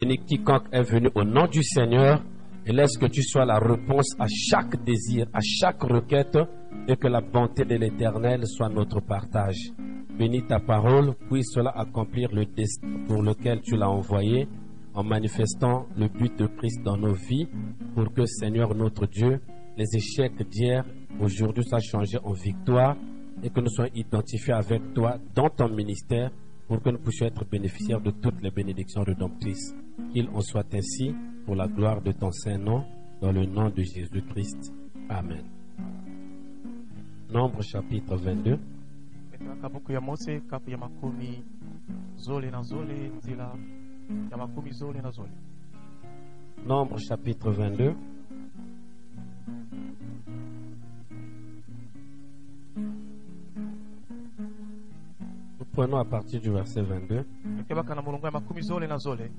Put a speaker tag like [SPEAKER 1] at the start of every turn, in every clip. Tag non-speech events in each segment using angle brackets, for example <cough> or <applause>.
[SPEAKER 1] bénis quiconque est venu au nom du Seigneur et laisse que tu sois la réponse à chaque désir, à chaque requête et que la bonté de l'Éternel soit notre partage. Bénis ta parole, puisse cela accomplir le destin pour lequel tu l'as envoyé en manifestant le but de Christ dans nos vies pour que Seigneur notre Dieu, les échecs d'hier, aujourd'hui soient changés en victoire et que nous soyons identifiés avec toi dans ton ministère pour que nous puissions être bénéficiaires de toutes les bénédictions rédemptrices. Qu'il en soit ainsi pour la gloire de ton Saint-Nom, dans le nom de Jésus-Christ. Amen. Nombre chapitre 22. Nombre chapitre 22. Prenons à partir du verset 22.
[SPEAKER 2] ekebaka na molongo ya makumi zole na zole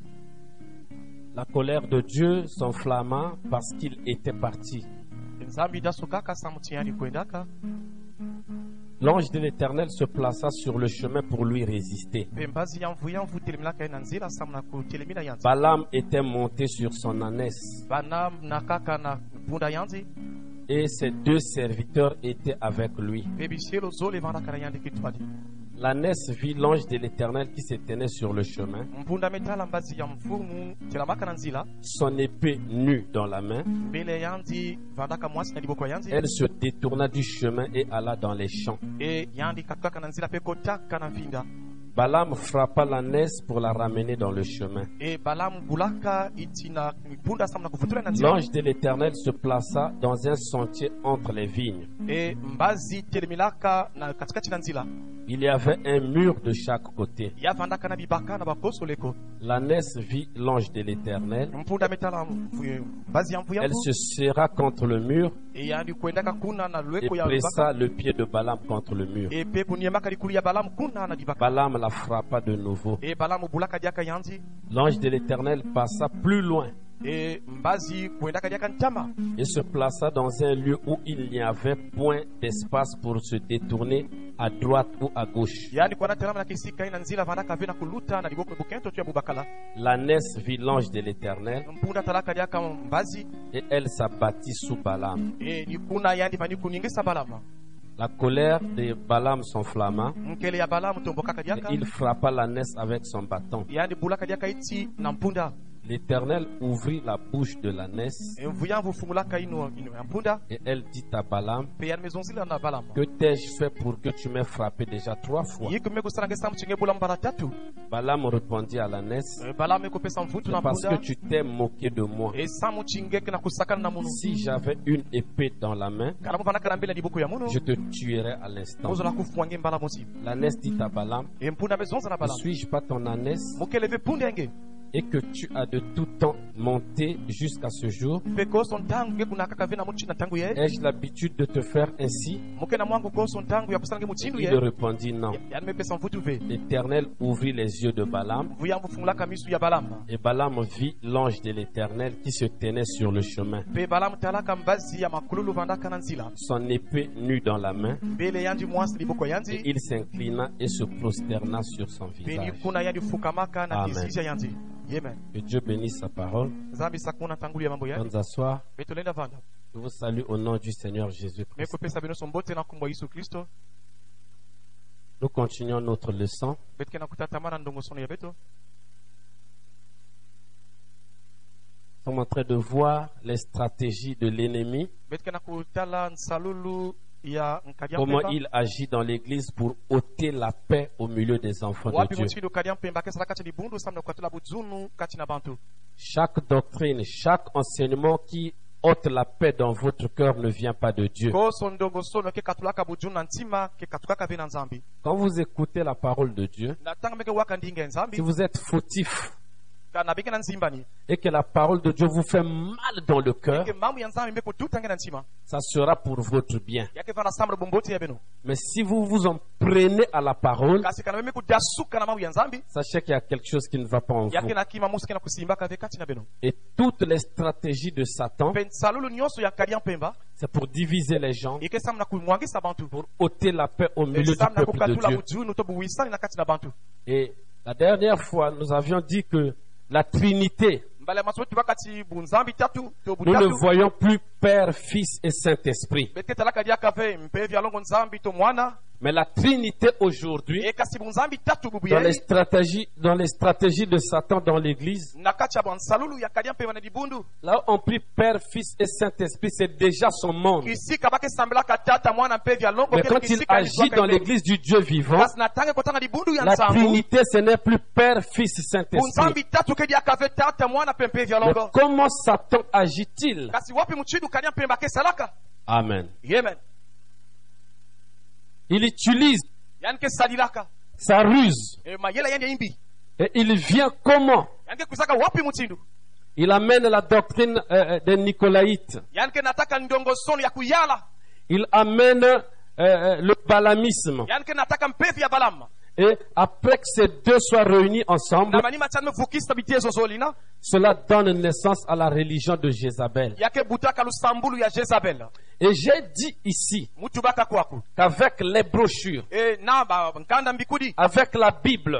[SPEAKER 1] La colère de Dieu s'enflamma parce qu'il était parti. L'ange de l'Éternel se plaça sur le chemin pour lui résister. Balaam était monté sur son ânesse et ses deux serviteurs étaient avec lui.
[SPEAKER 2] Kitwali
[SPEAKER 1] L'ânesse vit l'ange de l'Éternel qui se tenait sur le chemin, son épée nue dans la main. Elle se détourna du chemin et alla dans les champs. Balaam frappa l'ânesse pour la ramener dans le chemin. L'ange de l'Éternel se plaça dans un sentier entre les vignes. Il y avait un mur de chaque côté. L'ânesse vit l'ange de l'Éternel.
[SPEAKER 2] mvu
[SPEAKER 1] Elle se serra contre le mur et pressa le pied de Balaam contre le mur. Balaam la frappa de nouveau. L'ange de l'Éternel passa plus loin. Et se plaça dans un lieu où il n'y avait point d'espace pour se détourner à droite ou à gauche. L'ânesse vit l'ange de l'Éternel. Et elle s'abattit sous Balaam. La colère de Balaam s'enflamma. Il frappa l'ânesse avec son bâton. L'Éternel ouvrit la bouche de l'ânesse et elle dit à Balaam Que t'ai-je fait pour que tu m'aies frappé déjà trois fois? Balaam répondit à l'ânesse
[SPEAKER 2] E na
[SPEAKER 1] Parce que tu t'es moqué de moi. Si j'avais une épée dans la main, je te tuerais à l'instant. L'ânesse dit à Balaam Ne suis-je pas ton ânesse? Et que tu as de tout temps monté jusqu'à ce jour. Ai-je l'habitude de te faire ainsi? Il répondit non. L'Éternel ouvrit les yeux de Balaam. Et Balaam vit l'ange de l'Éternel qui se tenait sur le chemin, son épée nue dans la main, et il s'inclina et se prosterna sur son visage. Amen. Que Dieu bénisse sa parole.
[SPEAKER 2] mpe tolenda vanda
[SPEAKER 1] Je vous salue au nom du Seigneur Jésus-Christ. Nous continuons notre leçon. Nous sommes en train de voir les stratégies de l'ennemi, comment il agit dans l'église pour ôter la paix au milieu des enfants de Dieu. Chaque doctrine, chaque enseignement qui ôte la paix dans votre cœur ne vient pas de Dieu. Quand vous écoutez la parole de Dieu, si vous êtes fautif et que la parole de Dieu vous fait mal dans le cœur, ça sera pour votre bien. Mais si vous vous en prenez à la parole, sachez qu'il y a quelque chose qui ne va pas en vous. Et toutes les stratégies de Satan, c'est pour diviser les gens,
[SPEAKER 2] bantu
[SPEAKER 1] pour ôter la paix au milieu du peuple de Dieu. Et la dernière fois, nous avions dit que la Trinité, nous ne voyons plus Père, Fils et Saint-Esprit. Mais la Trinité aujourd'hui, dans les stratégies, dans les stratégies de Satan dans l'Église, là où on prie Père, Fils et Saint-Esprit, c'est déjà son monde. Mais quand il agit dans l'Église du Dieu vivant, la Trinité, ce n'est plus Père, Fils, Saint-Esprit. Mais
[SPEAKER 2] alongo
[SPEAKER 1] comment Satan agit-il?
[SPEAKER 2] Kesalaka
[SPEAKER 1] Amen. Il utilise sa ruse. Et il vient comment? Il amène la doctrine euh, des Nicolaïtes. Il amène euh, euh, le balamisme. Et après que ces deux soient réunis ensemble, cela donne naissance à la religion de Jézabel. Et j'ai dit ici qu'avec les brochures, avec la Bible,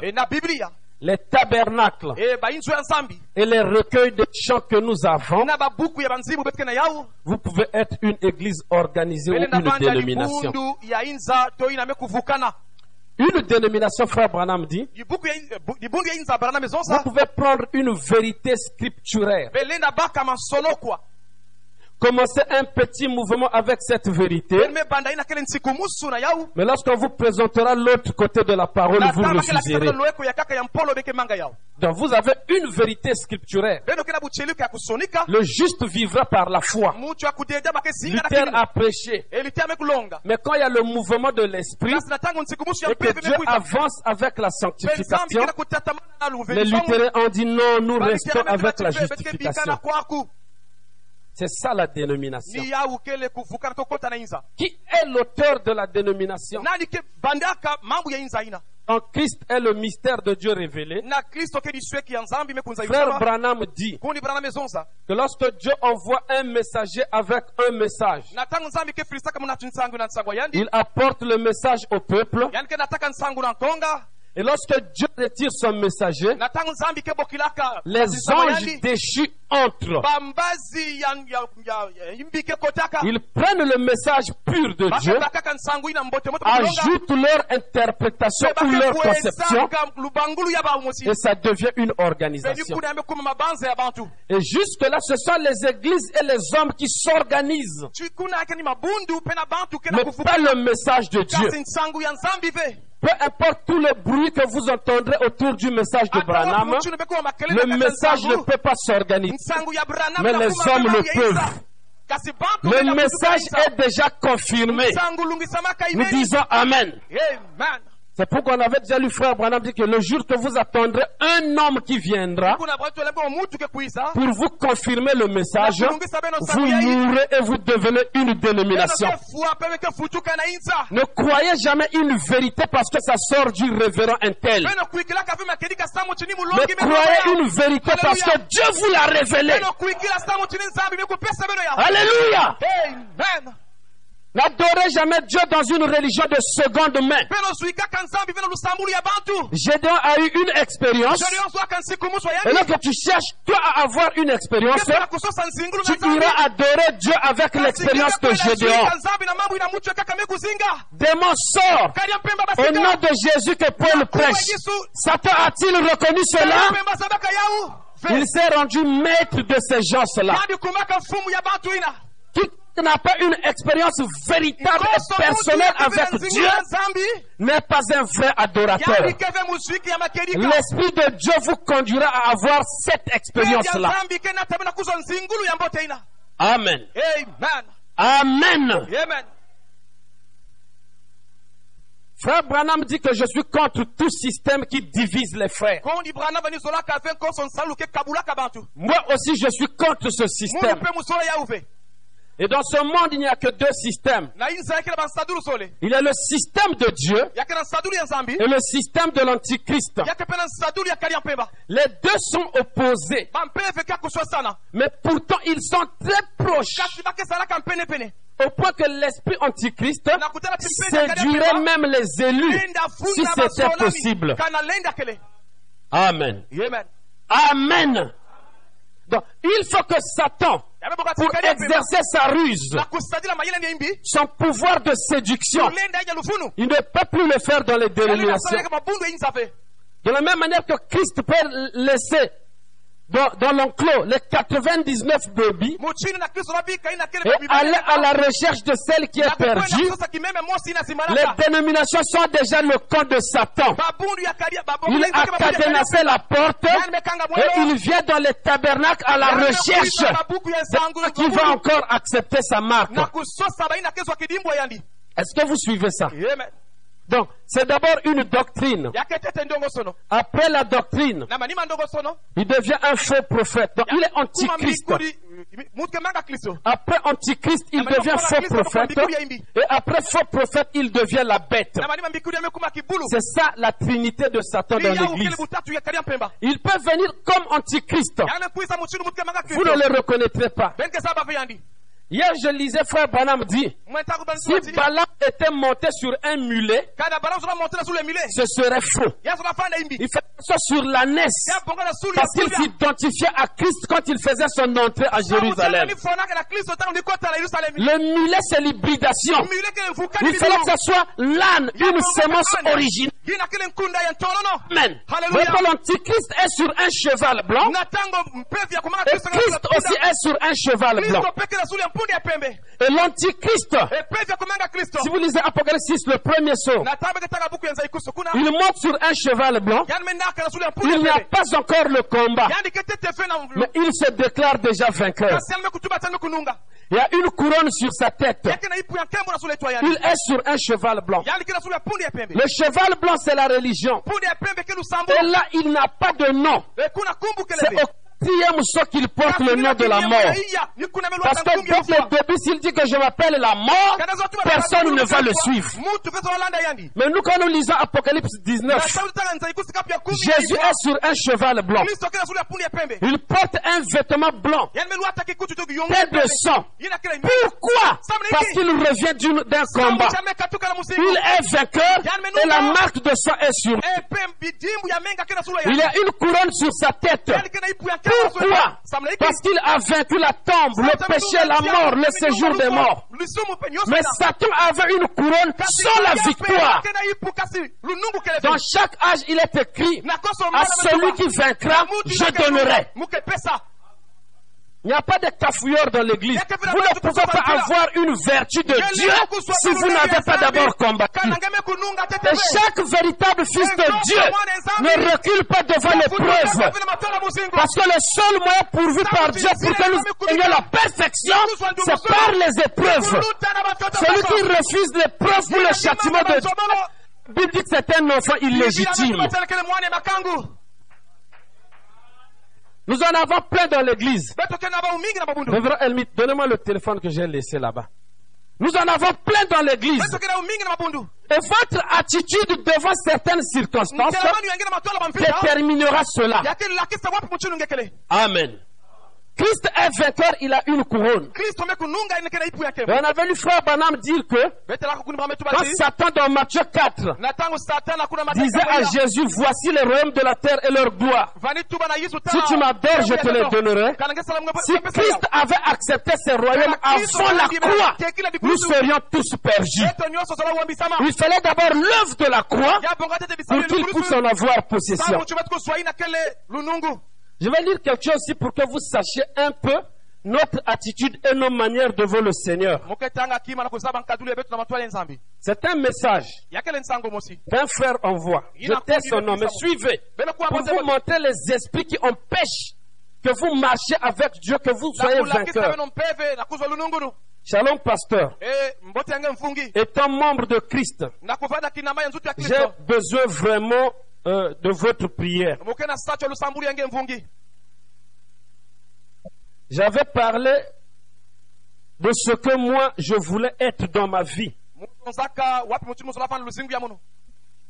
[SPEAKER 1] les tabernacles et les recueils de chants que nous avons, vous pouvez être une église organisée ou une dénomination. Une dénomination, frère Branham dit, vous pouvez prendre une vérité scripturaire, commencer un petit mouvement avec cette vérité, mais lorsqu'on vous présentera l'autre côté de la parole, vous
[SPEAKER 2] yawu
[SPEAKER 1] Donc vous avez une vérité scripturaire. Le juste vivra par la foi. Luther a prêché. Mais quand il y a le mouvement de l'esprit et que Dieu avance avec la sanctification, les luthériens ont dit non, nous restons avec la justification. C'est ça la dénomination. Qui est l'auteur de la dénomination? En Christ est le mystère de Dieu révélé. Frère Branham dit
[SPEAKER 2] mezonza
[SPEAKER 1] que lorsque Dieu envoie un messager avec un message, il apporte le message au peuple. Et lorsque Dieu retire son messager, les anges déchus entrent. Ils prennent le message pur de Dieu, ajoutent leur interprétation ou leur conception. et ça devient une organisation. Et jusque-là, ce sont les églises et les hommes qui s'organisent, mais pas le message de Dieu. Peu importe tout le bruit que vous entendrez autour du message de Branham, le message ne peut pas s'organiser. Mais les hommes le peuvent. Le message est déjà confirmé. Nous disons Amen.
[SPEAKER 2] amen
[SPEAKER 1] C'est pourquoi on avait déjà lu frère Branham dit que le jour que vous attendrez un homme qui viendra pour vous confirmer le message, vous mourrez et vous devenez une dénomination. Ne croyez jamais une vérité parce que ça sort du révérend un tel.
[SPEAKER 2] beno kuikila kavi makedika samu chini
[SPEAKER 1] Mais
[SPEAKER 2] mulongi
[SPEAKER 1] croyez une vérité parce que Dieu vous l'a révélé.
[SPEAKER 2] beno kuikila samu chini nzambi mekupesa beno ya
[SPEAKER 1] Alléluia.
[SPEAKER 2] amen
[SPEAKER 1] N'adorez jamais Dieu dans une religion de seconde main. Gédéon a eu une expérience. Et lorsque tu cherches, toi, à avoir une expérience, tu iras adorer Dieu avec l'expérience de Gédéon. Démon sort. Au nom de Jésus que Paul prêche. Satan a-t-il reconnu cela? Il s'est rendu maître de ces gens-là. Qui n'a pas une expérience véritable et personnelle avec Dieu n'est pas un vrai adorateur. L'Esprit de Dieu vous conduira à avoir cette expérience-là. Amen.
[SPEAKER 2] amen
[SPEAKER 1] Frère Branham dit que je suis contre tout système qui divise les frères. Moi aussi, je suis contre ce système. Et dans ce monde, il n'y a que deux systèmes. Il y a le système de Dieu et le système de l'Antichrist. Les deux sont opposés,
[SPEAKER 2] sana
[SPEAKER 1] mais pourtant ils sont très proches. Au point que l'esprit antichrist séduirait même les élus si c'était possible. Amen.
[SPEAKER 2] amen
[SPEAKER 1] Amen. Donc, il faut que Satan, pour exercer sa ruse, son pouvoir de séduction, il ne peut plus le faire dans les dénominations. De la même manière que Christ peut laisser dans, dans l'enclos les 99 brebis.
[SPEAKER 2] Muchini na kristo nabika ina kele
[SPEAKER 1] et aller à la recherche de celle qui est perdue, les dénominations sont déjà le camp de Satan. Il a cadenassé la porte et il vient dans les tabernacles à la recherche
[SPEAKER 2] nsangu
[SPEAKER 1] qui va encore accepter sa marque. Est-ce que vous suivez ça? Donc, c'est d'abord une doctrine. Après la doctrine, il devient un faux prophète. Donc, il est antichrist. Après antichrist, il devient faux prophète. Et après faux prophète, il devient la bête. C'est ça la trinité de Satan dans l'église. Il peut venir comme antichrist. Vous ne le reconnaîtrez pas. Hier, je lisais frère Branham dit, si Balaam était monté sur un mulet, ce serait faux. Il fait ça sur
[SPEAKER 2] sulu
[SPEAKER 1] Parce qu'il s'identifiait à Christ quand il faisait son entrée à Jérusalem. Le mulet, c'est l'hybridation. Il fallait que ce soit l'âne, une sémence originale. Amen. L'antichrist est sur un cheval blanc et Christ aussi est sur un cheval blanc. Et l'antichrist, si vous lisez Apocalypse 6, le premier saut, il monte sur un cheval blanc. Il n'y a pas encore le combat, mais il se déclare déjà vainqueur. Il y a une couronne sur sa tête. Il est sur un cheval blanc. Le cheval blanc, c'est la religion. Et là, il n'a pas de nom. C'est quatrième saut qu'il porte le nom de la mort. Parce que dès le début, s'il dit que je m'appelle la mort, personne ne va le suivre. Mais nous, quand nous lisons Apocalypse 19, Jésus est sur un cheval blanc. Il porte un vêtement blanc, plein de sang. Pourquoi? Parce qu'il revient d'un combat. Il est vainqueur et la marque de sang est sur lui. Il y a une couronne sur sa tête. Pourquoi Parce qu'il a vaincu la tombe, le péché, la mort, le séjour des morts. Mais Satan avait une couronne sans la victoire. Dans chaque âge, il est écrit, à celui qui vaincra, je donnerai. Il n'y a pas de cafouilleur dans l'église. Vous ne pouvez pas avoir une vertu de Dieu si vous n'avez pas d'abord combattu. Et chaque véritable fils de Dieu ne recule pas devant l'épreuve. Parce que le seul moyen pourvu par Dieu pour que nous ayons la perfection, c'est par les épreuves. Celui qui refuse l'épreuve pour le châtiment de Dieu, Bible dit que c'est un enfant illégitime. Nous en avons plein dans l'église. Donnez-moi le téléphone que j'ai laissé là-bas. Nous en avons plein dans l'église. Et votre attitude devant certaines circonstances déterminera cela. Amen. Christ est vainqueur, il a une couronne. Et on avait lu frère Banam dire que quand Satan dans Matthieu 4 disait à Jésus, voici les royaumes de la terre et leur gloire. Si tu m'adores, je te les donnerai. Si Christ avait accepté ces royaumes avant la croix, nous serions tous perdus. Il fallait d'abord l'œuvre de la croix pour qu'il puisse en avoir possession. Je vais lire quelque chose aussi pour que vous sachiez un peu notre attitude et nos manières devant le Seigneur. C'est un message qu'un frère envoie. Je tais son nom, mais suivez pour vous montrer les esprits qui empêchent que vous marchiez avec Dieu, que vous soyez vainqueur. Shalom, pasteur. Étant membre de Christ, j'ai besoin vraiment euh, de votre prière. J'avais parlé de ce que moi je voulais être dans ma vie.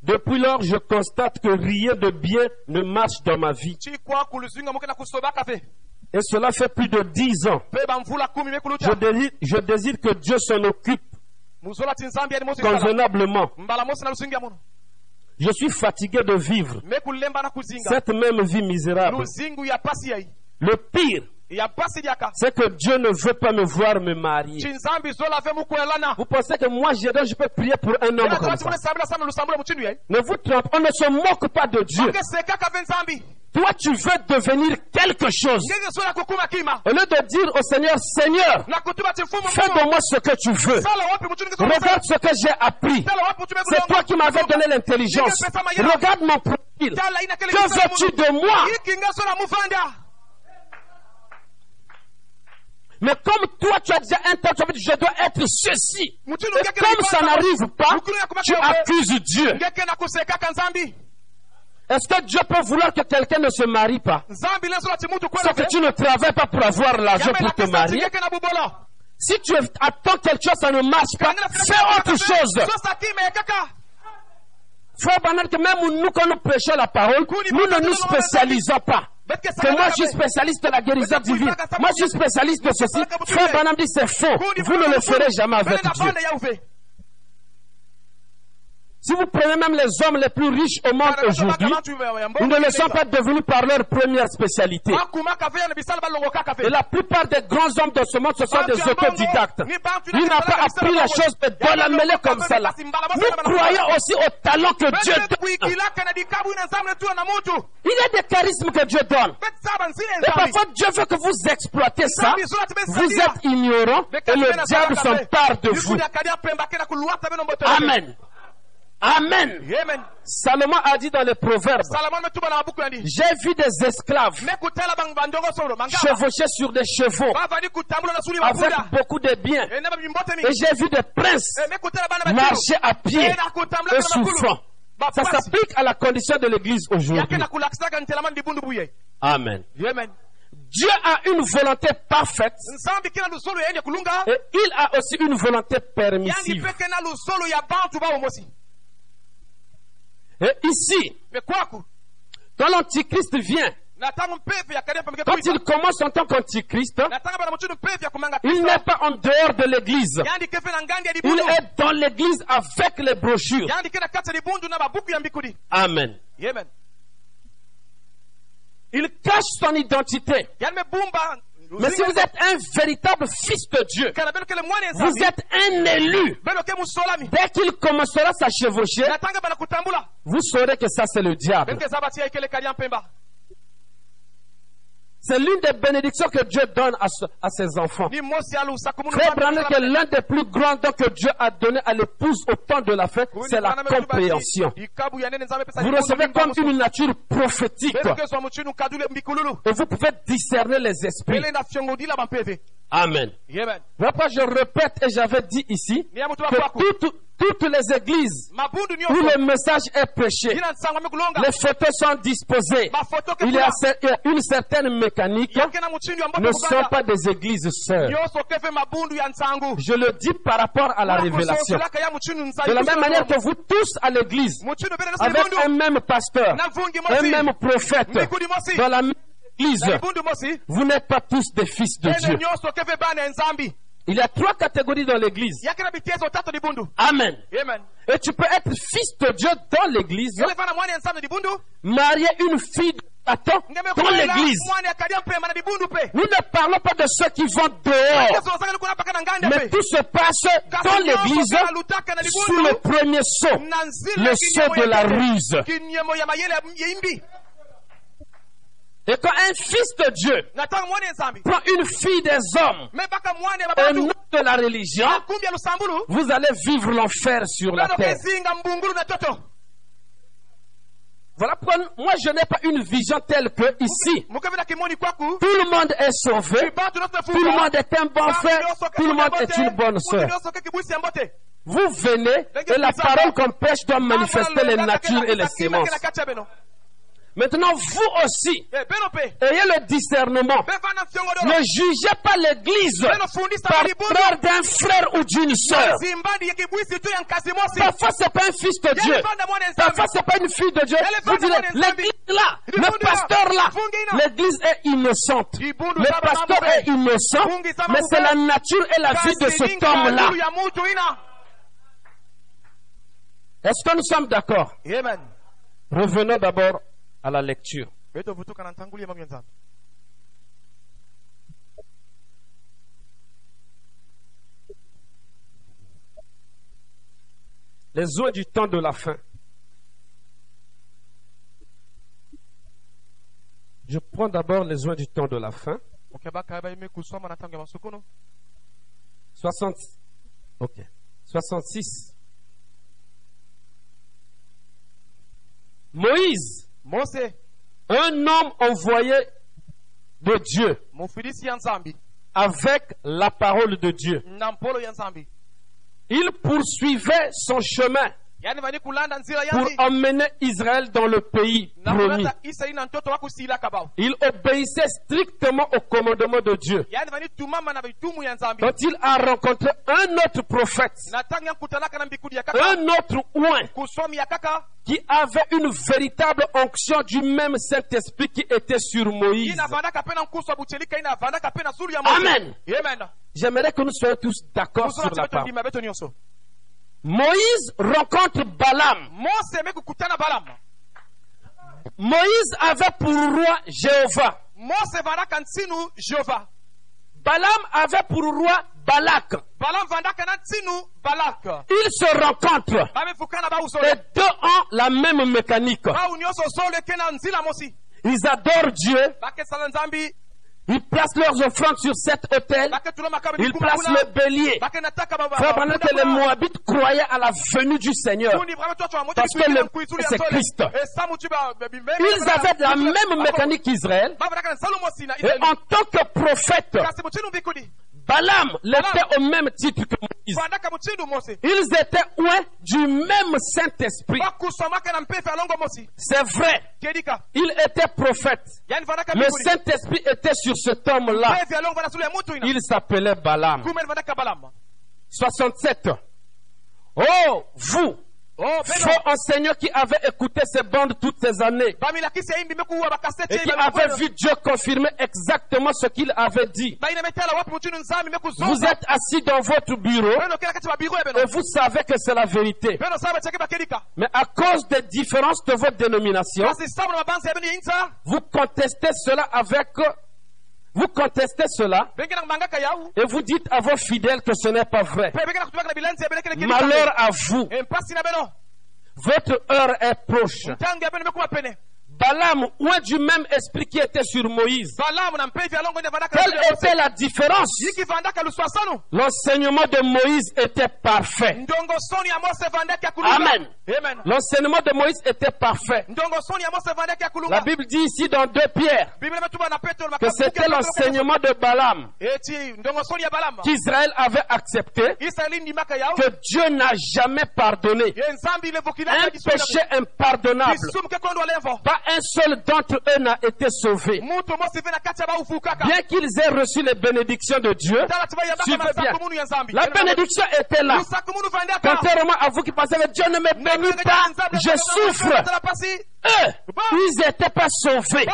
[SPEAKER 1] Depuis lors, je constate que rien de bien ne marche dans ma vie. Et cela fait plus de dix ans. Je désire, je désire que Dieu s'en occupe convenablement. Je suis fatigué de vivre cette même vie misérable. Le pire, c'est que Dieu ne veut pas me voir me marier. Vous pensez que moi, je, peux prier pour un homme comme ça?
[SPEAKER 2] yai
[SPEAKER 1] Ne vous trompez, on ne se moque pas de Dieu. Toi, tu veux devenir quelque chose. Au lieu de dire au Seigneur, Seigneur, fais de moi ce que tu veux. Regarde ce que j'ai appris. C'est toi qui m'avais donné l'intelligence. Regarde mon profil. Que veux-tu de moi Mais comme toi, tu as déjà un temps, tu as dit, je dois être ceci. Et comme ça n'arrive pas, tu accuses Dieu. Est-ce que Dieu peut vouloir que quelqu'un ne se marie pas? C'est que tu ne travailles pas pour avoir l'argent pour te marier. Si tu attends quelque chose, ça ne marche pas, fais autre chose.
[SPEAKER 2] ekaka
[SPEAKER 1] Frère Bernard, que même nous, quand nous prêchons la parole, nous ne nous spécialisons pas. Que moi, je suis spécialiste de la guérison divine. Moi, je suis spécialiste de ceci. Frère Bernard dit, c'est faux. Vous ne le ferez jamais avec Dieu. Si vous prenez même les hommes les plus riches au monde aujourd'hui, ils ne le sont pas devenus par leur première spécialité. Et la plupart des grands hommes de ce monde, ce sont des autodidactes. Ils n'ont pas appris la chose, doivent la mêler comme ça là. Nous croyons aussi au talent que Dieu donne. Il y a des charismes que Dieu donne. Et parfois, Dieu veut que vous exploitez ça. Vous êtes ignorant et le diable s'empare de vous. Amen. Amen.
[SPEAKER 2] Amen.
[SPEAKER 1] Salomon a dit dans les proverbes, j'ai vu des esclaves chevauchés sur des chevaux avec beaucoup de biens. Et j'ai vu des princes
[SPEAKER 2] E batulu.
[SPEAKER 1] marcher à pied et souffrant. Ça
[SPEAKER 2] Bapwasi.
[SPEAKER 1] s'applique à la condition de l'église aujourd'hui. Amen.
[SPEAKER 2] Amen.
[SPEAKER 1] Dieu a une volonté parfaite et il a aussi une volonté permissive. Et ici, quand l'antichrist vient, quand il commence en tant qu'antichrist, il n'est pas en dehors de l'église. Il est dans l'église avec les brochures. Amen. Il cache son identité. Mais si vous êtes un véritable fils de Dieu, vous êtes un élu.
[SPEAKER 2] Musolami.
[SPEAKER 1] Dès qu'il commencera sa chevauchée, vous saurez que ça c'est le diable. C'est l'une des bénédictions que Dieu donne à, ce- à ses enfants. Que l'un des plus grands dons que Dieu a donné à l'épouse au temps de la fête, c'est la compréhension. Vous recevez comme une nature prophétique et vous pouvez discerner les esprits. Amen. Après, je répète et j'avais dit ici que. Toutes, les églises où le message est prêché, les photos sont disposées. Il y a une certaine mécanique, ne sont pas des églises sœurs. Je le dis par rapport à la révélation. De la même manière que vous tous à l'église, avec un même pasteur, un même prophète, dans la même église, vous n'êtes pas tous des fils de Dieu. Il y a trois catégories dans l'église. Amen.
[SPEAKER 2] Amen.
[SPEAKER 1] Et tu peux être fils de Dieu dans l'église, marier une fille de dans l'église. Nous ne parlons pas de ceux qui vont dehors, mais tout se passe dans l'église sous le premier saut, le saut de la ruse.
[SPEAKER 2] Kinyemo ya mayele ya imbi.
[SPEAKER 1] Et quand un fils de Dieu prend une fille des hommes au nom de la religion, vous allez vivre l'enfer sur la terre. Voilà pourquoi moi je n'ai pas une vision telle que ici, tout le monde est sauvé, tout le monde est un bon frère, tout le monde est une bonne sœur. Vous venez et la parole qu'on prêche doit manifester les natures et les sémences. Maintenant, vous aussi, ayez le discernement. Ne jugez pas l'église par peur d'un frère ou d'une sœur. Parfois, c'est pas un fils de Dieu. Parfois, c'est pas une fille de Dieu. Vous direz, l'église là, le pasteur là, l'église est innocente. Le pasteur est innocent, mais c'est la nature et la vie de cet homme-là. Est-ce que nous sommes d'accord? Revenons d'abord à la lecture. Les oins du temps de la fin. Je prends d'abord les oins du temps de la fin.
[SPEAKER 2] okebaka baime kusoma na ntango ya masukuno
[SPEAKER 1] 60. Ok. 66. Moïse,
[SPEAKER 2] mose
[SPEAKER 1] un homme envoyé de Dieu avec la parole de Dieu. Il poursuivait son chemin pour emmener Israël dans le pays promis. Il obéissait strictement au commandement de Dieu. Quand il a rencontré un autre prophète, un autre
[SPEAKER 2] kaka
[SPEAKER 1] qui avait une véritable onction du même Saint-Esprit qui était sur Moïse. Amen. J'aimerais que nous soyons tous d'accord sur la parole. Moïse rencontre Balaam. Moïse avait pour roi Jéhovah. Balaam avait pour roi Balak. Ils se rencontrent. Les deux ont la même mécanique. Ils adorent Dieu. Ils placent leurs offrandes sur cet autel. Ils placent le bélier. Frère, pendant que les. Moabites croyaient à la venue du Seigneur, Parce que le- c'est. Christ. Ils avaient la même mécanique qu'Israël. Et en tant que prophète. Balaam l'était au même titre que Moïse. Ils étaient oints du même Saint-Esprit. C'est vrai, il était prophète. Le. Saint-Esprit était sur cet homme-là. Il s'appelait Balaam.
[SPEAKER 2] kumeni vandaka balama
[SPEAKER 1] 67. Oh, vous,
[SPEAKER 2] oh
[SPEAKER 1] faux enseignants qui avez écouté ces bandes toutes ces années. Et qui avaient vu Dieu confirmer exactement ce qu'il avait dit. Vous êtes assis dans votre bureau
[SPEAKER 2] ya
[SPEAKER 1] et vous savez que c'est la vérité. Mais à cause des différences de votre dénomination, vous contestez cela avec... Vous contestez cela et vous dites à vos fidèles que ce n'est pas vrai. Malheur à vous. Votre heure est proche. Balaam, loin du même esprit qui était sur Moïse. Quelle était la différence? L'enseignement de Moïse était parfait. Amen.
[SPEAKER 2] amen
[SPEAKER 1] L'enseignement de Moïse était parfait. La Bible dit ici dans 2 Pierre que c'était l'enseignement de Balaam qu'Israël avait accepté que Dieu n'a jamais pardonné. Un péché impardonnable. Pas un seul d'entre eux n'a été sauvé. Bien qu'ils aient reçu les bénédictions de Dieu, suivez bien. La bénédiction était là. Contrairement à vous qui pensez que Dieu ne me bénit pas, je souffre. Eux, ils n'étaient pas sauvés.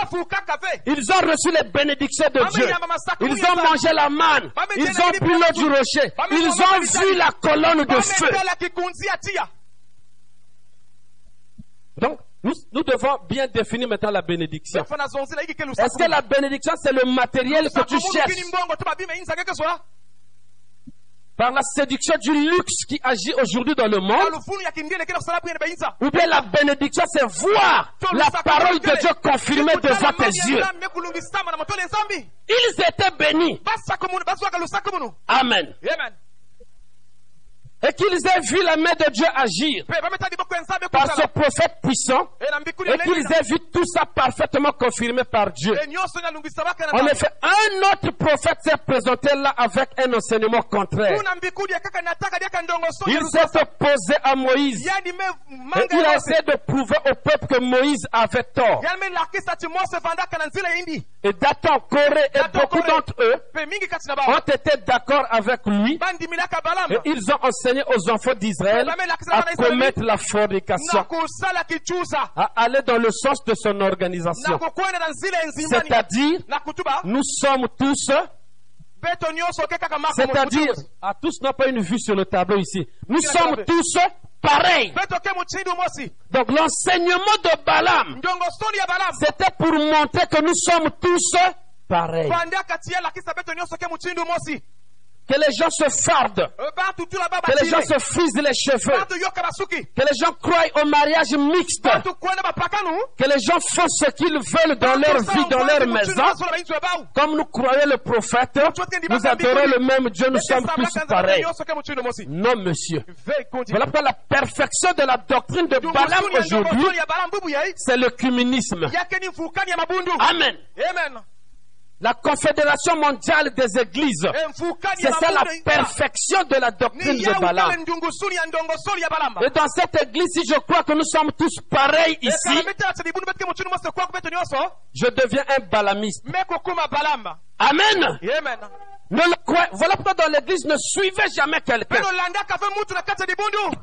[SPEAKER 1] Ils ont reçu les bénédictions de Dieu. Ils ont mangé la manne. Ils ont bu l'eau du rocher. Ils ont vu la colonne de feu. Donc, nous, nous devons bien définir maintenant la bénédiction. Est-ce que la bénédiction, c'est le matériel que tu cherches?
[SPEAKER 2] soa
[SPEAKER 1] par la séduction du luxe qui agit aujourd'hui dans le monde?
[SPEAKER 2] Bayinza
[SPEAKER 1] Ou bien la bénédiction, c'est voir la parole de Dieu confirmée devant tes yeux. Ils étaient bénis. amen Et qu'ils aient vu la main de Dieu agir. Par ce prophète puissant. Et qu'ils aient vu tout ça parfaitement confirmé par Dieu. En effet, un autre prophète s'est présenté là avec un enseignement contraire. Il s'est opposé à Moïse. Et il a essayé de prouver au peuple que Moïse avait tort. Et Dathan, Corée et
[SPEAKER 2] Dathan,
[SPEAKER 1] beaucoup d'entre eux ont été d'accord avec lui. Et ils ont enseigné aux enfants d'Israël à commettre la fornication, à aller dans le sens de son organisation. C'est-à-dire, nous sommes tous, c'est-à-dire, à tous n'a pas une vue sur le tableau ici. Nous sommes tous Donc l'enseignement de Balaam, c'était pour montrer que nous sommes tous pareils. Que les gens se fardent,
[SPEAKER 2] E
[SPEAKER 1] que les gens se frisent les cheveux, que les gens croient au mariage mixte, que les gens font ce qu'ils veulent dans leur vie, dans leur maison. Comme nous croyons le prophète, nous adorons le même Dieu, nous sommes tous pareils. Non, monsieur. Voilà pourquoi la perfection de la doctrine de Balaam aujourd'hui, c'est le communisme. Amen. La Confédération mondiale des églises, c'est ça la perfection de la doctrine de
[SPEAKER 2] balamba.
[SPEAKER 1] Et dans cette église, si je crois que nous sommes tous pareils ici,
[SPEAKER 2] nyonso
[SPEAKER 1] je deviens un balamiste. Amen. Ne le croyez- Voilà pourquoi dans l'église, ne suivez jamais quelqu'un.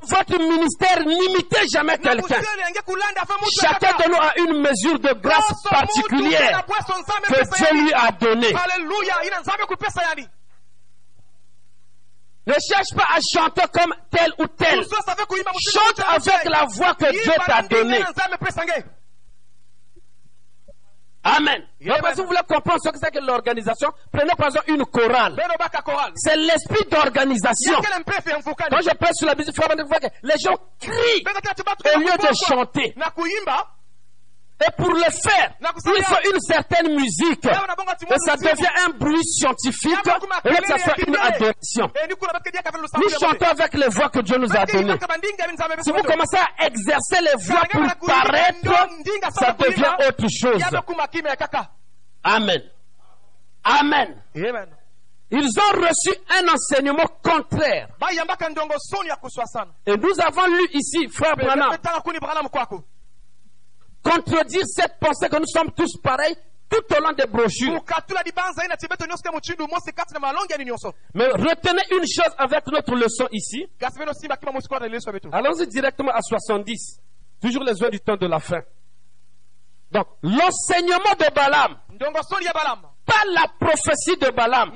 [SPEAKER 1] Votre ministère, n'imitez jamais quelqu'un. Chacun de nous a une mesure de grâce particulière que Dieu lui a donnée. Ne cherche pas à chanter comme tel ou tel. Chante avec la voix que Dieu t'a donnée. Amen. Donc, si vous voulez comprendre ce que c'est que l'organisation, prenez par exemple une chorale. C'est l'esprit d'organisation.
[SPEAKER 2] mfukani
[SPEAKER 1] Quand je prêche sur la musique, les gens crient. Au lieu de chanter. Et pour le faire, il faut une certaine musique. Et ça devient un bruit scientifique. Et là, ça fait une adoration.
[SPEAKER 2] Eh,
[SPEAKER 1] Nous chantons avec les voix que Dieu nous a données. Si vous commencez à exercer les voix pour paraître, ça devient autre chose. Amen. Amen. Ils ont reçu un enseignement contraire. Et nous avons lu ici, frère Branham, contredire cette pensée que nous sommes tous pareils tout au long des brochures. Mais retenez une chose avec notre leçon ici. Allons-y directement à 70. Toujours les heures du temps de la fin. Donc, l'enseignement de Balaam, pas la prophétie de Balaam.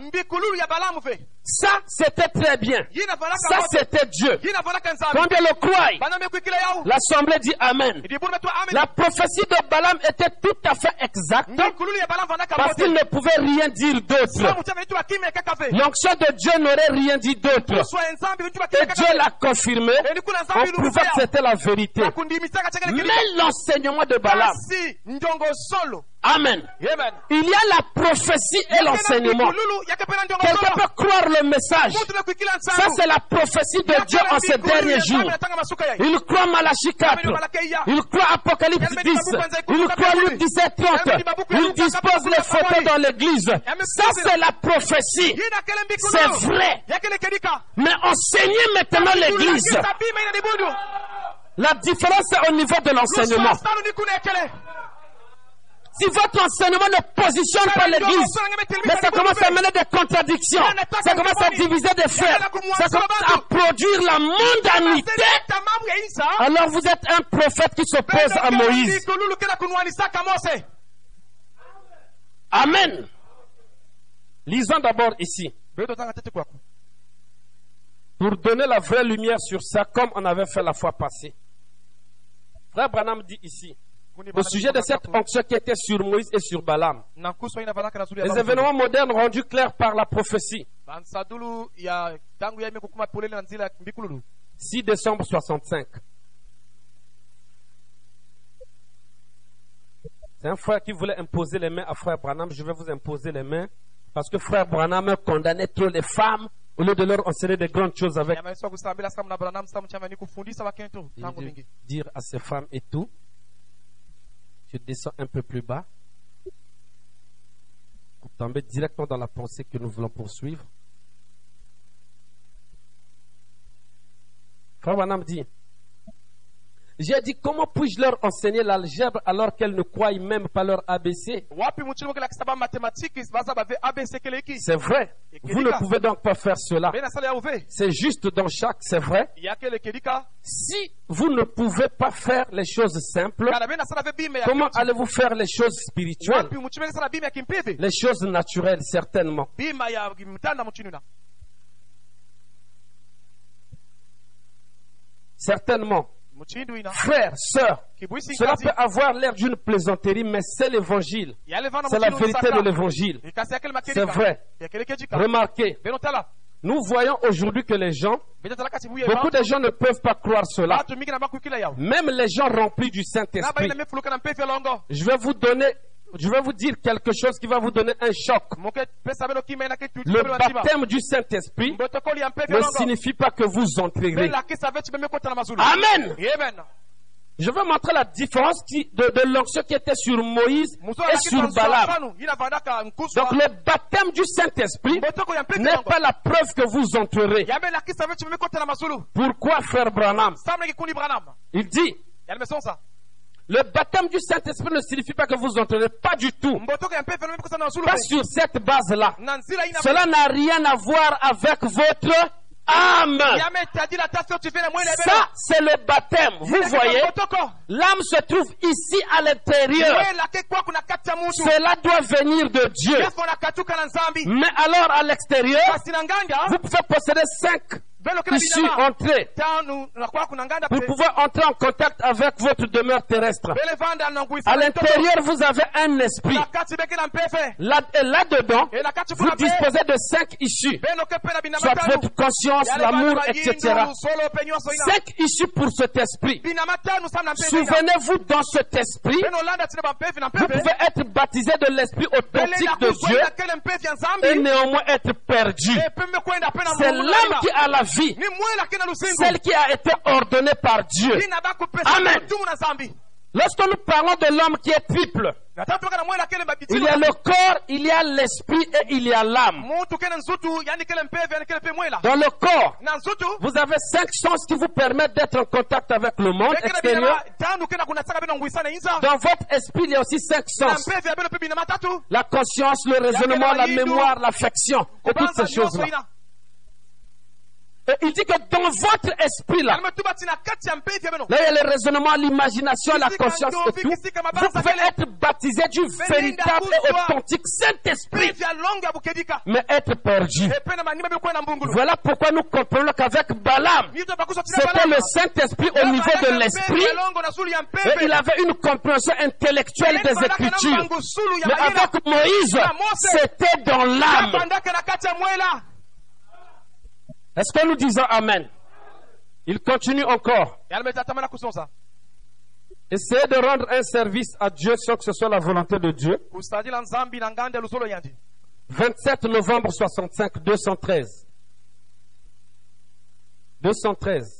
[SPEAKER 1] Ça, c'était très bien. Ça, c'était Dieu. Combien le
[SPEAKER 2] yau
[SPEAKER 1] L'assemblée dit Amen. La prophétie de Balaam était tout à fait exacte parce qu'il ne pouvait rien dire d'autre. L'onction de Dieu n'aurait rien dit d'autre. Et Dieu l'a confirmé.
[SPEAKER 2] nzambe
[SPEAKER 1] prouvait que c'était la vérité. Mais l'enseignement de Balaam, Amen.
[SPEAKER 2] amen
[SPEAKER 1] Il y a la prophétie et l'enseignement. Quelqu'un peut croire le message. Ça, c'est la prophétie de Dieu en ces derniers jours. Il croit Malachie 4. Il croit Apocalypse 10. Il croit Luc 17, 30. Il dispose les photos dans l'église. Ça, c'est la prophétie. C'est vrai. Mais enseignez maintenant l'église. La différence est au niveau de l'enseignement. Si votre enseignement ne positionne pas l'église, mais ça commence à mener des contradictions, ça commence à diviser des frères, ça commence à produire la mondanité, alors vous êtes un prophète qui s'oppose à Moïse. Amen. Lisons d'abord ici, pour donner la vraie lumière sur ça, comme on avait fait la fois passée. Frère Branham dit ici, au sujet de cette onction qui était sur Moïse et sur Balaam, les événements modernes rendus clairs par la prophétie,
[SPEAKER 2] bansadulu ya tangu ya imekukuma polele na nzila ya mbikululu.
[SPEAKER 1] 6 décembre 65. C'est un frère qui voulait imposer les mains à frère Branham. Je vais vous imposer les mains parce que frère Branham condamnait trop les femmes. Au lieu de leur enseigner de grandes choses avec dire à ces femmes et tout. Je descends un peu plus bas pour tomber directement dans la pensée que nous voulons poursuivre. Frère dit, j'ai dit, comment puis-je leur enseigner l'algèbre alors qu'elles ne croient même pas leur ABC C'est vrai. Vous ne pouvez donc pas faire cela. C'est juste dans chaque, c'est vrai. Si vous ne pouvez pas faire les choses simples, comment allez-vous faire les choses spirituelles? Les choses naturelles, certainement. Certainement, frères, sœurs,
[SPEAKER 2] kibwisi
[SPEAKER 1] cela peut avoir l'air d'une plaisanterie, mais c'est l'évangile. C'est la vérité de l'évangile. C'est vrai. Remarquez, nous voyons aujourd'hui que les gens, beaucoup de gens ne peuvent pas croire cela. Même les gens remplis du Saint-Esprit. Je vais vous donner, je vais vous dire quelque chose qui va vous donner un choc. Le baptême du Saint-Esprit ne signifie pas que vous entrerez. Amen. Je vais montrer la différence de, de l'onction qui était sur Moïse et sur Balaam. Donc le baptême du Saint-Esprit n'est pas la preuve que vous entrerez. Pourquoi frère Branham? Il dit, le baptême du Saint-Esprit ne signifie pas que vous entrerez. Pas du tout. Pas sur cette base-là. Cela n'a rien à voir avec votre âme. Ça, c'est le baptême. Vous voyez, l'âme se trouve ici à l'intérieur. Cela doit venir de Dieu. Mais alors, à l'extérieur,
[SPEAKER 2] nganda
[SPEAKER 1] vous pouvez posséder cinq
[SPEAKER 2] nganda
[SPEAKER 1] Vous
[SPEAKER 2] pe
[SPEAKER 1] pouvez entrer en contact avec votre demeure terrestre. À l'intérieur, vous avez un esprit. Là, et là-dedans, vous disposez de cinq issues. Soit votre conscience, l'amour, etc. Cinq issues pour cet esprit. Souvenez-vous, dans cet esprit, vous pouvez être baptisé de l'esprit authentique de Dieu et néanmoins être perdu. C'est l'âme qui a la vie, celle qui a été ordonnée par Dieu. Amen. Lorsque nous parlons de l'homme qui est triple, il y a le corps, il y a l'esprit et il y a l'âme. Dans le corps, vous avez cinq sens qui vous permettent d'être en contact avec le monde extérieur. Dans votre esprit, il y a aussi cinq sens. La conscience, le raisonnement, la mémoire, l'affection et toutes ces choses-là. Et il dit que dans votre esprit là, là il y a le raisonnement, l'imagination, la conscience et tout. Vous pouvez être baptisé du véritable et authentique Saint-Esprit, mais être perdu. Voilà pourquoi nous comprenons qu'avec Balaam, c'était le Saint-Esprit au niveau de l'esprit. et il avait une compréhension intellectuelle des Écritures. Mais avec Moïse, c'était dans l'âme.
[SPEAKER 2] Yapandaka na kati ya mwela
[SPEAKER 1] Est-ce que nous disons Amen Il continue encore. Essayez de rendre un service à Dieu sans que ce soit la volonté de Dieu.
[SPEAKER 2] kusajila nzambi na nganda lusolo yandi
[SPEAKER 1] 27 novembre 65, 213. 213.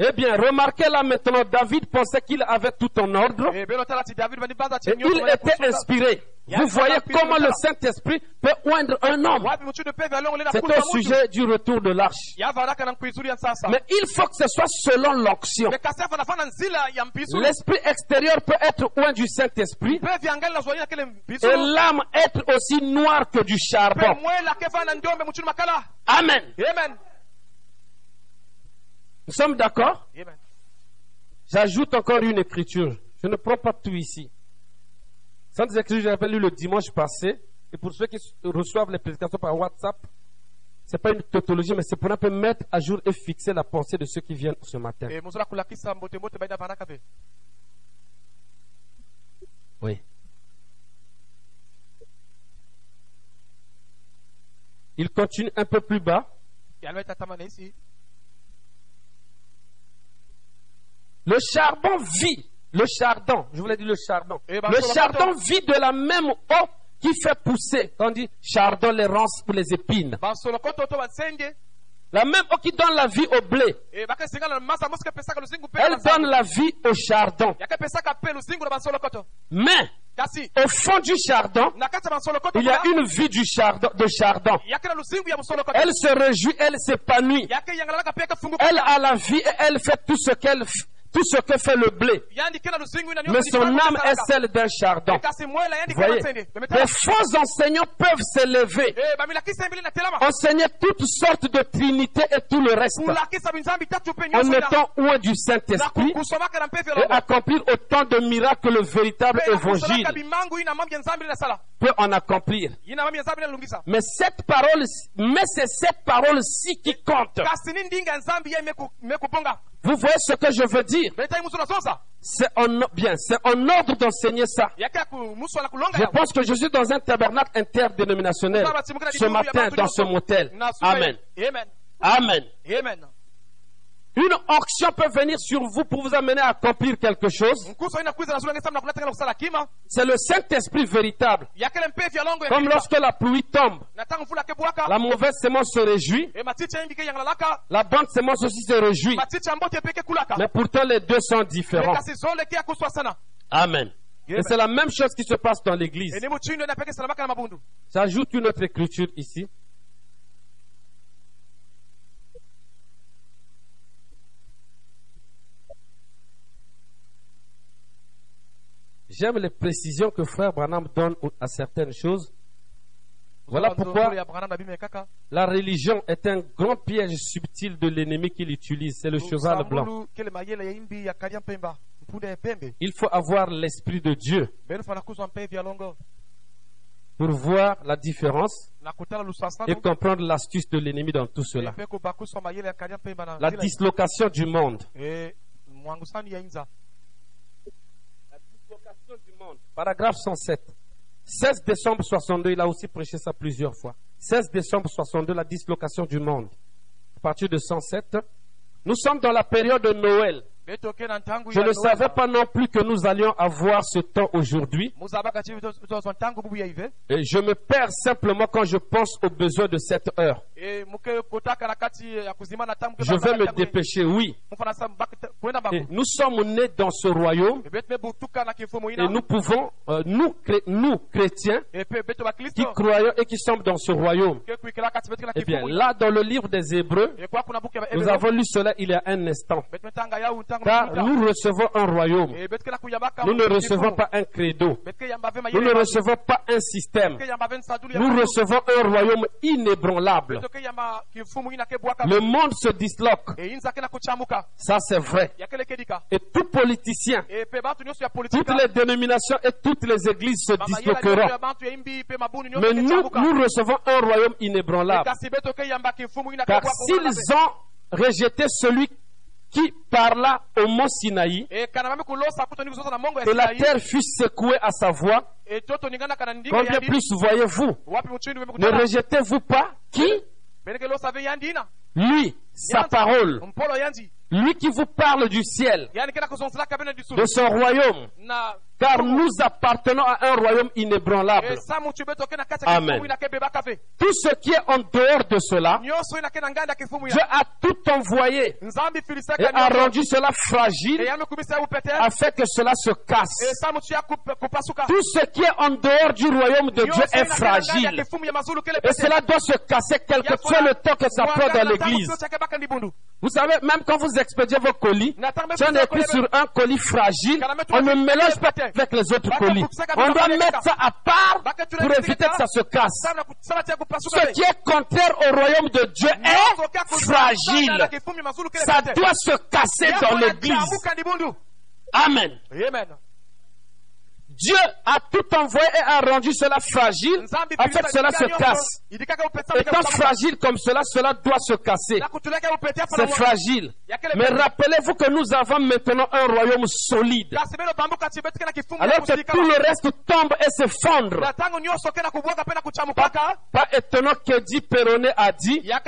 [SPEAKER 1] Eh bien, remarquez là maintenant, David pensait qu'il avait tout en ordre.
[SPEAKER 2] Eh,
[SPEAKER 1] et il était inspiré. Vous voyez comment le Saint-Esprit peut oindre un homme. C'est au sujet du retour de l'arche. Mais il faut que ce soit selon l'onction. L'esprit extérieur peut être oint du Saint-Esprit. Et l'âme être aussi noire que du charbon. amen Nous sommes d'accord J'ajoute encore une écriture. Je ne prends pas tout ici. Sainte Écritures, j'avais lu le dimanche passé. Et pour ceux qui reçoivent les prédications par WhatsApp, c'est pas une tautologie, mais c'est pour un peu mettre à jour et fixer la pensée de ceux qui viennent ce matin. Oui. Il continue un peu plus bas. Le charbon vit. Le chardon, je voulais dire le chardon.
[SPEAKER 2] Eh ben,
[SPEAKER 1] le chardon vit de la même eau qui fait pousser. On dit chardon, les ronces ou les épines.
[SPEAKER 2] basenge
[SPEAKER 1] La même eau qui donne la vie au blé,
[SPEAKER 2] eh, pe
[SPEAKER 1] elle donne la vie au chardon. Mais au fond du chardon, il y a une vie du chardon, de chardon. Elle se réjouit, elle s'épanouit. Elle a la vie et elle fait tout ce qu'elle, f- tout ce que fait le blé. Mais son âme est celle d'un chardon. voyez, les faux enseignants peuvent s'élever,
[SPEAKER 2] eh telama
[SPEAKER 1] enseigner toutes sortes de trinités et tout le reste, en étant loin du Saint-Esprit et accomplir autant de miracles que le véritable
[SPEAKER 2] na
[SPEAKER 1] évangile peut en accomplir. Mais cette parole, mais c'est cette parole-ci qui compte. Vous voyez ce que je veux dire? C'est en, bien, c'est en ordre d'enseigner ça. Je pense que je suis dans un tabernacle interdénominationnel ce matin dans ce motel. Amen.
[SPEAKER 2] amen
[SPEAKER 1] Amen. Une onction peut venir sur vous pour vous amener à accomplir quelque chose. C'est le Saint-Esprit véritable. Comme lorsque la pluie tombe, la mauvaise semence se réjouit, la bonne semence aussi se réjouit. Mais pourtant, les deux sont différents. Amen. Et c'est la même chose qui se passe dans l'église. J'ajoute une autre écriture ici. J'aime les précisions que Frère Branham donne à certaines choses. Voilà pourquoi la religion est un grand piège subtil de l'ennemi qu'il utilise. C'est le cheval blanc. Il faut avoir l'esprit de Dieu pour voir la différence et comprendre l'astuce de l'ennemi dans tout cela. La dislocation du monde.
[SPEAKER 2] e mwangusani ya inza
[SPEAKER 1] La du monde. Paragraphe 107. 16 décembre 62, il a aussi prêché ça plusieurs fois. 16 décembre 62, la dislocation du monde. À partir de 107, nous sommes dans la période de Noël. Je ne savais pas non plus que nous allions avoir ce temps aujourd'hui. Et je me perds simplement quand je pense aux besoins de cette heure. Je vais me dépêcher, oui. Et nous sommes nés dans ce royaume. Et nous pouvons, euh, nous, nous, chrétiens, qui croyons et qui sommes dans ce royaume, eh bien, là, dans le livre des Hébreux, nous avons lu cela il y a un instant. Car nous recevons un royaume.
[SPEAKER 2] e kuyambaka
[SPEAKER 1] Nous ne recevons pas un credo. Nous ne recevons pas un système. Nous recevons un royaume inébranlable. Le monde se disloque. Ça, c'est vrai. Et tout politicien, toutes
[SPEAKER 2] politika
[SPEAKER 1] les dénominations et toutes les églises se disloqueront. Mais nous, nous recevons un royaume inébranlable. Car s'ils ont rejeté celui qui parla au mont Sinaï,
[SPEAKER 2] e
[SPEAKER 1] que la terre fut secouée à sa voix, combien plus voyez-vous? Ne rejetez-vous pas qui? Lui, sa parole, lui qui vous parle du ciel, de son royaume, car nous appartenons à un royaume inébranlable. Amen. Tout ce qui est en dehors de cela, Dieu a tout envoyé et a rendu cela fragile afin que cela se casse. Tout ce qui est en dehors du royaume de Dieu est fragile. Et cela doit se casser quel que soit le temps que ça prend dans l'église. Vous savez, même quand vous expédiez vos colis, si on est pris sur un colis fragile, on ne mélange pas avec les autres colis. On doit mettre ça à part pour éviter que ça se casse. Ce qui est contraire au royaume de Dieu est fragile. Ça doit se casser dans l'église. Amen. Dieu a tout envoyé et a rendu cela fragile afin que cela se casse. Étant fragile comme cela, cela doit se casser. C'est fragile. Mais rappelez-vous que nous avons maintenant un royaume solide. Alors que tout le reste tombe et s'effondre.
[SPEAKER 2] kuchamukaka
[SPEAKER 1] Pas étonnant a dit,
[SPEAKER 2] ya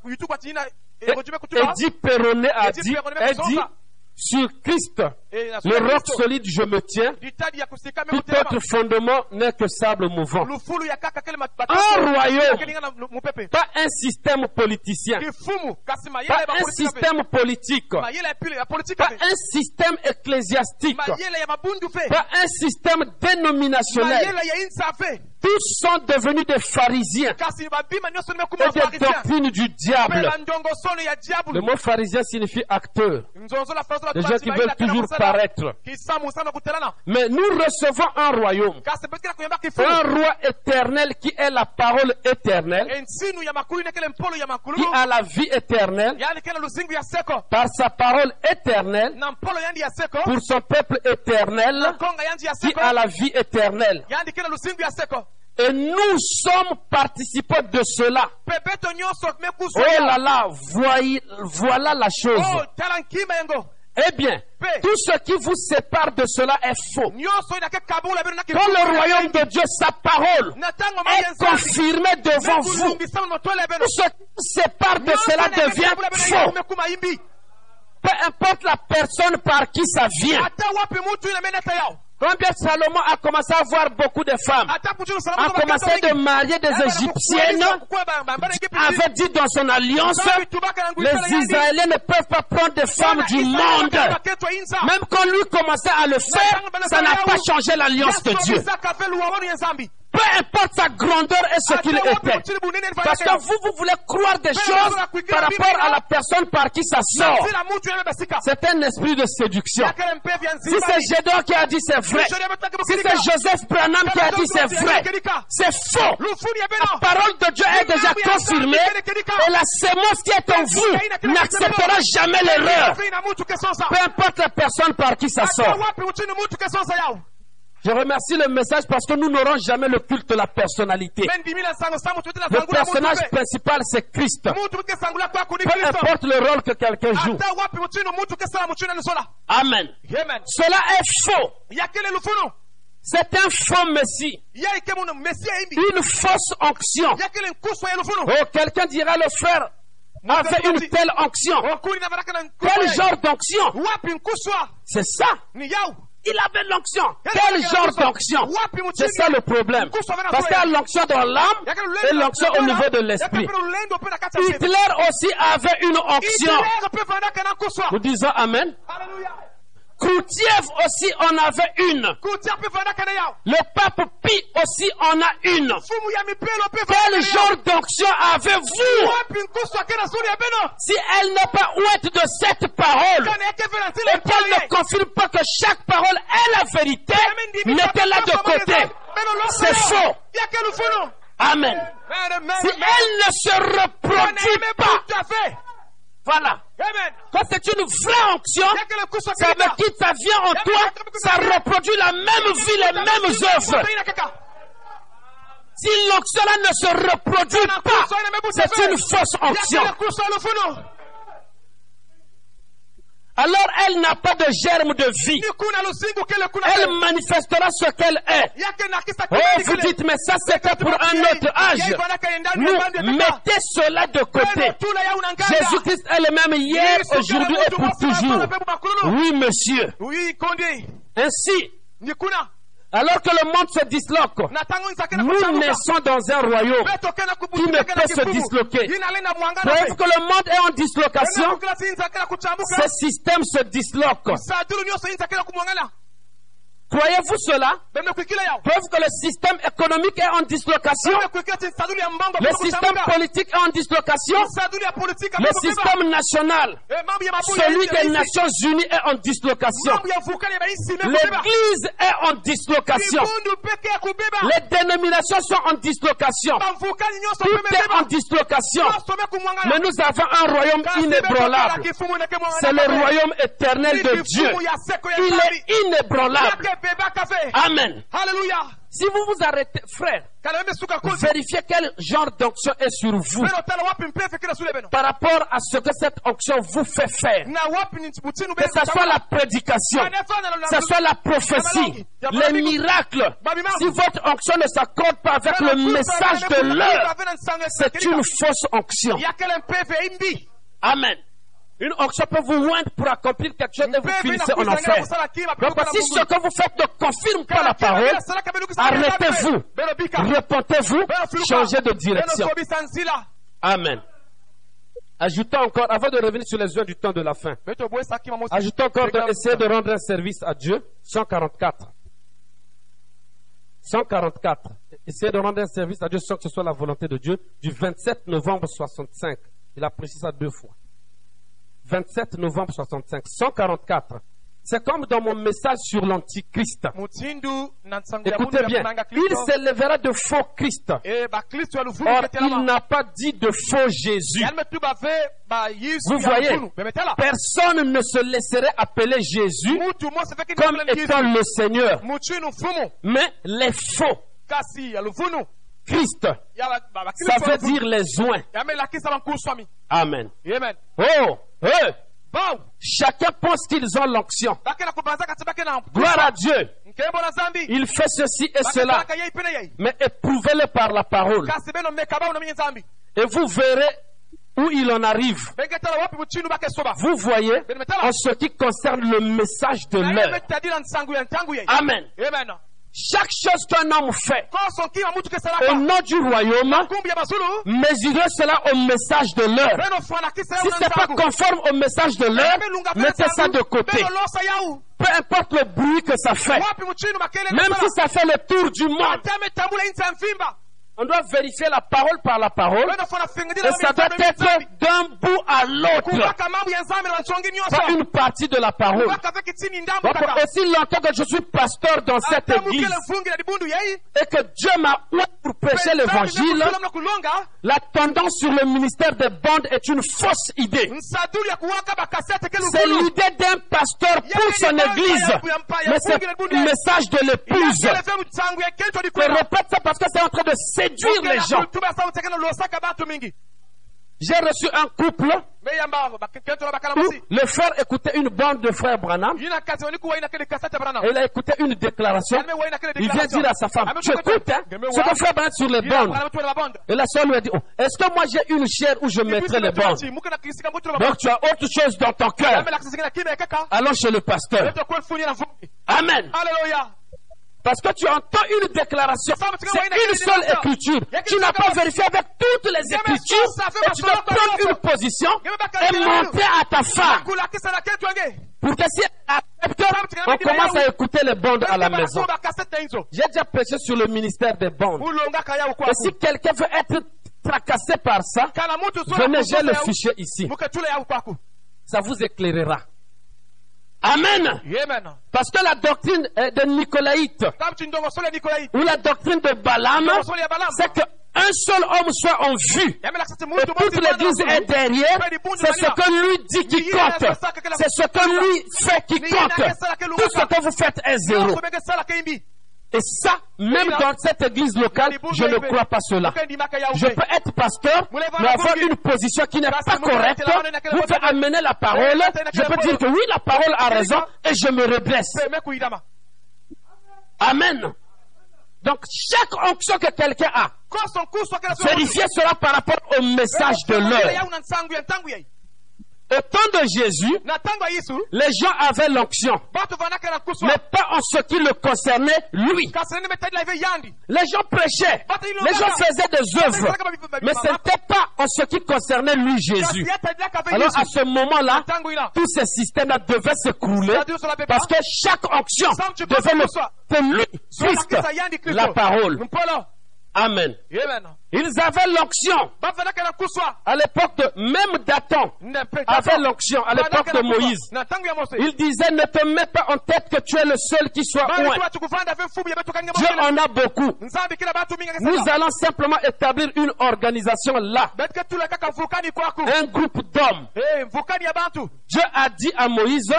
[SPEAKER 2] kuyitukwa tina
[SPEAKER 1] et- a dit, a dit,
[SPEAKER 2] Mezonga.
[SPEAKER 1] sur Christ, le roc solide, je me tiens. Tout autre fondement n'est que sable mouvant. Un royaume, pas un système politicien, pas un système politique, pas un système ecclésiastique, pas un système dénominationnel. Tous sont devenus des pharisiens. Et des doctrines du diable. Le mot pharisien signifie acteur, des gens qui veulent toujours Mais nous recevons un royaume, un roi éternel qui est la parole éternelle, qui a la vie éternelle, par sa parole éternelle, pour son peuple éternel, qui a la vie éternelle. Et nous sommes participants de cela. Oh là là, voilà la chose. Eh bien, tout ce qui vous sépare de cela est faux. Dans le royaume de Dieu, sa parole est confirmée devant vous. Tout ce qui vous sépare de cela devient faux. Peu importe la personne par qui ça vient. Combien Salomon a commencé à voir beaucoup de femmes, a commencé de marier des Égyptiennes, avait dit dans son alliance, les Israéliens ne peuvent pas prendre des femmes du monde. Même quand lui commençait à le faire, ça n'a pas changé l'alliance de Dieu. Peu importe sa grandeur et ce qu'il était. Parce que vous, vous voulez croire des choses par rapport à la personne par qui ça sort. C'est un esprit de séduction. Si c'est Gédon qui a dit c'est vrai, si c'est Joseph Branham qui a dit c'est vrai, c'est faux. La parole de Dieu est déjà confirmée. et la sémence qui est en vous n'acceptera jamais l'erreur. Peu importe la personne par qui ça sort. Je remercie le message parce que nous n'aurons jamais le culte de la personnalité. Le personnage principal, c'est Christ. Peu importe le rôle que quelqu'un joue. Amen. Cela est faux. C'est un faux messie. Une fausse onction. Oh, quelqu'un dira le frère avait une telle onction. Quel genre d'onction? C'est ça. Il avait l'onction. Quel genre d'onction? C'est ça le problème. Parce qu'il y a l'onction dans l'âme et l'onction au niveau de l'esprit. Hitler aussi avait une onction. Nous disons Amen. Koutiev aussi en avait une. Le pape Pi aussi en a une. Quel genre d'onction avez-vous? Si elle n'est pas ouette de cette parole, et qu'elle ne confirme pas que chaque parole est la vérité, mettez-la de côté. C'est faux. Amen. Si elle ne se reproduit pas, voilà. Quand c'est une vraie onction, ça veut dire que ça vient en toi, ça reproduit la même vie, les mêmes œuvres. Si l'onction ne se reproduit pas, c'est une fausse onction. Alors elle n'a pas de germe de vie. Elle manifestera ce qu'elle est. Oh, vous dites, mais ça c'était pour un autre âge. Nous, mettez cela de côté. Jésus-Christ est le même hier, aujourd'hui et pour toujours. Oui, monsieur. Ainsi, alors que le monde se disloque, nous naissons dans un royaume qui ne peut se disloquer. Preuve que le monde est en dislocation, ce système se disloque. Croyez-vous cela Preuve que le système économique est en dislocation, le système politique est en dislocation, le système national, celui des Nations Unies est en dislocation. L'Église est en dislocation. Les dénominations sont en dislocation. Tout est en dislocation. Mais nous avons un royaume inébranlable. C'est le royaume éternel de Dieu. Il est inébranlable. Amen.
[SPEAKER 2] Alléluia.
[SPEAKER 1] Si vous vous arrêtez, frère, vérifiez quel genre d'onction est sur vous par rapport à ce que cette onction vous fait faire. Que ce soit la prédication, que ce soit la prophétie, les miracles. Si votre onction ne s'accorde pas avec le message de l'heure, c'est une fausse onction. Amen. Une onction peut vous oindre pour accomplir quelque chose et vous finissez en enfer. Donc si ce que vous faites ne confirme pas la parole, arrêtez-vous, repentez-vous, changez de direction. Amen. Ajoutons encore, avant de revenir sur les heures du temps de la fin, ajoutons encore d'essayer de rendre un service à Dieu, 144. 144. Essayez de rendre un service à Dieu sans que ce soit la volonté de Dieu, du 27 novembre 65. Il a précisé ça deux fois. 27 novembre 65, 144. C'est comme dans mon message sur l'antichrist. Écoutez bien, il s'élèvera de faux Christ. Or, il n'a pas dit de faux Jésus. Vous voyez, personne ne se laisserait appeler Jésus comme étant le Seigneur. Mais les faux Christ,
[SPEAKER 2] ya ba- ba- bakili
[SPEAKER 1] ça veut dire les oins. amen. Oh, eux, chacun pense qu'ils ont l'onction. Gloire à Dieu. Il fait ceci et cela. Mais éprouvez-le par la parole. Et vous verrez où il en arrive. Vous voyez, en ce qui concerne le message de l'heure. Amen. Chaque chose qu'un homme fait au nom du royaume, mesurez cela au message de l'heure. Si ce n'est pas conforme au message de l'heure, mettez ça de côté. Peu importe le bruit que ça fait, même si ça fait le tour du monde, on doit vérifier la parole par la parole. Et ça doit être d'un bout à l'autre, pas une partie de la parole. Donc, aussi longtemps que je suis pasteur dans cette église
[SPEAKER 2] yei
[SPEAKER 1] et que Dieu m'a oint pour prêcher l'évangile, la tendance sur le ministère des bandes est une fausse idée. C'est l'idée d'un pasteur pour son église, mais c'est le message de l'épouse. Je répète ça parce que c'est en train de séduire les gens. J'ai reçu un couple
[SPEAKER 2] bakala
[SPEAKER 1] où le frère écoutait une bande de frères Branham. Il a écouté une déclaration. Il vient dire à sa femme,
[SPEAKER 2] kuwa-
[SPEAKER 1] écoutes, hein,
[SPEAKER 2] Geme
[SPEAKER 1] ce que frère Branham sur les bandes. Et la soeur lui a dit, oh, est-ce que moi j'ai une chair où je mettrai les bandes? Donc tu as autre chose dans ton cœur.
[SPEAKER 2] kime kaka.
[SPEAKER 1] Allons chez le pasteur. Amen.
[SPEAKER 2] haleluya
[SPEAKER 1] Parce que tu entends une déclaration. C'est une seule écriture. Tu n'as pas vérifié avec toutes les écritures. Et tu dois prendre une position et monter à ta femme. Pour que si on commence à écouter les bandes à la maison. J'ai déjà prêché sur le ministère des bandes. Et si quelqu'un veut être tracassé par ça, venez, j'ai le fichier ici. Ça vous éclairera. Amen. Parce que la doctrine de Nicolaïte
[SPEAKER 2] kama chindongo sole nikolai
[SPEAKER 1] ou la doctrine de Balaam, c'est qu'un seul homme soit en vue. Et toute l'église est derrière. C'est ce que lui dit qui compte. C'est ce que lui fait qui compte. Tout ce que vous faites est zéro. Et ça, même dans cette église locale, je ne crois pas cela. Je peux être pasteur, mais avoir une position qui n'est pas correcte, vous faire amener la parole. Je peux dire que oui, la parole a raison et je me redresse. Amen. Donc, chaque onction que quelqu'un a, vérifiez cela par rapport au message de l'heure. Au temps de Jésus, les gens avaient l'onction, mais pas en ce qui le concernait lui. Les gens prêchaient, les gens faisaient des œuvres, mais ce n'était pas en ce qui concernait lui Jésus. Alors à ce moment-là, tous ces systèmes-là devaient s'écrouler parce que chaque onction devait le lui puisque la parole. Amen. Ils avaient l'onction. À l'époque de même Dathan avait l'onction. À l'époque de Moïse. Il disait ne te mets pas en tête que tu es le seul qui soit loin. Dieu en a beaucoup. Nous allons simplement établir une organisation là, un groupe d'hommes.
[SPEAKER 2] Eh,
[SPEAKER 1] Dieu a dit à Moïse,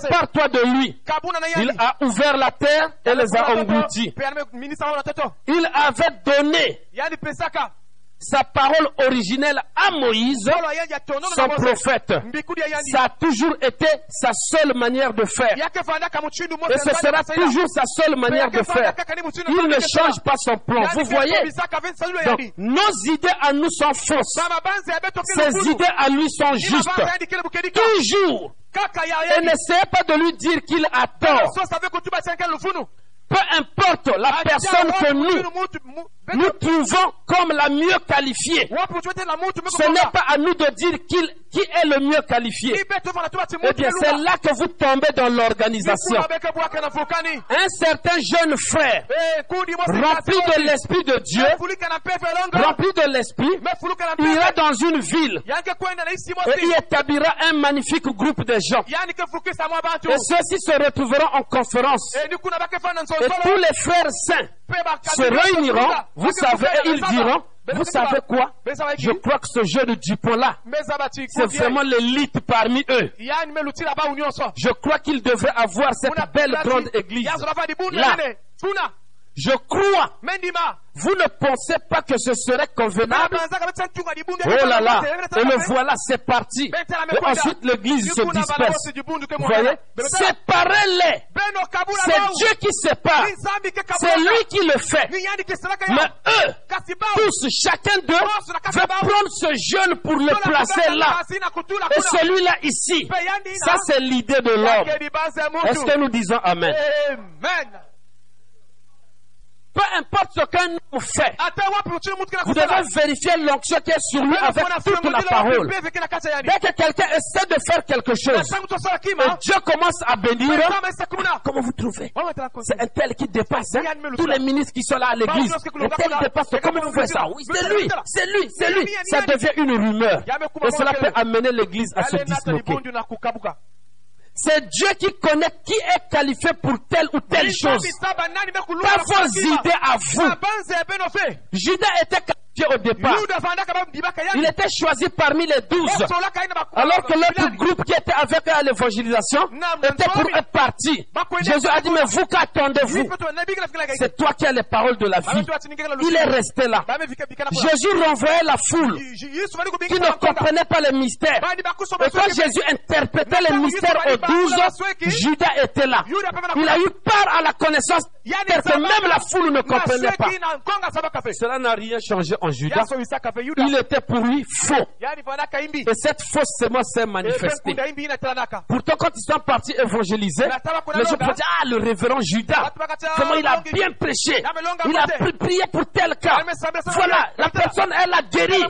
[SPEAKER 1] sépare-toi de lui. Il a ouvert la terre et les a engloutis. Il avait donné sa parole originelle à Moïse, son prophète. Ça a toujours été sa seule manière de faire. Et ce sera toujours sa seule manière de faire. Il ne change pas son plan. Vous voyez Donc, nos idées à nous sont fausses. Ses idées à lui sont justes. Toujours. Et n'essayez pas de lui dire qu'il a tort. Peu importe la personne que nous, nous trouvons comme la mieux qualifiée. Ce n'est pas à nous de dire qu'il- qui est le mieux qualifié. Eh bien, c'est là que vous tombez dans l'organisation. Un certain jeune frère, rempli de l'Esprit de Dieu, rempli de l'Esprit, ira dans une ville et y établira un magnifique groupe de gens. Et ceux-ci se retrouveront en conférence. Et tous les frères saints se réuniront, vous savez, et ils diront, vous savez quoi? Je crois que ce jeune Dupont-là, c'est vraiment l'élite parmi eux. Je crois qu'il devrait avoir cette belle grande église. Là. Je crois. Vous ne pensez pas que ce serait convenable? Oh là là, et le voilà, c'est parti. Et ensuite, l'église se disperse. Vous voyez? Séparez-les. C'est. Dieu qui sépare. C'est lui qui le fait. Mais eux, tous, chacun d'eux, veut prendre ce jeune pour le placer là. Et celui-là ici. Ça, c'est l'idée de l'homme. Est-ce que nous disons Amen?
[SPEAKER 2] Amen.
[SPEAKER 1] Peu importe ce qu'un homme fait, vous devez vérifier l'onction qui est sur lui avec toute la parole. Dès que quelqu'un essaie de faire quelque chose, et
[SPEAKER 2] kima.
[SPEAKER 1] Dieu commence à bénir, comment vous trouvez? C'est un tel qui dépasse hein, tous les ministres qui sont là à l'église. Un tel dépasse. Comment vous faites ça? Oui, c'est lui, c'est lui, c'est lui. Ça devient une rumeur. Et cela peut amener l'église à se disloquer. C'est Dieu qui connaît qui est qualifié pour telle ou telle chose. Pas vos idées à vous. Judas était qualifié au départ. Il était choisi parmi les douze. Alors que l'autre groupe qui était avec eux à l'évangélisation était pour être parti. Jésus a dit, mais vous qu'attendez-vous C'est toi qui as les paroles de la vie.
[SPEAKER 2] Atinike la
[SPEAKER 1] Il est resté là.
[SPEAKER 2] Kwa.
[SPEAKER 1] Jésus renvoyait la foule qui ne comprenait pas les mystères.
[SPEAKER 2] Bakuso
[SPEAKER 1] Et quand Jésus interprétait les mystères aux douze, Judas était là. Il a eu part à la connaissance que même la foule ne comprenait pas. Cela n'a rien changé en
[SPEAKER 2] Yuda.
[SPEAKER 1] Il était pour lui faux. Et cette fausse semence s'est manifestée. Pourtant, quand ils sont partis évangéliser, les gens ont dit, ah, le révérend Judas, comment il a bien prêché. Il a pri- prié pour tel cas. Voilà, la personne, elle a guéri.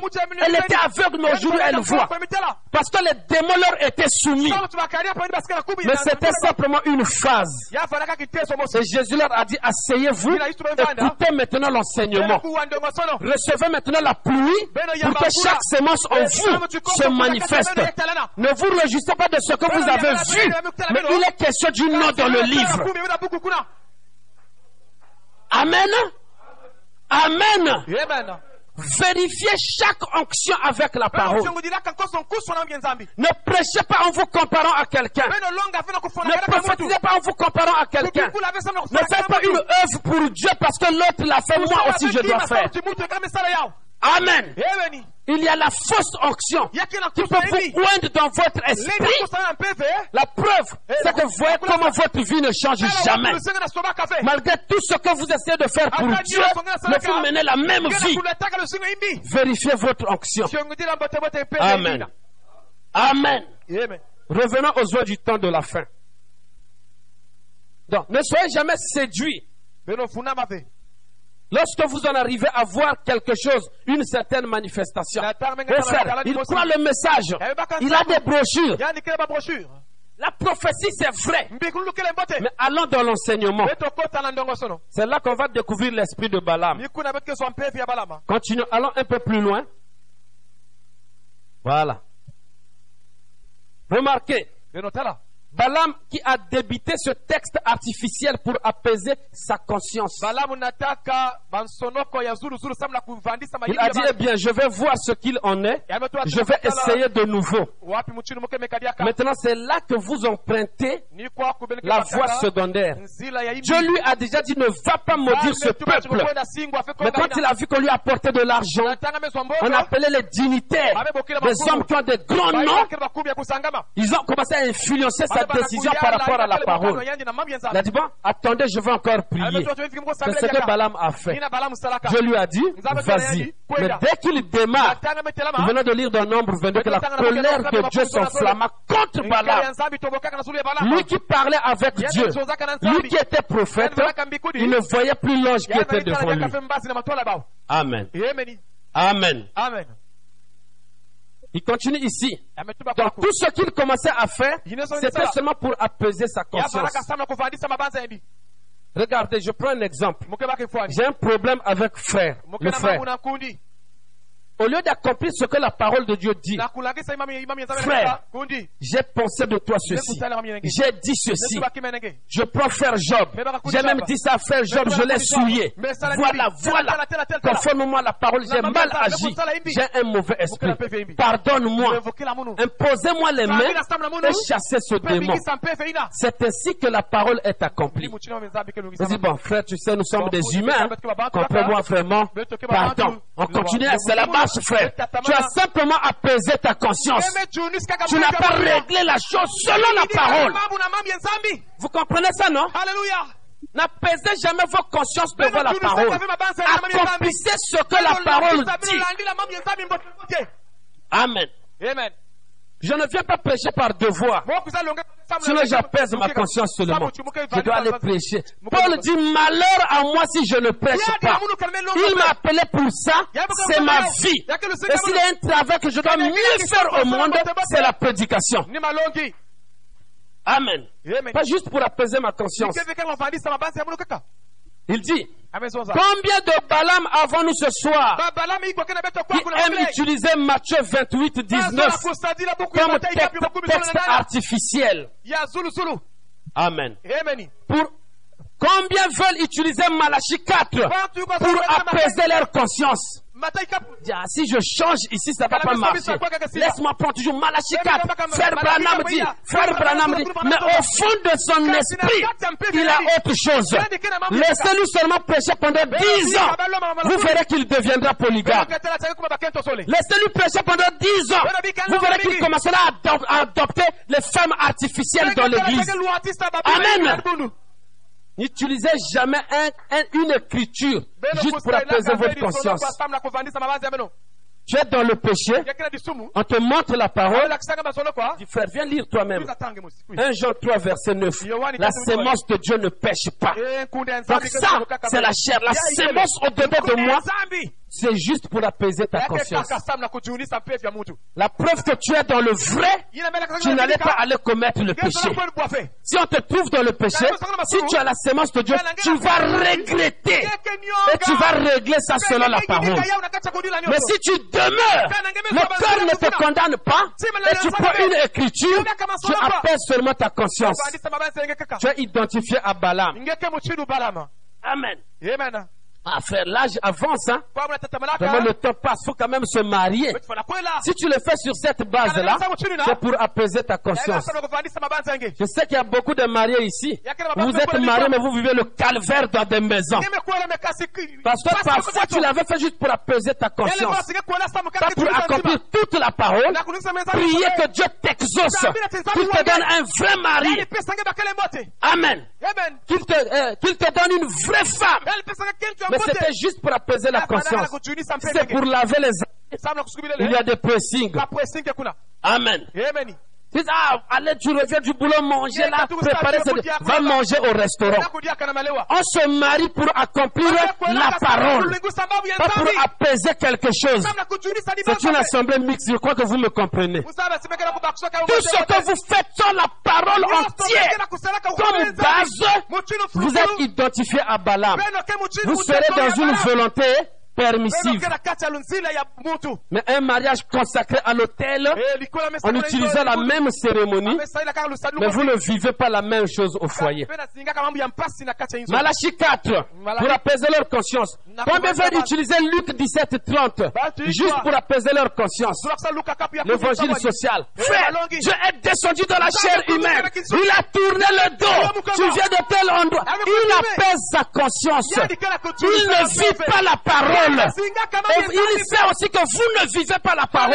[SPEAKER 1] Elle était aveugle, mais aujourd'hui, elle voit. Parce que les démons leur étaient soumis. Mais c'était simplement une phase. Et Jésus leur a dit, asseyez-vous, écoutez maintenant l'enseignement. Recevez maintenant la pluie pour que chaque sémence en vous se manifeste. Ne vous réjouissez pas de ce que vous avez vu, mais il est question du nom dans le livre. Amen. Amen. Vérifiez chaque onction avec la parole. Ne prêchez pas en vous comparant à quelqu'un. Ne prophétisez pas en vous comparant à quelqu'un. Ne faites pas une œuvre pour Dieu parce que l'autre l'a fait, moi aussi je dois faire. Amen. Il y a la fausse onction qui peut vous oindre dans votre esprit. La preuve, c'est que vous voyez comment votre vie ne change jamais. Malgré tout ce que vous essayez de faire pour Dieu, mais vous menez la même vie. Vérifiez votre onction. Amen. Amen. Revenons aux oies du temps de la fin. Donc, ne soyez jamais séduits lorsque vous en arrivez à voir quelque chose, une certaine manifestation. Il croit le message. Il a des brochures. La prophétie, c'est vrai. Mais allons dans l'enseignement. C'est là qu'on va découvrir l'esprit de Balaam. Continuons, allons un peu plus loin. Voilà. Remarquez, Balaam qui a débité ce texte artificiel pour apaiser sa conscience. Il a dit, eh bien, je vais voir ce qu'il en est. Je vais essayer de nouveau. Maintenant, c'est là que vous empruntez la voie secondaire. Dieu lui a déjà dit, ne va pas maudire ce peuple. Mais quand il a vu qu'on lui apportait de l'argent, on appelait les dignitaires, des hommes qui ont des grands noms, ils ont commencé à influencer sa
[SPEAKER 2] Bale
[SPEAKER 1] décision
[SPEAKER 2] banakuya,
[SPEAKER 1] par rapport à la parole. Il a dit, bon, attendez, je vais encore prier. C'est ce que. Balaam a fait. Dieu lui a dit, vas-y. Mais dès qu'il démarre, nous venons de lire dans Nombre 22 que la colère de Dieu s'enflamma contre Balaam. Lui qui parlait avec Dieu, lui qui était prophète, il ne voyait plus l'ange qui était devant lui. Amen. Amen.
[SPEAKER 2] Amen.
[SPEAKER 1] Il continue ici.
[SPEAKER 2] Ametuba
[SPEAKER 1] Donc tout ce qu'il commençait à faire, c'était seulement pour apaiser sa conscience. Regardez, je prends un exemple. J'ai un problème avec frère, le frère. Au lieu d'accomplir ce que la parole de Dieu dit, Frère. j'ai pensé de toi ceci. J'ai dit ceci. Je prends frère Job. J'ai même dit ça à frère Job, je l'ai souillé. Voilà, voilà. Conformément à la parole, j'ai mal agi. J'ai un mauvais esprit. Pardonne-moi. Imposez-moi les mains et chassez ce démon. C'est ainsi que la parole est accomplie. Je dis, bon, frère, tu sais, nous sommes des humains. Comprends-moi vraiment. Pardon. On continue, c'est la marche, frère. Tu as simplement apaisé ta conscience. Tu n'as pas réglé la chose selon la parole. Vous comprenez ça, non?
[SPEAKER 2] Haleluya
[SPEAKER 1] N'apaisez jamais vos consciences devant la parole. Accomplissez ce que la parole dit. Amen Je ne viens pas prêcher par devoir. Sinon, j'apaise ma conscience seulement. Je dois aller prêcher. Paul dit, malheur à moi si je ne prêche pas. Il m'a appelé pour ça. C'est ma vie. Et s'il y a un travail que je dois mieux faire au monde, c'est la prédication. amen Pas juste pour apaiser ma conscience. Il dit, combien de Balaam avons-nous ce soir? Qui
[SPEAKER 2] kwa kuna
[SPEAKER 1] aime utiliser Matthieu 28, 19
[SPEAKER 2] kusadila buku
[SPEAKER 1] comme texte, artificiel. Amen. Pour combien veulent utiliser Malachie 4
[SPEAKER 2] Watu yuko
[SPEAKER 1] pour apaiser leur conscience? Si je change ici, ça va pas marcher. Laisse-moi prendre toujours Malachie 4. Frère Branham dit, Frère Branham dit, mais au fond de son esprit, il a autre chose. Laissez-lui seulement prêcher pendant 10 ans. Vous verrez qu'il deviendra polygame. Laissez-lui prêcher pendant 10 ans. Vous verrez qu'il commencera à adopter les femmes artificielles dans l'église. Amen. N'utilisez jamais un- un- une écriture juste pour apaiser votre conscience. Tu es dans le péché, on te montre la parole. Dis, frère, viens lire toi-même. 1 Jean 3, verset 9. La sémence de Dieu ne pêche pas. Donc ça, c'est la chair. La sémence au-dedans de moi, c'est juste pour apaiser ta conscience. La preuve que tu es dans le vrai, tu n'allais pas aller commettre le péché. Si on te trouve dans le péché, si tu as la sémence de Dieu, tu vas regretter. Et tu vas régler ça selon la parole. Mais si tu demeures, le cœur ne te condamne pas, et tu prends une écriture, tu appelles seulement ta conscience. Tu es identifié à Balaam. Amen. Ah frère, l'âge avance, hein. Vraiment le temps passe, faut quand même se marier. Si tu le fais sur cette base-là, c'est pour apaiser ta conscience. Je sais qu'il y a beaucoup de mariés ici. Vous êtes mariés, mais vous vivez le calvaire dans des maisons. Parce que parfois tu l'avais fait juste pour apaiser ta conscience. Pas pour accomplir toute la parole. Prier que Dieu t'exauce. Qu'il te donne un vrai mari. Amen. Qu'il te, euh, qu'il te donne une vraie femme. Mais c'était juste pour apaiser la conscience. C'est pour laver les âmes. Il y a des pressings. Amen. Dis, ah, allez, tu reviens du boulot, manger là, préparer, va manger au restaurant. On se marie pour accomplir la parole, pas pour apaiser quelque chose. C'est une assemblée mixte, je crois que vous me comprenez. Tout ce que vous faites sur la parole entière, comme base, vous êtes identifié à Balaam. Vous serez dans une volonté permissive. Mais un mariage consacré à l'autel, en utilisant la même cérémonie, mais vous ne vivez pas la même chose au foyer. Malachie 4, pour apaiser leur conscience. Combien veulent utiliser Luc 17, 30, juste pour apaiser leur conscience? L'évangile social. Frère, Dieu est descendu dans la chair humaine. Il a tourné le dos. Tu viens de tel endroit. Il apaise sa conscience. Il ne vit pas la parole. Il sait aussi que vous ne vivez pas la parole.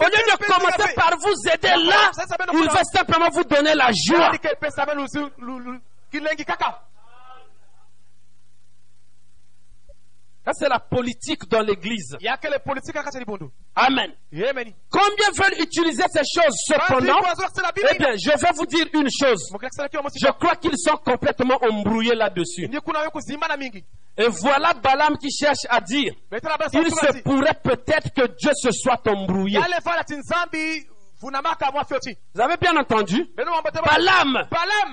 [SPEAKER 1] Au lieu de commencer par vous aider là, il va simplement vous donner la joie. Ça, c'est la politique dans l'église. Amen. Combien veulent utiliser ces choses cependant? Eh bien, je vais vous dire une chose. Je crois qu'ils sont complètement embrouillés là-dessus. Et voilà Balaam qui cherche à dire, il se pourrait peut-être que Dieu se soit embrouillé. Vous avez bien entendu? Balaam,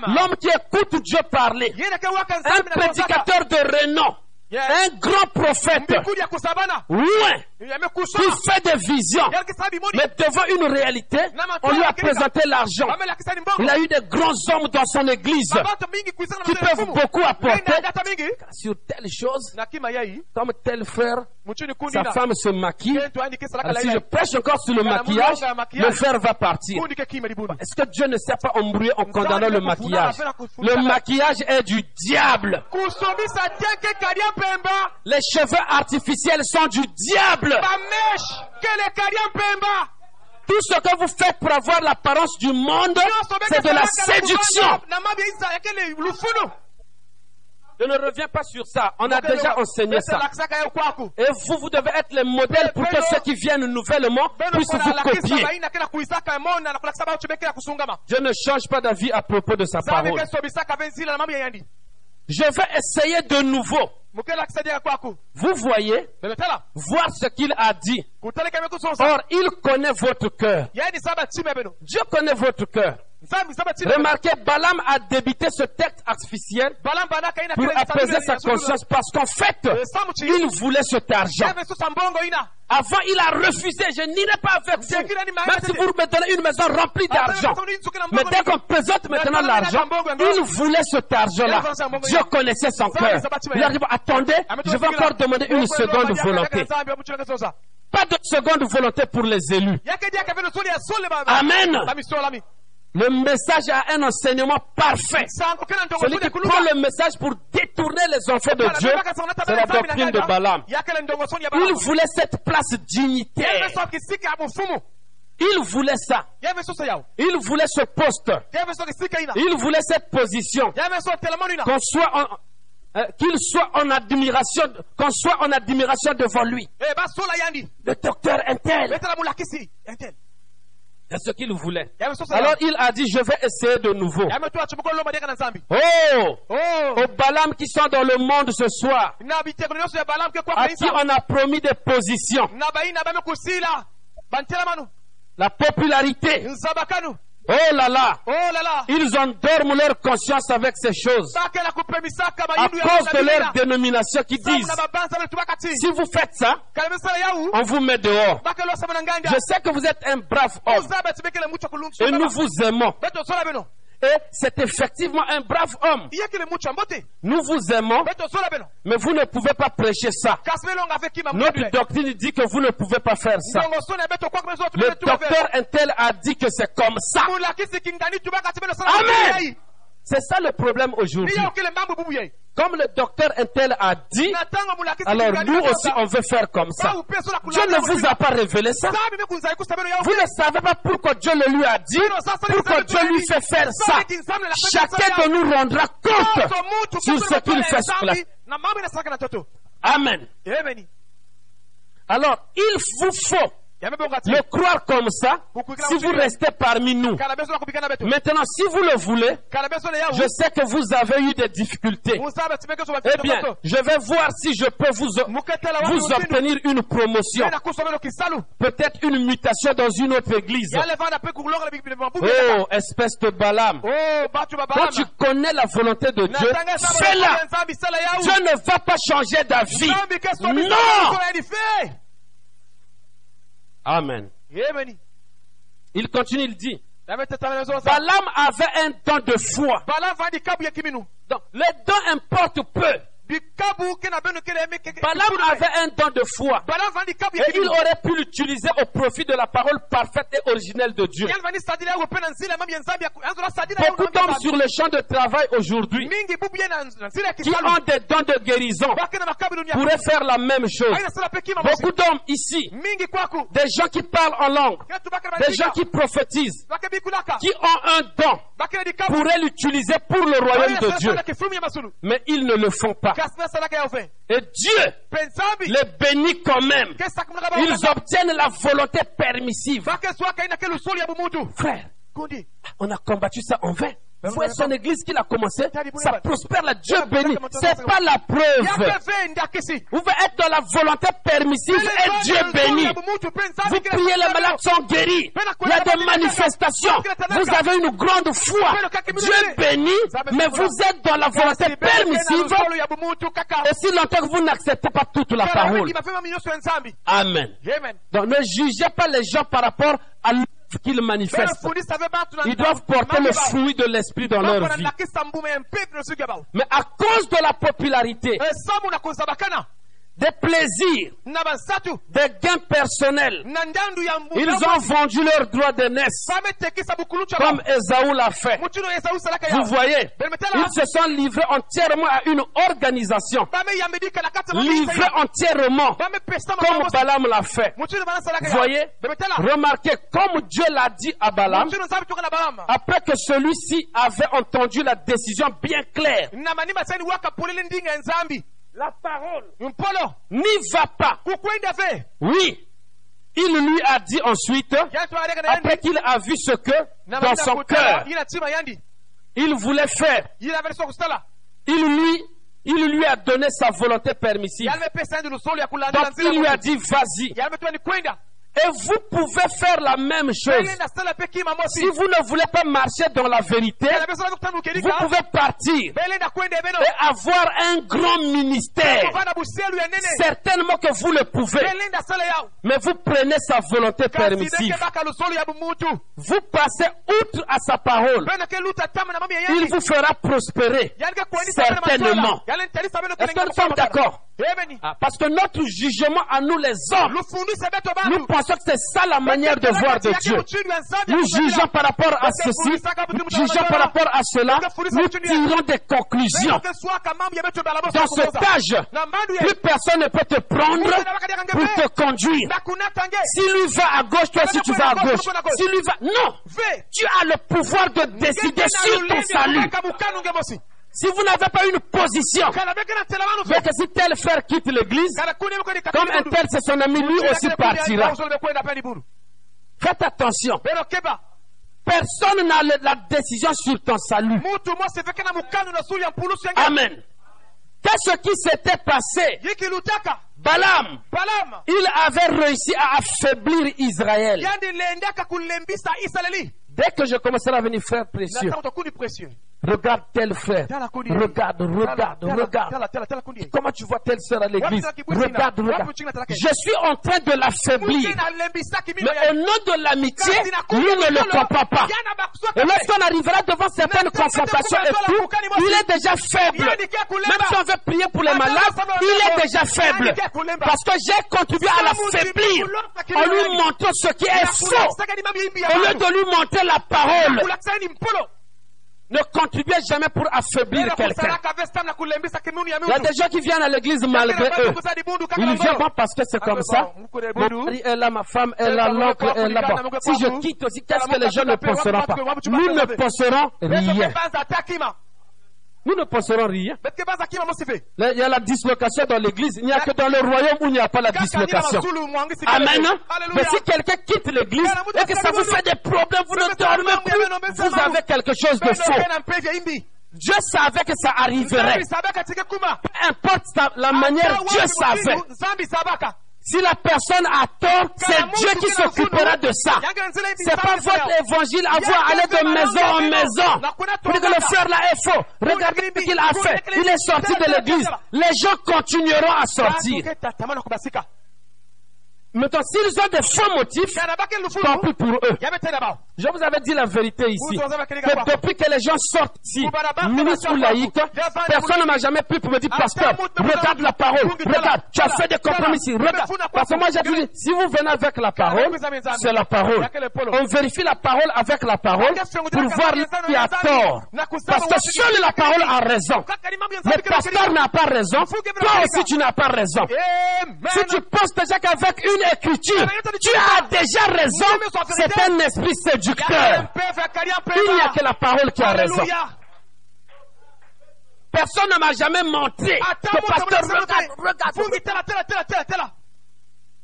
[SPEAKER 1] l'homme qui écoute Dieu parler, un prédicateur de renom, un grand prophète, loin,
[SPEAKER 2] yamekusoma
[SPEAKER 1] qui fait des visions. Mais devant une réalité, on lui a présenté l'argent. Il a eu des grands hommes dans son église. Qui peuvent beaucoup apporter sur telle chose, comme tel frère, sa femme se maquille. Alors si je prêche encore sur le maquillage, le frère va partir. Est-ce que Dieu ne s'est pas embrouillé en condamnant le maquillage? Le maquillage est du diable. Les cheveux artificiels sont du diable. Tout ce que vous faites pour avoir l'apparence du monde, c'est de la séduction. Je ne reviens pas sur ça. On a déjà enseigné ça. Et vous, vous devez être les modèles pour que ceux qui viennent nouvellement puissent vous copier. Je ne change pas d'avis à propos de sa parole. Je vais essayer de nouveau. Vous voyez, voir ce qu'il a dit. Or, il connaît votre cœur.
[SPEAKER 2] beno
[SPEAKER 1] Dieu connaît votre cœur. Remarquez, Balaam a débité ce texte artificiel pour apaiser sa conscience parce qu'en fait, il voulait cet argent. Avant, il a refusé. Je n'irai pas avec vous. Même si vous me donnez une maison remplie d'argent. Mais dès qu'on présente maintenant l'argent, il voulait cet argent-là. Dieu connaissait son cœur. Il a dit, attendez, je vais encore demander une seconde volonté. Pas de seconde volonté pour les élus.
[SPEAKER 2] Amen.
[SPEAKER 1] Le message a un enseignement parfait. Celui qui prend le message pour détourner les enfants de Dieu, c'est la doctrine de Balaam. Il voulait cette place dignitaire. Il voulait ça. Il voulait ce poste. Il voulait cette position. Qu'on soit en, euh, qu'il soit en admiration, qu'on soit en admiration devant lui. Le docteur Intel. C'est ce qu'il voulait. Alors il a dit, je vais essayer de nouveau. Oh! Aux Balaam qui sont dans le monde ce soir, à qui on a promis des positions, la popularité. Oh là là! Ils endorment leur conscience avec ces choses. À cause de leur dénomination qui disent, si vous faites ça, on vous met dehors. Je sais que vous êtes un brave homme et nous vous aimons. Et c'est effectivement un brave homme. Nous vous aimons, mais vous ne pouvez pas prêcher ça. Notre doctrine dit que vous ne pouvez pas faire ça. Le docteur Intel a dit que c'est comme ça. Amen. C'est ça le problème aujourd'hui. Comme le docteur Intel a dit, alors nous aussi on veut faire comme ça. Dieu ne vous a pas révélé ça. Vous ne savez pas pourquoi Dieu le lui a dit, pourquoi Dieu lui fait faire ça. Chacun de nous rendra compte sur ce qu'il fait sur la... Amen. Alors, il vous faut le croire comme ça si vous restez parmi nous. Maintenant, si vous le voulez, je sais que vous avez eu des difficultés. Eh bien, je vais voir si je peux vous, vous obtenir une promotion. Peut-être une mutation dans une autre église. Oh, espèce de Balaam. Quand tu connais la volonté de Dieu, fais-la. Dieu ne va pas changer d'avis. Non! Amen. Il continue, il dit, Balaam avait un don de foi. Donc, les dons importent peu. Balaam avait un don de foi. Et il aurait pu l'utiliser au profit de la parole parfaite et originelle de Dieu. Beaucoup d'hommes sur le champ de travail aujourd'hui qui ont des dons de guérison pourraient faire la même chose. Beaucoup d'hommes ici, des gens qui parlent en langue, des gens qui prophétisent, qui ont un don, pourraient l'utiliser pour le royaume de Dieu. Mais ils ne le font pas. Et Dieu les bénit quand même. Ils obtiennent la volonté permissive. Frère, on a combattu ça en vain. Vous voyez son église qu'il a commencé, ça prospère là, Dieu bénit. C'est pas la preuve. Vous pouvez être dans la volonté permissive et Dieu bénit. Vous priez, les malades sont guéris. Il y a des manifestations. Vous avez une grande foi. Dieu bénit, mais vous êtes dans la volonté permissive
[SPEAKER 2] kaka
[SPEAKER 1] aussi longtemps que vous n'acceptez pas toute la parole. Amen. Donc ne jugez pas les gens par rapport à qu'ils manifestent. Ils doivent porter le fruit de l'esprit dans leur vie. Mais à cause de la popularité, des plaisirs, des gains personnels, ils ont vendu leur droit d'aînesse,
[SPEAKER 2] bametekisa bukulu cha
[SPEAKER 1] comme Esaü l'a fait. Vous voyez, ils se sont livrés entièrement à une organisation, livrés entièrement, comme Balaam l'a fait. Vous voyez, remarquez, comme Dieu l'a dit à Balaam, après que celui-ci avait entendu la décision bien claire, la parole, n'y va pas. Oui, il lui a dit ensuite, après qu'il a vu ce que dans son cœur il voulait faire, il lui, il lui a donné sa volonté permissive. Donc il lui a dit, vas-y. Et vous pouvez faire la même chose. Si vous ne voulez pas marcher dans la vérité, vous pouvez partir et avoir un grand ministère. Certainement que vous le pouvez, mais vous prenez sa volonté permissive. Vous passez outre à sa parole. Il vous fera prospérer. Certainement. Est-ce que nous sommes d'accord? Ah, Parce que notre jugement à nous les hommes, nous pensons que c'est ça la manière de voir de Dieu. Nous jugeons par rapport à ceci, nous jugeons par rapport à cela, nous tirons des conclusions. Dans ce âge, plus personne ne peut te prendre pour te conduire. Si lui va à gauche, toi aussi tu vas à gauche. Si lui va... Non Tu as le pouvoir de décider sur ton salut. Si vous n'avez pas une position, donc si tel frère quitte l'église, comme un tel c'est son ami, lui aussi partira. Faites attention. Personne n'a la décision sur ton salut. Amen. Qu'est-ce qui s'était passé? Balaam,
[SPEAKER 2] balama
[SPEAKER 1] il avait réussi à affaiblir Israël. Dès que je commencerai à venir, frère précieux regarde tel frère, regarde, regarde, regarde. Comment tu vois telle sœur à l'église? Regarde, regarde. Je suis en train de l'affaiblir. Mais au nom de l'amitié, lui ne le comprend pas. Et lorsqu'on arrivera devant certaines confrontations et tout, il est déjà faible. Même si on veut prier pour les malades, il est déjà faible. Parce que j'ai contribué à l'affaiblir en lui montrant ce qui est faux. Au lieu de lui montrer la parole. Ne contribuez jamais pour affaiblir quelqu'un. Il y a des gens qui viennent à l'église malgré eux. Ils viennent pas parce que c'est comme ça. Mon mari est là, ma femme est là, l'oncle est là-bas. Si je quitte aussi, qu'est-ce que les gens ne penseront pas? Nous ne penserons rien. Nous ne penserons rien. Il y a la dislocation dans l'église. Il n'y a que dans le royaume où il n'y a pas la dislocation. Amen. Mais si quelqu'un quitte l'église et que ça vous fait des problèmes, vous ne dormez plus, vous avez quelque chose de faux. Dieu savait que ça arriverait. Peu importe la manière, Dieu savait. Si la personne a tort, c'est Dieu qui s'occupera de ça. C'est pas votre évangile à vous aller de maison en maison. Dire que le frère là est faux. Regardez ce qu'il a fait. Il est sorti de l'église. Les gens continueront à sortir. Maintenant, s'ils ont des faux motifs, tant pis pour eux. Je vous avais dit la vérité ici. Que depuis que les gens sortent ici, ministre ou laïque, personne ne m'a jamais pu pour me dire, pasteur, regarde la parole, regarde, tu as fait des compromis ici, regarde. Parce que moi j'ai dit, si vous venez avec la parole, c'est la parole. On vérifie la parole avec la parole pour voir qui a tort. Parce que seule la parole a raison. Le pasteur n'a pas raison. Toi aussi tu n'as pas raison. Si tu penses déjà qu'avec une tu as déjà raison, c'est un esprit séducteur. Il n'y a que la parole qui a raison. Personne ne m'a jamais montré que pasteur regarde.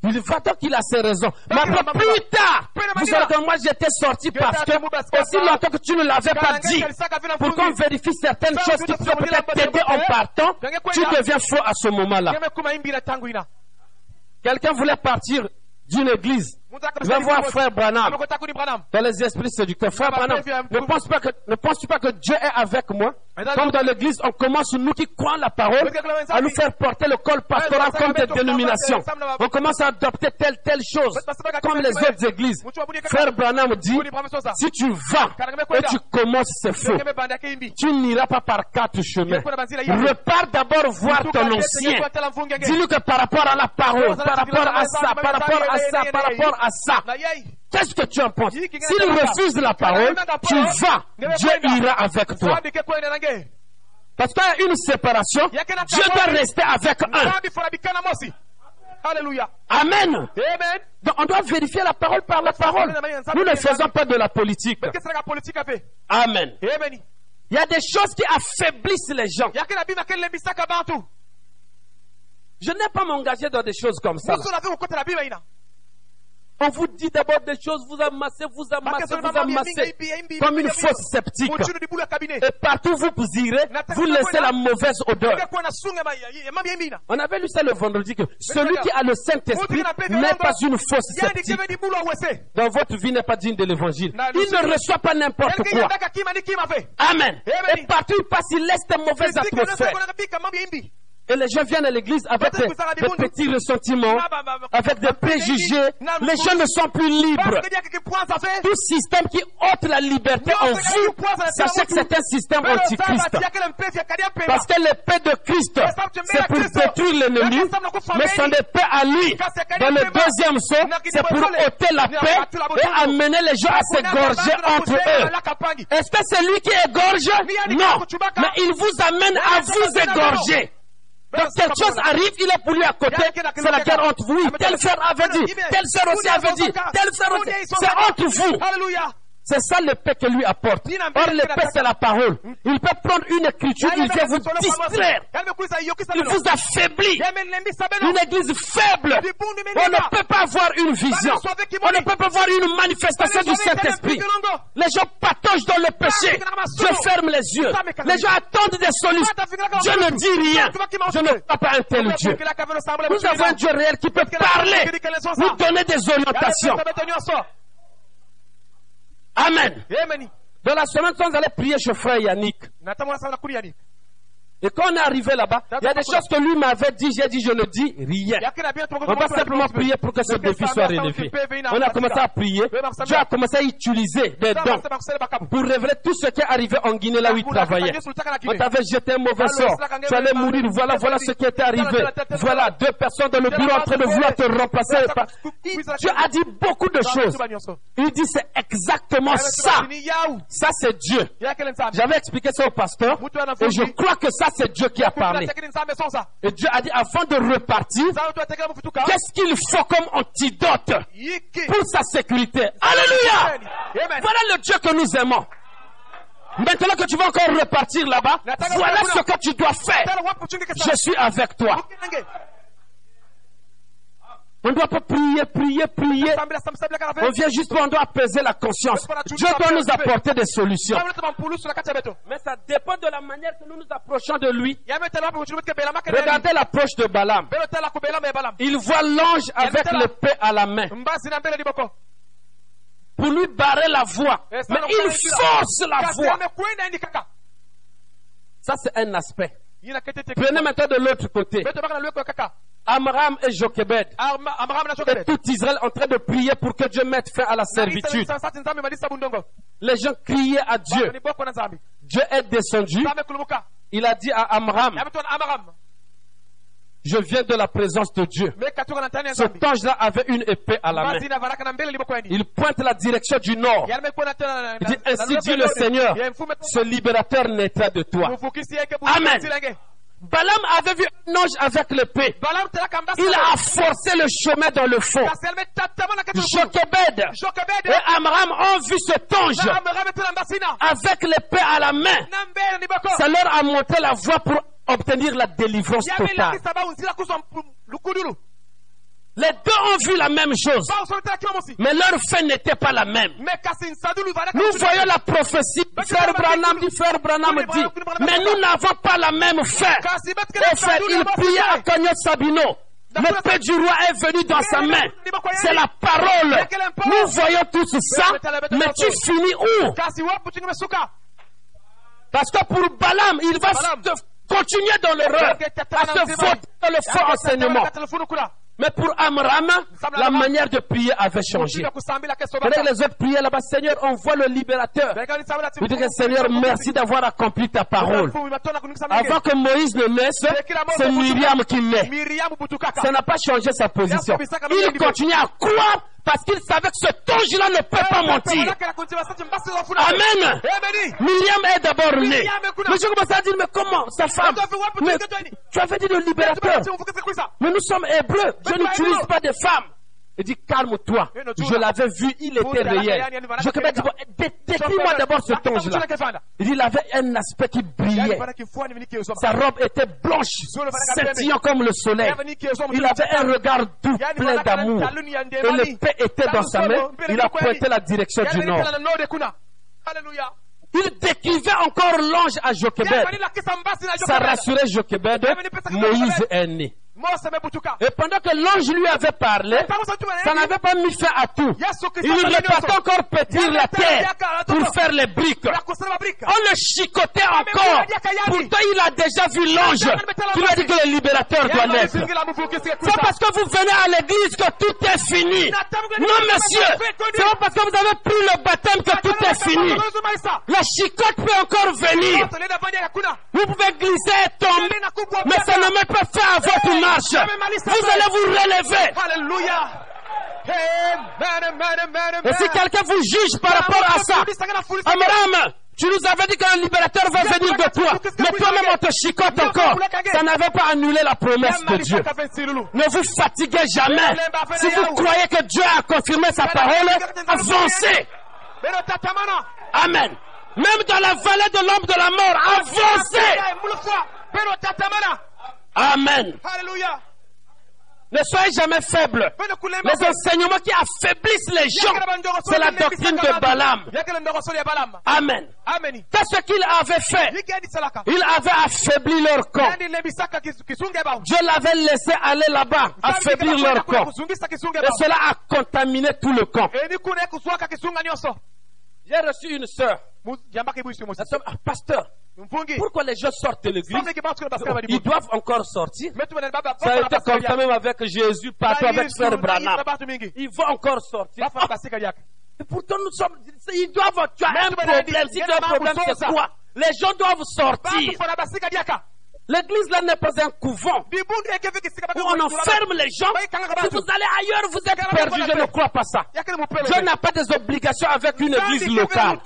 [SPEAKER 1] Il va donc, il a ses raisons. Mais après, plus tard, vous savez que moi j'étais sorti parce que aussi longtemps que tu ne l'avais pas dit, pour qu'on vérifie certaines choses qui peuvent peut-être t'aider en partant, tu deviens faux à ce moment-là. Quelqu'un voulait partir d'une église. Va voir frère Branham. Dans les esprits séducteurs. Frère Branham, ne pas penses-tu pas que Dieu est avec moi? Comme dans l'église, on commence, nous qui croyons la parole, à nous faire porter le col pastoral comme des dénominations. On commence à adopter telle, telle chose, comme les autres églises. Frère Branham dit, si tu vas et tu commences, c'est faux. Tu n'iras pas par quatre chemins. Repars d'abord voir ton ancien. Dis-lui que par rapport à la parole, par rapport à ça, par rapport à ça, par rapport à ça,
[SPEAKER 2] na yei
[SPEAKER 1] qu'est-ce que tu en penses? S'il refuse la parole, tu vas, Dieu ira avec toi. Parce qu'il y a une séparation, Dieu doit rester avec un.
[SPEAKER 2] haleluya
[SPEAKER 1] Amen.
[SPEAKER 2] amen
[SPEAKER 1] Donc on doit vérifier la parole par la parole. Nous ne faisons pas de la politique. Amen. Il y a des choses qui affaiblissent les gens. Je n'ai pas m'engager dans des choses comme ça. On vous dit d'abord des choses, vous amassez, vous amassez, vous amassez, comme une fausse sceptique. Et partout où vous irez, vous laissez la mauvaise odeur. On avait lu ça le vendredi que celui qui a le Saint-Esprit n'est pas une fausse sceptique. Dans votre vie n'est pas digne de l'évangile. Il ne reçoit pas n'importe quoi. Amen. Et partout où il passe, il laisse des mauvaises atmosphères. Et les gens viennent à l'église avec des, des petits ressentiments, avec des préjugés. Les gens ne sont plus libres. Tout système qui ôte la liberté en vous, sachez que c'est un système antichrist. Parce que l'épée de Christ, c'est pour détruire l'ennemi, mais son épée à lui, dans le deuxième saut, c'est pour ôter la paix et amener les gens à s'égorger entre eux. Est-ce que c'est lui qui égorge? Non. Mais il vous amène à vous égorger. Donc quelque chose arrive, il est pour lui à côté, c'est la guerre entre vous. Oui, tel frère avait dit, tel frère aussi avait dit, tel frère aussi. C'est entre vous. C'est ça l'épée que lui apporte. Or l'épée c'est la parole. Il peut prendre une écriture, il vient vous distraire. Il vous affaiblit. Une église faible. On ne peut pas avoir une vision. On ne peut pas avoir une manifestation du Saint-Esprit. Les gens patauchent dans le péché. Dieu ferme les yeux. Les gens attendent des solutions. Dieu ne dit rien. Je ne crois pas un tel Dieu. Nous avons un Dieu réel qui peut parler, nous donner des orientations. Amen.
[SPEAKER 2] Amen.
[SPEAKER 1] Dans la semaine, on allait prier chez frère Yannick, et quand on est arrivé là-bas, il y a des choses que lui m'avait dit, j'ai dit, je ne dis rien. On va simplement prier pour que ce défi soit relevé. On a commencé à prier. Dieu a commencé à utiliser des dons pour révéler tout ce qui est arrivé en Guinée là où il travaillait. On t'avait jeté un mauvais sort. Tu allais mourir. Voilà, voilà ce qui était arrivé. Voilà, deux personnes dans le bureau en train de vouloir te remplacer. Dieu a dit beaucoup de choses. Il dit c'est exactement ça. Ça c'est Dieu. J'avais expliqué ça au pasteur et je crois que ça c'est Dieu qui a parlé. Et Dieu a dit avant de repartir, qu'est-ce qu'il faut comme antidote pour sa sécurité? Alléluia! Voilà le Dieu que nous aimons. Maintenant que tu vas encore repartir là-bas, voilà ce que tu dois faire. Je suis avec toi. On ne doit pas prier, prier, prier. On vient juste pour on doit apaiser la conscience. Dieu doit nous apporter des solutions. Mais ça dépend de la manière que nous nous approchons de lui. Regardez l'approche de Balaam. Il voit l'ange avec l'épée à la main pour lui barrer la voie. Mais il force la voie. Ça, c'est un aspect. Prenez maintenant de l'autre côté. Amram et Jochebed et tout Israël en train de prier pour que Dieu mette fin à la servitude. Les gens criaient à Dieu. Dieu est descendu. Il a dit à Amram, je viens de la présence de Dieu. Cet ange-là avait une épée à la main. Il pointe la direction du nord. Il dit, ainsi dit le Seigneur, ce libérateur naîtra de toi. Amen. Balaam avait vu un ange avec l'épée. Il a forcé le chemin dans le fond. Jochebed et Amram ont vu cet ange avec l'épée à la main. Ça leur a montré la voie pour obtenir la délivrance totale. Les deux ont vu la même chose, mais leur fait n'était pas la même. Nous voyons la prophétie. Frère Branham dit, frère Branham dit, mais nous n'avons pas la même fin. Au fait, il priait à Cagnotte Sabino. Le paix du roi est venu dans sa main. C'est la parole. Nous voyons tous ça, mais tu finis où? Parce que pour Balaam, il va continuer dans l'erreur, à se voter dans le faux enseignement. Mais pour Amram, la manière de prier avait changé. Que les autres priaient là-bas, Seigneur, envoie le libérateur. Il dit que Seigneur, merci d'avoir accompli ta parole. Avant que Moïse ne naisse, c'est Myriam qui naît. Ça n'a pas changé sa position. Il continue à croire parce qu'il savait que ce ange-là ne peut pas mentir. Amen.
[SPEAKER 2] Amen.
[SPEAKER 1] Myriam est d'abord née. Mais je commence à dire, mais comment sa femme? mais Tu avais dit? le libérateur. Mais nous sommes hébreux. Je n'utilise pas de femmes. Il dit, calme-toi. Je l'avais vu, il était réel. Je à dire, décris-moi d'abord ce ange-là. Il dit, il avait un aspect qui brillait. Sa robe était blanche, scintillant comme le soleil. Il avait un regard doux, plein d'amour. Et l'épée était dans sa main. Il a pointé la direction du nord.
[SPEAKER 2] Alléluia.
[SPEAKER 1] Il décrivait encore l'ange à Jochebed. Ça rassurait Jochebed. Moïse est né. Et pendant que l'ange lui avait parlé, ça n'avait pas mis fin à tout. Il repartait encore pétrir la terre pour faire les briques. On le chicotait encore. Pourtant, il a déjà vu l'ange qui lui a dit que le libérateur doit naître. C'est parce que vous venez à l'église que tout est fini. Non, monsieur. C'est pas parce que vous avez pris le baptême que tout est fini. La chicote peut encore venir. Vous pouvez glisser et tomber, mais ça ne met pas fin à votre marche. Vous allez vous relever.
[SPEAKER 2] Alléluia.
[SPEAKER 1] Et si quelqu'un vous juge par rapport à ça, Amram, tu nous avais dit qu'un libérateur va venir de toi, mais toi-même on te chicote encore. Ça n'avait pas annulé la promesse de Dieu. Ne vous fatiguez jamais. Si vous croyez que Dieu a confirmé sa parole, avancez. Amen. Même dans la vallée de l'ombre de la mort, avancez. Amen.
[SPEAKER 2] Alléluia.
[SPEAKER 1] Ne soyez jamais faibles. Les enseignements qui affaiblissent les gens, c'est la doctrine de Balaam. Amen. C'est ce qu'il avait fait? Il avait affaibli leur camp. Dieu l'avait laissé aller là-bas, affaiblir leur camp. Et cela a contaminé tout le camp. J'ai reçu une sœur. Pasteur. Pourquoi les gens sortent de l'église Ils doivent encore sortir. Ça a été comme ça même avec Jésus, partout avec
[SPEAKER 2] na
[SPEAKER 1] Branham. Ils vont encore sortir. Et pourtant, nous sommes. Ils doivent. Tu as un problème. Si tu as un problème, c'est quoi Les gens doivent sortir. L'église là n'est pas un couvent où on enferme les gens. Si vous allez ailleurs, vous êtes perdus. Je ne crois pas ça. Dieu n'a pas des obligations avec une église locale.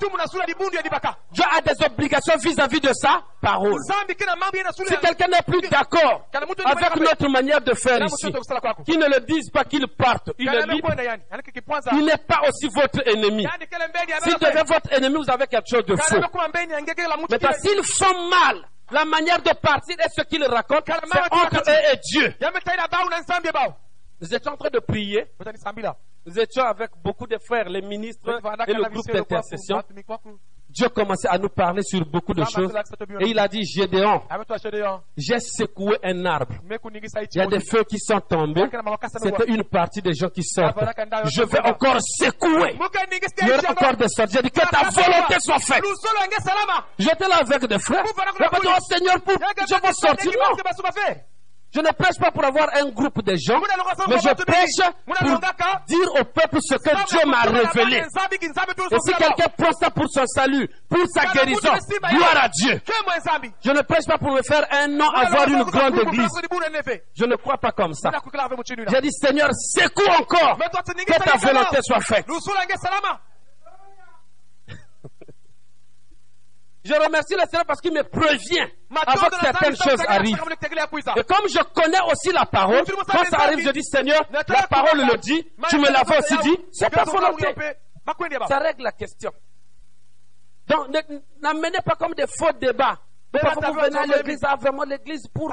[SPEAKER 1] Dieu a des obligations vis-à-vis de sa parole. Si quelqu'un n'est plus d'accord avec notre manière de faire ici, qu'il ne le dise pas qu'il parte. Il est libre. Il n'est pas aussi votre ennemi.
[SPEAKER 2] Baba.
[SPEAKER 1] devient votre ennemi, vous avez quelque chose de faux. Maintenant,
[SPEAKER 2] kile.
[SPEAKER 1] s'ils font mal, la manière de partir et ce qu'ils racontent, c'est entre eux et Dieu. Nous étions en train de prier. Nous étions avec beaucoup de frères, les ministres et le groupe d'intercession. Dieu commençait à nous parler sur beaucoup de choses. Et il a dit, Gédéon, j'ai secoué un arbre. Il y a des feux qui sont tombés. C'était une partie des gens qui sortent. Je vais encore secouer. Il y aura encore des sortes. J'ai dit que ta volonté soit faite. J'étais là avec des frères. Pas dit, oh Seigneur, pour je vais sortir. Non. Je ne prêche pas pour avoir un groupe de gens, mais je prêche pour dire au peuple ce que Dieu m'a révélé. Et si quelqu'un prend ça pour son salut, pour sa guérison, gloire à Dieu. Je ne prêche pas pour me faire un nom, avoir une grande église. Je ne crois pas comme ça. J'ai dit, Seigneur, secoue encore que ta volonté soit faite. Je remercie le Seigneur parce qu'il me prévient avant que certaines choses arrivent. Et comme je connais aussi la parole, quand ça arrive, je dis Seigneur, la parole le dit, tu me l'avais aussi dit, c'est ta volonté. Ça règle la question. Donc, ne- n'amenez pas comme des faux débats. Parfois, vous venez à l'église, ah, vraiment l'église pour.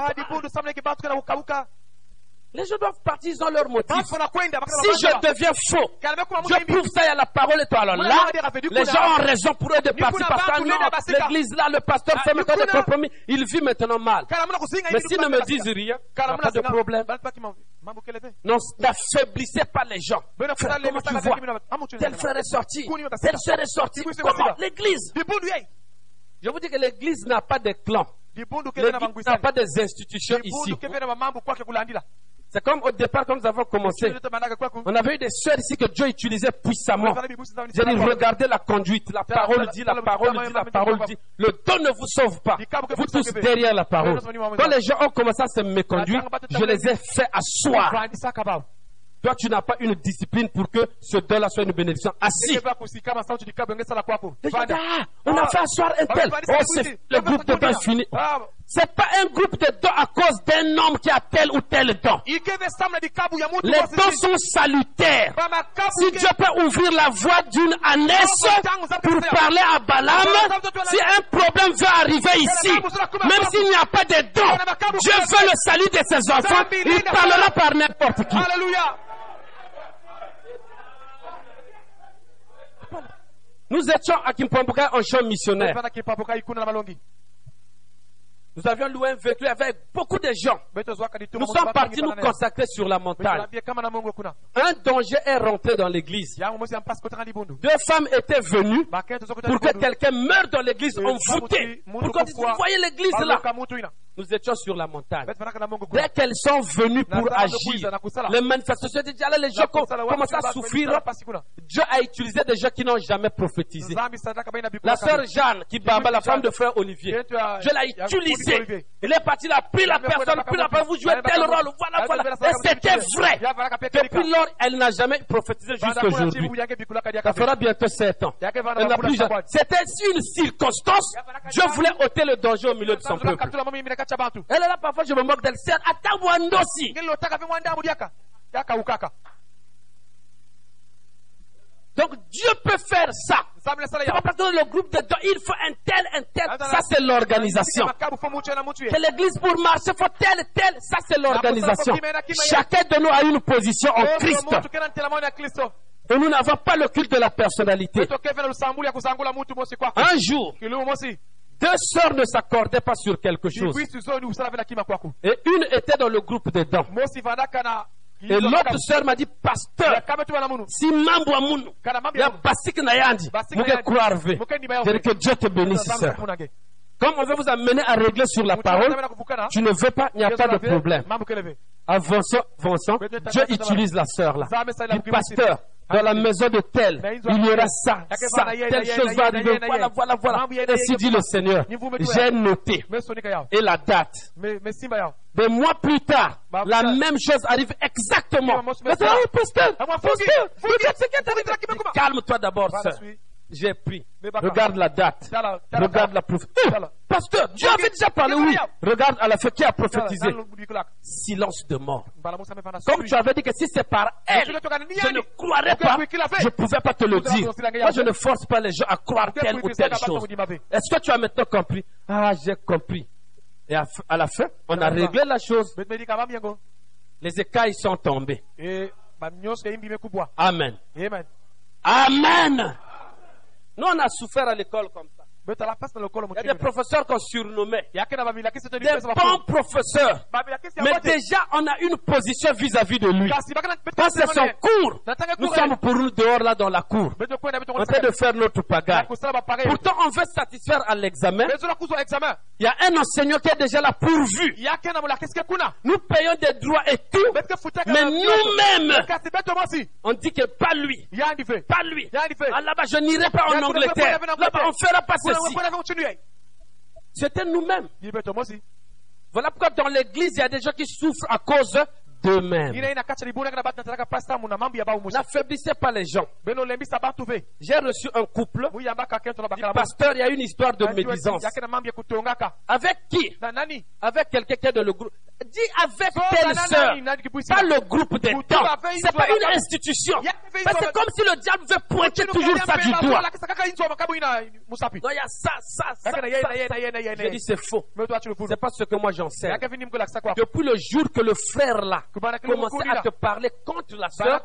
[SPEAKER 1] Les gens doivent partir, ils ont leur motif. Si je deviens faux, je prouve ça, a la parole et toi. Là, les gens ont raison pour eux de partir parce que non, l'église là, le pasteur
[SPEAKER 2] Ah,
[SPEAKER 1] fait maintenant des compromis, il vit maintenant mal. Mais s'ils ne me disent rien, il pas de problème. N'affaiblissez pas les gens. Frère, comment tu vois?
[SPEAKER 2] chuni
[SPEAKER 1] Tel frère est sorti,
[SPEAKER 2] Kuni basika.
[SPEAKER 1] tel sœur est sorti.
[SPEAKER 2] Kuni
[SPEAKER 1] Comment? L'église. Je vous dis que l'église n'a pas de clan. L'église n'a pas des institutions ici. C'est comme au départ, quand nous avons commencé, on avait eu des sœurs ici que Dieu utilisait puissamment. J'ai dit, regardez la conduite. La parole dit, la parole dit, la parole dit. Le don ne vous sauve pas. Vous tous derrière la parole. Quand les gens ont commencé à se méconduire, je les ai fait asseoir. Toi, tu n'as pas une discipline pour que ce don-là soit une bénédiction. Assis. Les gens ah, on a fait asseoir un tel. Oh, le groupe de est fini. C'est pas un groupe de dons à cause d'un homme qui a tel ou tel don. Les dons sont salutaires. Si Dieu peut ouvrir la voie d'une ânesse pour parler à Balaam, si un problème veut arriver ici, même s'il n'y a pas de dons, Dieu veut le salut de ses enfants, il parlera par n'importe qui.
[SPEAKER 2] Alléluia.
[SPEAKER 1] Nous étions à Kimpomboka en champ missionnaire. Nous avions loué un véhicule avec beaucoup de gens. Nous sommes partis nous consacrer sur la montagne. Un danger est rentré dans l'église. Deux femmes étaient venues pour que quelqu'un meure dans l'église envoûté. Pour qu'on dise, vous voyez l'église là. Nous étions sur la montagne. Dès qu'elles sont venues pour agir, les manifestations déjà là, les gens com-
[SPEAKER 2] Nakusala wapi
[SPEAKER 1] commençaient à souffrir. Dieu a utilisé des gens qui n'ont jamais prophétisé. La sœur. Jeanne, qui baba, la femme de frère Olivier, Dieu l'a
[SPEAKER 2] ya
[SPEAKER 1] utilisé.
[SPEAKER 2] Olivier.
[SPEAKER 1] Il est parti, il a pris la personne, puis la personne, vous jouez tel rôle, voilà, voilà. Et c'était vrai. Depuis lors, elle n'a jamais prophétisé jusqu'à aujourd'hui. Ça fera bientôt sept ans. Elle n'a plus jamais. C'était une circonstance. Dieu voulait ôter le danger au milieu de son peuple. Elle est là, parfois, je me moque d'elle. C'est Atawandosi. Donc, Dieu peut faire ça. C'est pas parce que le groupe de il faut un tel, un tel. Ça, c'est l'organisation. Que l'église pour marcher, faut tel, tel. Ça, c'est l'organisation. Chacun de nous a une position en Christ. Et nous n'avons pas le culte de la personnalité. Un jour, deux sœurs ne s'accordaient pas sur quelque chose. Et une était dans le groupe de dons. Et l'autre sœur m'a dit, pasteur, si mambo wa munu, ya basik na yandi, muke croire ve. Je dis que Dieu te bénisse, sœur. Comme on veut vous amener à régler sur la parole, tu ne veux pas, il n'y a pas de problème. Avançons, avançons. Dieu utilise la sœur là. Du pasteur, dans la maison de tel, il y aura ça, ça, telle chose va arriver. Voilà, voilà, voilà. Ainsi dit le Seigneur. J'ai noté. Et la date. Des mois plus tard, la même chose arrive exactement. Calme-toi d'abord, sœur. J'ai pris. Regarde la date. Regarde la prophétie. Oh, pasteur, Dieu avait déjà parlé, oui. Regarde à la fin qui a prophétisé. Silence de mort. Comme tu avais dit que si c'est par elle, je ne croirais pas, je ne pouvais pas te le dire. Moi, je ne force pas les gens à croire telle ou telle chose. Est-ce que tu as maintenant compris? Ah, j'ai compris. Et à, à la fin, on a réglé la chose. Les écailles sont tombées. Amen. Amen. Nous, on a souffert à l'école comme ça. Il y a des professeurs qu'on surnommait. Des bons professeurs. Mais déjà, on a une position vis-à-vis de lui. Quand c'est son cours, nous sommes pour nous dehors là dans la cour. On train de faire notre pagaille. Pourtant, on veut satisfaire à l'examen. Il y a un enseignant qui est déjà là pourvu. Nous payons des droits et tout. Mais nous-mêmes, on dit que pas lui. Pas lui. Là-bas, je n'irai pas en Angleterre. Là-bas, on fera pas C'était nous-mêmes. Voilà pourquoi dans l'église, il y a des gens qui souffrent à cause d'eux-mêmes. N'affaiblissez pas les gens. J'ai reçu un couple. Pasteur, il y a une histoire de médisance. Avec qui? Avec quelqu'un qui est dans le groupe. Dis avec telle sœur. Pas le groupe des temps. C'est pas une institution. Parce que
[SPEAKER 2] inzwa
[SPEAKER 1] comme si le diable veut pointer toujours ça du doigt. Non, il y a ça, ça, ça. Ça. J'ai dit c'est faux. C'est pas ce que moi j'enseigne. Depuis le jour que le frère là commençait à te parler contre la sœur,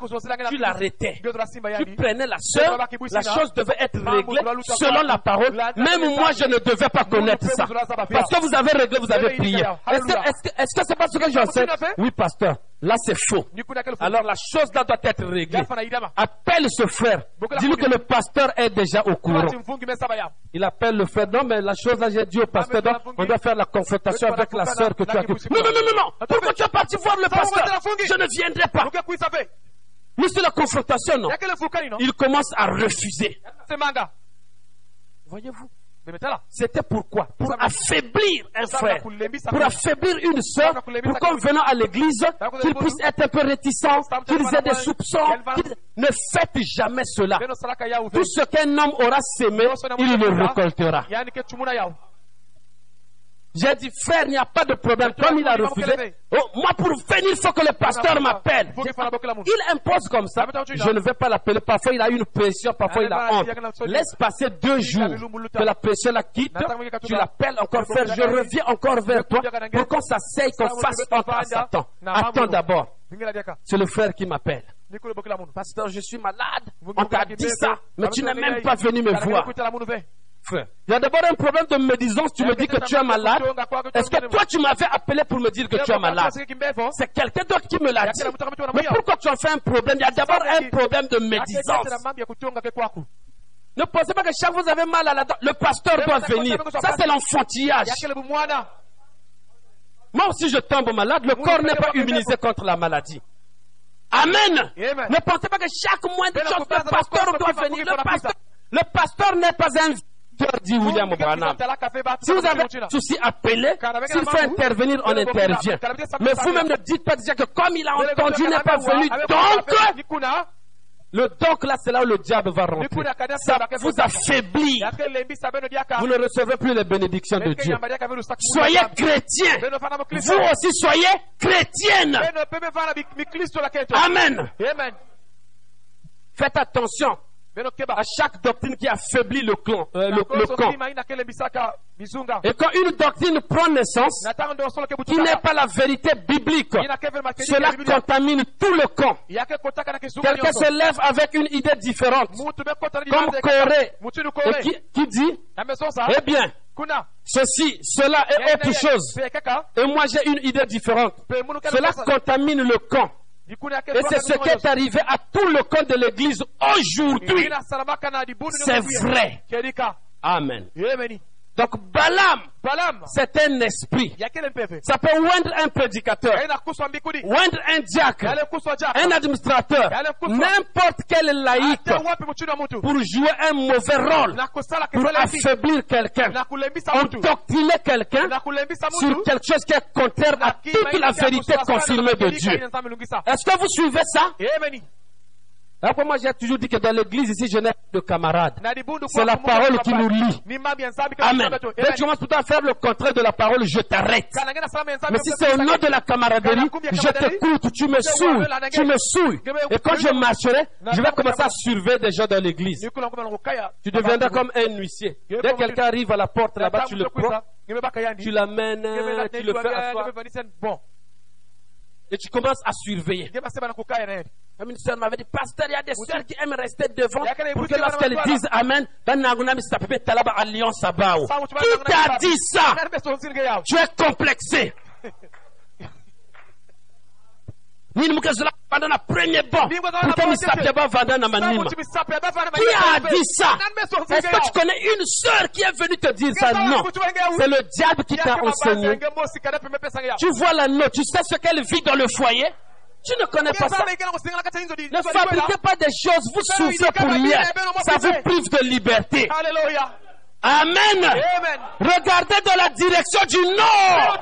[SPEAKER 1] tu l'arrêtais. Tu prenais la sœur, la chose devait être réglée selon la parole. Même moi, je ne devais pas connaître ça. Parce que vous avez réglé, vous avez prié. Est-ce que est-ce que est-ce que c'est pas ce que j'enseigne Oui, pasteur. Là, c'est faux. Alors la chose là doit être réglée. Appelle ce frère. Dis-lui que le pasteur est déjà au courant. Il appelle le frère. Non, mais la chose là, j'ai dit au pasteur, donc, on doit faire la confrontation avec la sœur que tu as. Non, non, non, non, non. Pourquoi tu es parti voir le pasteur? Je ne viendrai pas. Mais c'est la confrontation, non? Il commence à refuser. Voyez-vous. C'était pourquoi? Pour affaiblir un frère, pour affaiblir une sœur, pour qu'en venant à l'église, qu'ils puissent être un peu réticents, qu'ils aient des soupçons. Ne faites jamais cela. Tout ce qu'un homme aura sémé, il le récoltera. J'ai dit, frère, il n'y a pas de problème. Comme il a refusé, oh, moi pour venir, il faut que le pasteur m'appelle. Il impose comme ça. Je ne vais pas l'appeler. Parfois, il a une pression, parfois, il a honte. Laisse passer deux jours que la pression la quitte. Tu l'appelles encore, frère. Je reviens encore vers toi pour qu'on s'asseye, qu'on fasse honte à Satan. Attends d'abord. C'est le frère qui m'appelle. Pasteur, je suis malade. On t'a dit ça, mais tu n'es même pas venu me voir. Il y a d'abord un problème de médisance. Tu me dis que tu es malade. Est-ce que toi, tu m'avais appelé pour me dire que tu es malade? C'est quelqu'un d'autre qui me l'a dit. Mais pourquoi tu en fais un problème? Il y a d'abord un problème de médisance. Ne pensez pas que chaque fois que vous avez mal à la dent, le pasteur doit venir. Ça, c'est l'enfantillage. Moi aussi, je tombe malade. Le corps n'est pas immunisé contre la maladie. Amen. Ne pensez pas que chaque moindre chose, le pasteur doit venir. Le pasteur, le pasteur n'est pas un victeur, dit William Branham. Si vous avez un souci, appelez. S'il faut intervenir, on intervient. Mais vous-même ne dites pas déjà que comme il a entendu, il n'est pas venu. Donc, le donc là, c'est là où le diable va rentrer. Ça vous affaiblit. Vous ne recevrez plus les bénédictions de Dieu. Soyez chrétiens. Vous aussi, soyez chrétiennes. Amen. Faites attention à chaque doctrine qui affaiblit le clan. euh, le, le camp. Et quand une doctrine prend naissance, qui n'est pas la vérité biblique, cela contamine tout le camp. Quelqu'un se lève avec une idée différente, comme Corée, et qui, qui dit, eh bien, ceci, cela est autre chose. Et moi j'ai une idée différente. Cela contamine le camp. Et c'est ce qui est arrivé à tout le camp de l'église aujourd'hui. C'est vrai. Amen. Donc Balaam, c'est un esprit. Ça peut oindre un prédicateur, oindre un diacre, un administrateur, n'importe quel laïc pour jouer un mauvais rôle, pour affaiblir quelqu'un, endoctriner quelqu'un sur quelque chose qui est contraire à toute la vérité confirmée de Dieu. Est-ce que vous suivez ça Après, moi, j'ai toujours dit que dans l'église ici, je n'ai pas de camarades. C'est la parole qui nous lie. Amen. Dès que tu commences tout à faire le contraire de la parole, je t'arrête. Mais si c'est au nom de la camaraderie, je t'écoute, tu me saoules, tu me saoules. Et quand je marcherai, je vais commencer à surveiller des gens dans l'église. Tu deviendras comme un huissier. Dès que quelqu'un arrive à la porte là-bas, tu le prends, tu l'amènes, tu le fais asseoir, et tu commences à surveiller. Comme une sœur m'avait dit, pasteur, il y a des sœurs qui aiment rester devant pour que lorsqu'elles disent Amen, qui t'a dit ça? Tu es complexé. <laughs> nini vanda na premier banc pour que misape ba vanda na manima qui a dit ça? Est-ce que tu connais une sœur qui est venue te dire ça? non. c'est le diable qui t'a enseigné. tu vois la note tu sais ce qu'elle vit dans le foyer? Tu ne connais pas ça. Ne fabriquez pas des choses, vous souffrez pour rien. Ça vous prive de liberté. Amen. Regardez dans la direction du nord.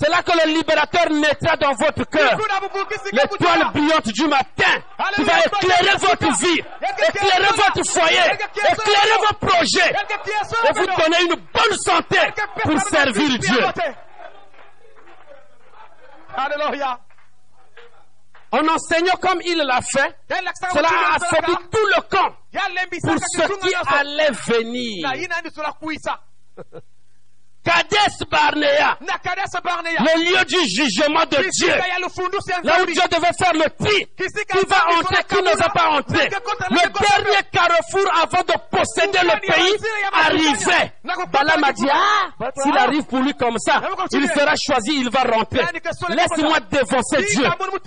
[SPEAKER 1] C'est là que le libérateur naîtra dans votre cœur. L'étoile brillante du matin. Qui va éclairer votre vie, éclairer votre foyer, éclairer vos projets. Et vous donner une bonne santé pour servir Dieu.
[SPEAKER 2] haleluya
[SPEAKER 1] En enseignant comme il l'a fait, cela a affaibli tout le camp pour ce qui allait venir. <laughs> Kadesh Barnea, le lieu du jugement de Dieu, là où Dieu devait faire le tri, qui va entrer, qui ne va pas entrer. Le dernier carrefour avant de posséder le pays arrivait. Balaam a dit, ah, s'il arrive pour lui comme ça, il sera choisi, il va rentrer. Laisse-moi défoncer Dieu.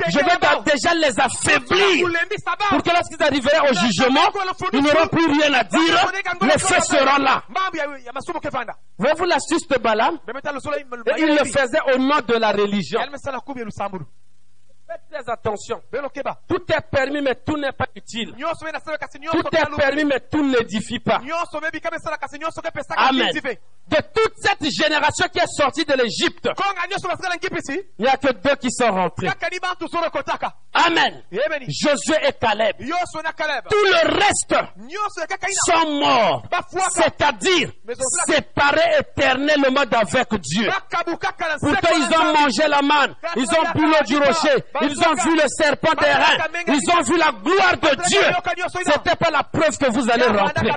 [SPEAKER 1] Je vais déjà les affaiblir pour que lorsqu'ils arriveront au jugement, ils n'auront plus rien à dire. Les faits seront là. Voyez-vous l'astuce de Balaam Et il le faisait au nom de la religion. Faites très attention. Tout est permis, mais tout n'est pas utile. Tout est permis, mais tout n'édifie pas. Amen. De toute cette génération qui est sortie de l'Égypte, il n'y a que deux qui sont rentrés. Amen. Josué et Caleb. Tout le reste sont morts. C'est-à-dire séparés éternellement d'avec Dieu. Pourtant, ils ont mangé la manne. Ils ont bu l'eau du rocher. Ils ont vu le serpent des reins. Ils ont vu la gloire de Dieu. C'était pas la preuve que vous allez rentrer.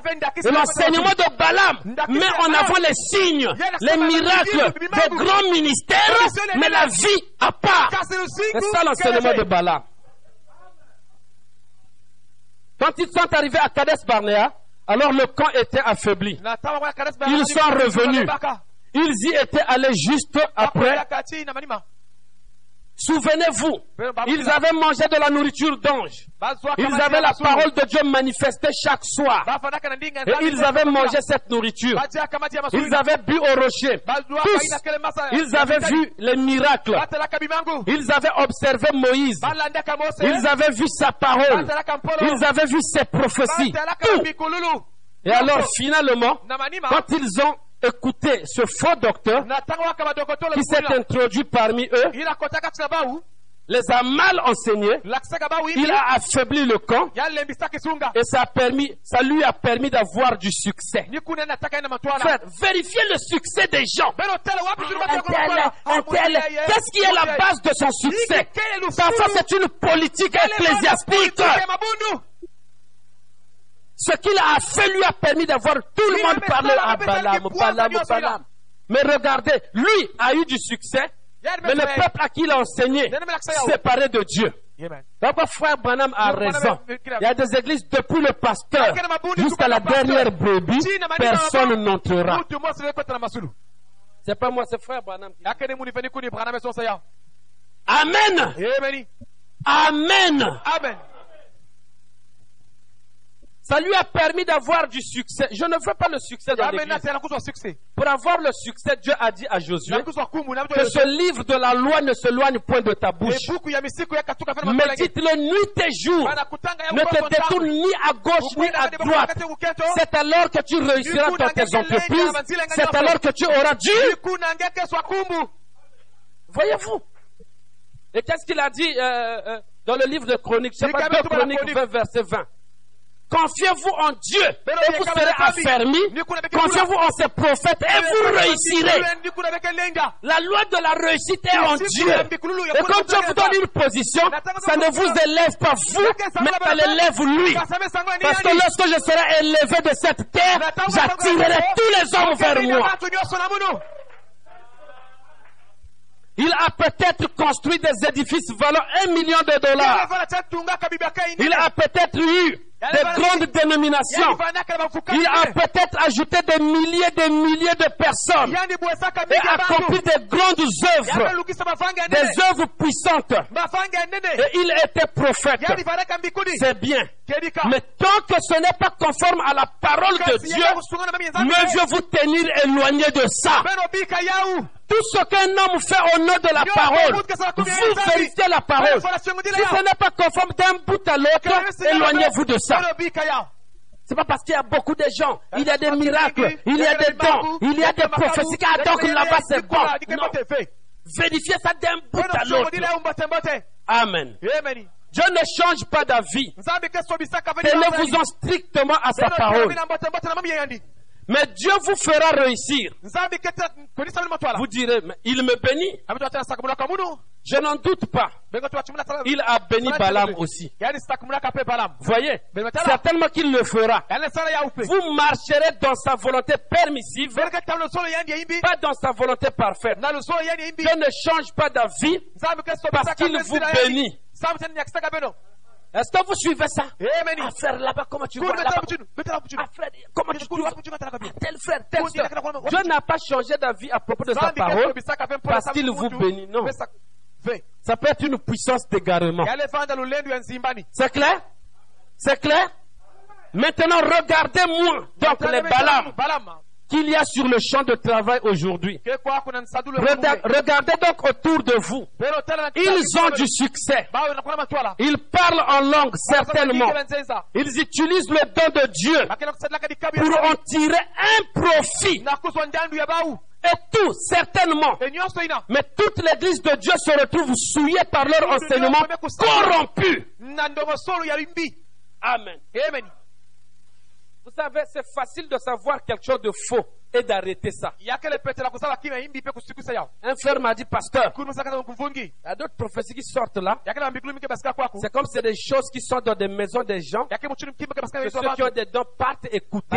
[SPEAKER 1] Et l'enseignement de Balaam met en avant les signes, les miracles, des grands ministères, mais la vie à part. C'est ça l'enseignement de Balaam. Quand ils sont arrivés à Kades Barnea, alors le camp était affaibli. Ils sont revenus. Ils y étaient allés juste après. Souvenez-vous, ils avaient mangé de la nourriture d'ange. Ils avaient la parole de Dieu manifestée chaque soir. Et ils avaient mangé cette nourriture. Ils avaient bu au rocher. Tous, ils avaient vu les miracles. Ils avaient observé Moïse. Ils avaient vu sa parole. Ils avaient vu ses prophéties. Tout. Et alors, finalement, quand ils ont écouté ce faux docteur qui s'est introduit parmi eux, les a mal enseignés, il a affaibli le camp. Et ça, a permis, ça lui a permis d'avoir du succès. Frère, vérifiez le succès des gens. Un tel, qu'est-ce qui est la base de son succès? Parfois, c'est une politique ecclésiastique. Ce qu'il a fait lui a permis d'avoir tout le monde parler à Balaam, Balaam, Balaam. Mais regardez, lui a eu du succès, mais le peuple à qui il a enseigné, séparé de Dieu. Donc, frère Branham a raison. Il y a des églises depuis le pasteur jusqu'à la dernière brebis, personne n'entrera. C'est pas moi, c'est frère Branham. Amen. Amen. Ça lui a permis d'avoir du succès. Je ne veux pas le succès dans l'église. Pour avoir le succès, Dieu a dit à Josué que ce livre de la loi ne s'éloigne point de ta bouche.
[SPEAKER 2] matolenge.
[SPEAKER 1] Médite-le nuit et jour. Ne te détourne ni à gauche ni à droite. C'est alors que tu réussiras dans tes entreprises. C'est alors que tu auras Dieu. Voyez-vous Et qu'est-ce qu'il a dit euh, euh, dans le livre de Chroniques? 2 Chroniques 20, verset 20. Confiez-vous en Dieu et vous serez affermis. Confiez-vous en ses prophètes et vous réussirez. La loi de la réussite est en Dieu. Et quand Dieu vous donne une position, ça ne vous élève pas vous, mais ça l'élève lui. Parce que lorsque je serai élevé de cette terre, j'attirerai tous les hommes vers moi. Il a peut-être construit des édifices valant un million de dollars. Il a peut-être eu des grandes dénominations. Il a peut-être ajouté des milliers et des milliers de personnes et accompli des grandes œuvres, des œuvres puissantes. Et il était prophète. C'est bien. Mais tant que ce n'est pas conforme à la parole de Dieu, mieux vous tenir éloigné de ça. Tout ce qu'un homme fait au nom de la parole, vous vérifiez la parole. Si ce n'est pas conforme d'un bout à l'autre, éloignez-vous de ça. C'est pas parce qu'il y a beaucoup de gens, il y a des miracles, il y a des dons, il y a des prophéties. Ah, donc là-bas c'est bon. Non. Vérifiez ça d'un bout à l'autre. Amen. Dieu ne change pas d'avis. Tenez-vous-en strictement à sa parole. Mais Dieu vous fera réussir. Vous direz, mais il me bénit. Je n'en doute pas. Il a béni Balaam aussi. Voyez, certainement qu'il le fera. Vous marcherez dans sa volonté permissive, pas dans sa volonté parfaite. Dieu ne change pas d'avis parce qu'il vous bénit. Est-ce que vous suivez ça?
[SPEAKER 2] Amen.
[SPEAKER 1] Frère, là-bas, comment tu vois là-bas? Ah, frère, comment tu
[SPEAKER 2] bien
[SPEAKER 1] Tel frère, tel frère. Dieu n'a pas changé d'avis à propos de sa parole parce qu'il vous bénit. Non. Ça. Peut être une puissance d'égarement. C'est clair? C'est clair? Maintenant, regardez-moi. Donc les Balaam qu'il y a sur le champ de travail aujourd'hui. Regardez donc autour de vous. Ils ont du succès.
[SPEAKER 2] matwala
[SPEAKER 1] Ils parlent en langue, certainement. Ils utilisent le don de Dieu
[SPEAKER 2] ya
[SPEAKER 1] pour en tirer un profit. Et tout, certainement. Mais toute l'église de Dieu se retrouve souillée par leur enseignement corrompu. Amen.
[SPEAKER 2] amen
[SPEAKER 1] Vous savez, c'est facile de savoir quelque chose de faux et d'arrêter ça. Un frère m'a dit, pasteur, il y a d'autres prophéties qui sortent là. C'est comme c'est des choses qui sont dans des maisons des gens. Que ceux qui ont des dons partent écouter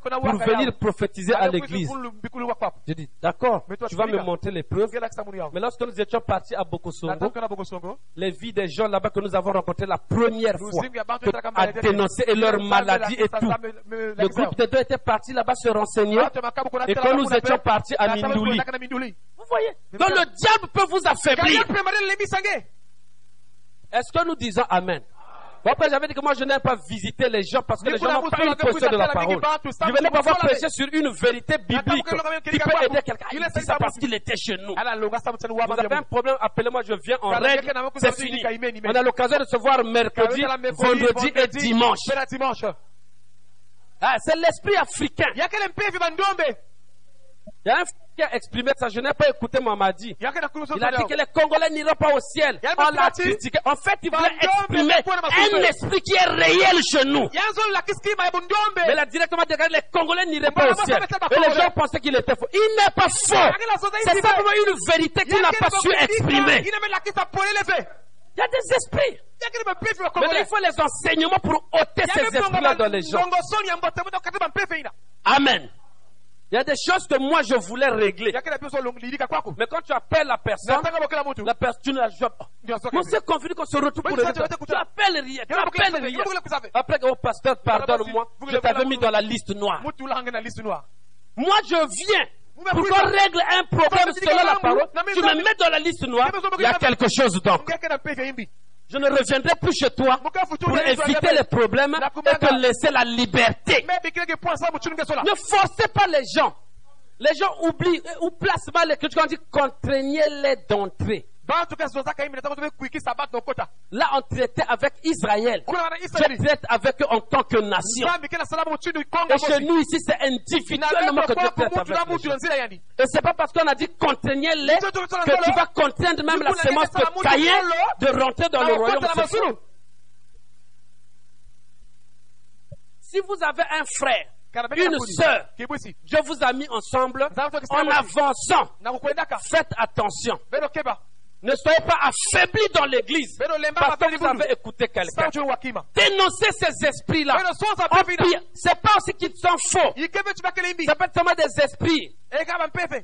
[SPEAKER 2] kona
[SPEAKER 1] pour venir prophétiser à l'église. Je dis, d'accord, tu vas me montrer les preuves. Mais lorsque nous étions partis à Bokosongo, les vies des gens là-bas que nous avons rencontrés la première fois, à dénoncer et leur maladie
[SPEAKER 2] la-
[SPEAKER 1] et tout. Le groupe de deux était parti là-bas se renseigner. Et quand nous étions partis à Minduli. Vous voyez Donc le diable peut vous affaiblir. Est-ce que nous disons Amen après, j'avais dit que moi, je n'aime pas visiter les gens parce que les gens n'ont pas une possession de la parole. Je venais pas voir prêcher sur une vérité biblique qui peut aider quelqu'un. Il dit ça parce qu'il était chez nous. Vous avez un problème, appelez-moi, je viens en règle, c'est fini. On a l'occasion de se voir mercredi, vendredi et dimanche. Ah, c'est l'esprit africain. Il y a un qui a exprimé ça, je n'ai pas écouté Mamadi. Il a dit que les Congolais n'iront pas au ciel. On l'a critiqué. En fait, il voulait exprimer un esprit qui est réel chez nous. Mais a directement les Congolais n'iraient pas au ciel. Et les gens pensaient qu'il était faux. Il n'est pas faux. C'est simplement une vérité qu'il n'a pas su exprimer. Il y a des esprits.
[SPEAKER 2] kongole
[SPEAKER 1] il faut les enseignements pour ôter ces esprits-là dans les gens. Amen. Il y a des choses que moi je voulais régler. Mais quand tu appelles la personne, la personne, la
[SPEAKER 2] soka
[SPEAKER 1] On s'est convenu qu'on se retrouve pour le
[SPEAKER 2] tu
[SPEAKER 1] appelles rien, tu appelles rien. Après, oh pasteur, pardonne-moi, je t'avais mis dans la liste noire Moi, je viens
[SPEAKER 2] Vous
[SPEAKER 1] pour
[SPEAKER 2] m'appelez
[SPEAKER 1] qu'on
[SPEAKER 2] ça.
[SPEAKER 1] règle un problème selon la parole. Tu me mets dans la liste noire. Il y a quelque chose donc. Je ne reviendrai plus chez toi pour éviter les problèmes et te laisser la liberté. Ne forcez pas les gens. Les gens oublient ou placent mal l'écriture quand on dit contraignez-les d'entrer. Là, on traitait avec Israël. Je traite avec eux en tant que nation. Et chez nous ici, c'est individuellement que Dieu traite avec les Et c'est pas parce qu'on a dit contraignez-les que tu vas contraindre même la
[SPEAKER 2] dit
[SPEAKER 1] de Caïn de rentrer dans le royaume. Si vous avez un frère, une sœur, Dieu vous a mis ensemble en avançant. Faites attention. Ne soyez pas affaiblis dans l'église parce que vous avez écouté quelqu'un. Dénoncez ces esprits-là. C'est pas aussi qu'ils sont faux. Ça peut être seulement des esprits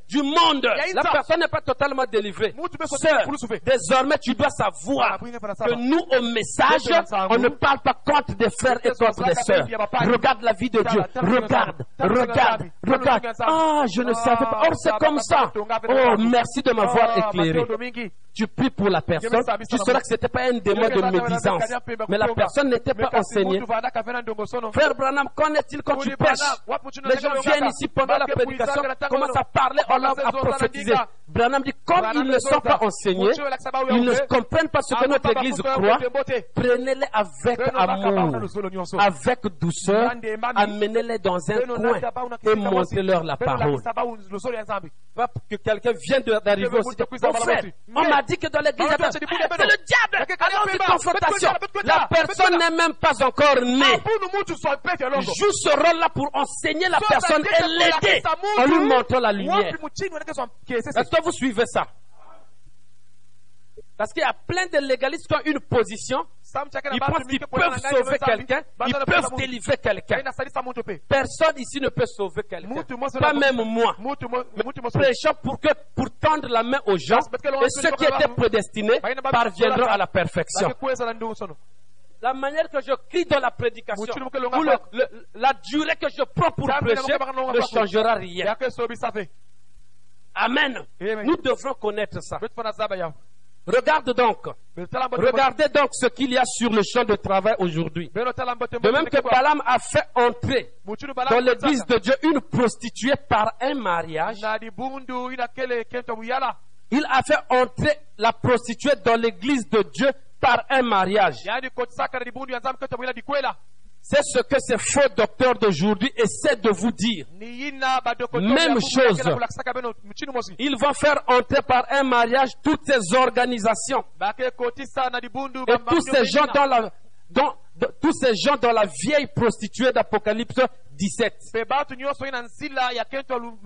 [SPEAKER 1] du monde. La personne n'est pas totalement délivrée. Sœur, désormais tu dois savoir que nous, au message, on ne parle pas contre des frères et contre des sœurs. Regarde la vie de Dieu. Regarde, regarde, regarde. Ah, je ne savais pas. Oh, c'est comme ça. Oh, merci de m'avoir éclairé. Tu pries pour la personne, tu sauras que c'était pas un démon de médisance. Mais la personne n'était pas enseignée. Frère Branham, qu'en est-il quand tu pêches? Les gens viennent ici pendant la prédication, commencent à parler en langue, à prophétiser. Branham dit, comme ils ne sont pas enseignés, ils ne comprennent pas ce que notre Église croit, prenez-les avec amour, avec douceur, amenez-les dans un coin et montrez-leur la parole. Pas que quelqu'un vienne d'arriver aussi. Dit que dans l'église, c'est le diable. Confrontation. La personne n'est même pas encore née. Joue ce rôle-là pour enseigner la personne et l'aider en lui montrant la lumière. Est-ce que vous suivez ça? Parce qu'il y a plein de légalistes qui ont une position. Ils pensent qu'ils peuvent sauver quelqu'un. Ils peuvent délivrer quelqu'un. Personne ici ne peut sauver quelqu'un. Pas même moi. Prêchant pour, que, pour tendre la main aux gens. Et ceux qui étaient prédestinés parviendront à la perfection. La manière que je crie dans la prédication, ou le- le- la durée que je prends pour prêcher, ne changera rien. Amen.
[SPEAKER 2] Amen.
[SPEAKER 1] Nous devrons connaître ça. Regarde donc. Regardez donc ce qu'il y a sur le champ de travail aujourd'hui. De même que Balaam a fait entrer dans l'église de Dieu une prostituée par un mariage, il a fait entrer la prostituée dans l'église de Dieu par un mariage. C'est ce que ces faux docteurs d'aujourd'hui essaient de vous dire. Même chose. Ils vont faire entrer par un mariage toutes ces organisations et tous ces gens dans la, dans- tous ces gens dans la vieille prostituée d'Apocalypse 17.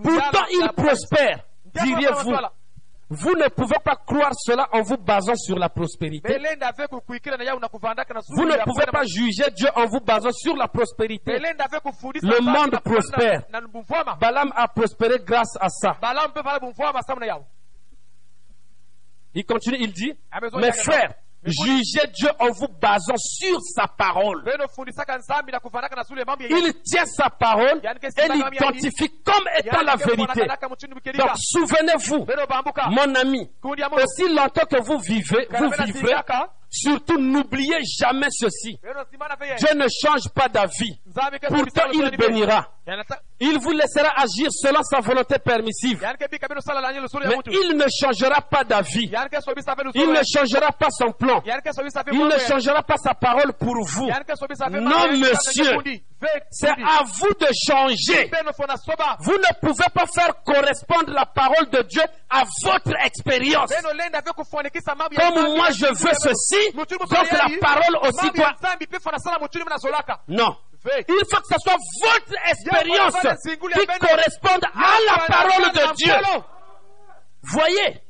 [SPEAKER 1] Pourtant, ils prospèrent, diriez-vous. Vous ne pouvez pas croire cela en vous basant sur la prospérité. Vous ne pouvez pas juger Dieu en vous basant sur la prospérité. Le monde prospère. Balaam a prospéré grâce à ça. Il continue, il dit, mes frères, jugez Dieu en vous basant sur sa parole. Il tient sa parole et l'identifie comme étant la vérité. Donc, souvenez-vous, mon ami, aussi longtemps que vous vivez, vous vivrez, surtout n'oubliez jamais ceci. Dieu ne change pas d'avis. Pourtant, il bénira. Il vous laissera agir selon sa volonté permissive. Mais il ne changera pas d'avis. Il ne changera pas son plan. Il ne changera pas sa parole pour vous. Non, monsieur. C'est à vous de changer. Vous ne pouvez pas faire correspondre la parole de Dieu à votre expérience. Comme moi je veux ceci, donc la parole aussi doit... Non. Il faut que ce soit votre expérience qui corresponde à la parole de Dieu. Voyez,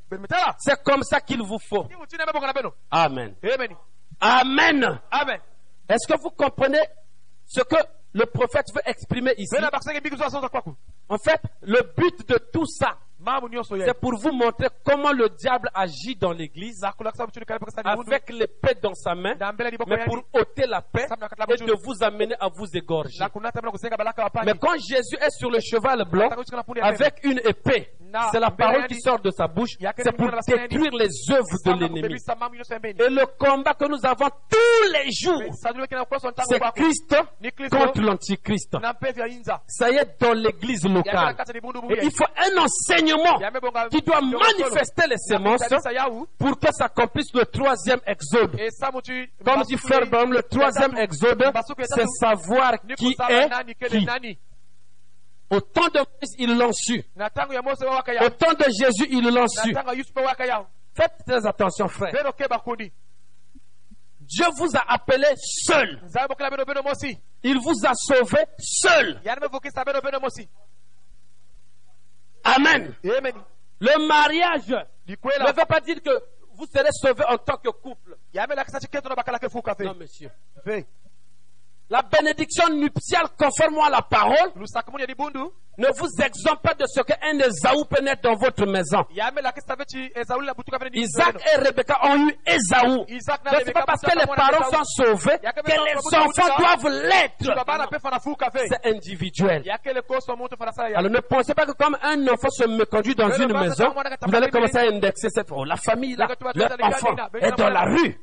[SPEAKER 1] c'est comme ça qu'il vous faut. Amen. Amen. Est-ce que vous comprenez ce que le prophète veut exprimer ici? En fait, le but de tout ça, c'est pour vous montrer comment le diable agit dans l'église. Avec l'épée dans sa main, mais pour ôter la paix et de vous amener à vous égorger. Mais quand Jésus est sur le cheval blanc avec une épée, c'est la parole qui sort de sa bouche, c'est pour détruire les œuvres de l'ennemi. Et le combat que nous avons tous les jours, c'est Christ contre l'antichrist. Ça y est dans l'église locale. Et il faut un enseignement qui doit manifester les sémences pour que s'accomplisse le troisième exode. Comme dit Frère le troisième exode, c'est savoir qui est qui. Au temps de Moïse, ils l'ont su. Au temps de Jésus, ils l'ont su. Faites très attention, frère. Dieu vous a appelé seul. Il vous a sauvé seul. Amen. Le mariage ne veut pas dire que vous serez sauvé en tant que couple. Non, monsieur. La bénédiction nuptiale conformément à la parole ne vous exempte pas de ce qu'un Esaü peut naître dans votre maison. Isaac et Rebecca ont eu Esaü. Donc c'est pas parce que les parents sont sauvés que les enfants doivent l'être. C'est individuel. Alors ne pensez pas que comme un enfant se méconduit dans une maison, vous allez commencer à indexer cette oh, la famille là, leur enfant est dans la rue.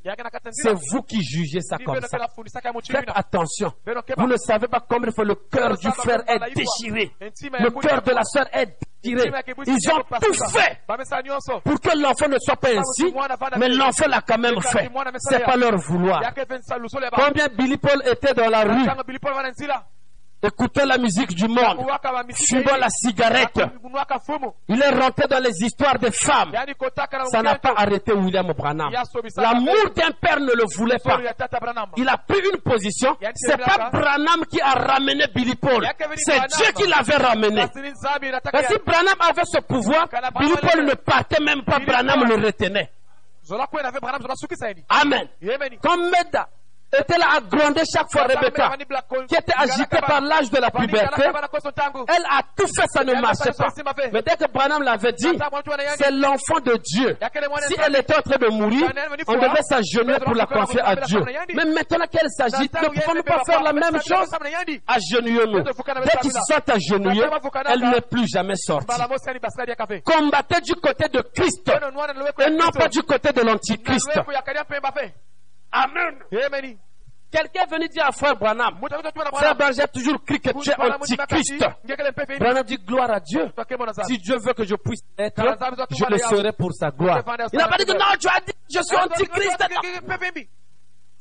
[SPEAKER 1] C'est vous qui jugez ça comme ça. Faites attention. Vous ne savez pas combien le cœur du frère est déchiré. Le cœur de la soeur est tiré. Ils ont tout fait pour que l'enfant ne soit pas ainsi, mais l'enfant l'a quand même fait. C'est pas leur vouloir. Combien Billy Paul était dans la rue, écoutant la musique du monde, fumant la cigarette. Il est rentré dans les histoires des femmes. Ça n'a pas arrêté William Branham. L'amour d'un père ne le voulait pas. Il a pris une position. C'est pas Branham qui a ramené Billy Paul. C'est Dieu qui l'avait ramené. Mais si Branham avait ce pouvoir, Billy Paul ne partait même pas, Branham le retenait. Amen. Comme Meda était là à gronder chaque fois Rebecca, qui était agitée par l'âge de la puberté, elle a tout fait, ça ne marchait pas. Mais dès que Branham l'avait dit, c'est l'enfant de Dieu. Si elle était en train de mourir, on devait s'agenouiller pour la confier à Dieu. Mais maintenant qu'elle s'agite, ne pouvons-nous pas faire la même chose. Agenouillons-nous. Dès qu'ils sont agenouillés, elle n'est plus jamais sortie. Combattez du côté de Christ. Et non pas du côté de l'Antichrist. Amen. Quelqu'un est venu dire à frère Branham, frère. Branham, j'ai toujours cru que tu es antichrist. Branham dit gloire à Dieu. Si. Dieu veut que je puisse être, je le serai pour sa gloire. Il n'a pas dit que non, tu as dit, je suis antichrist.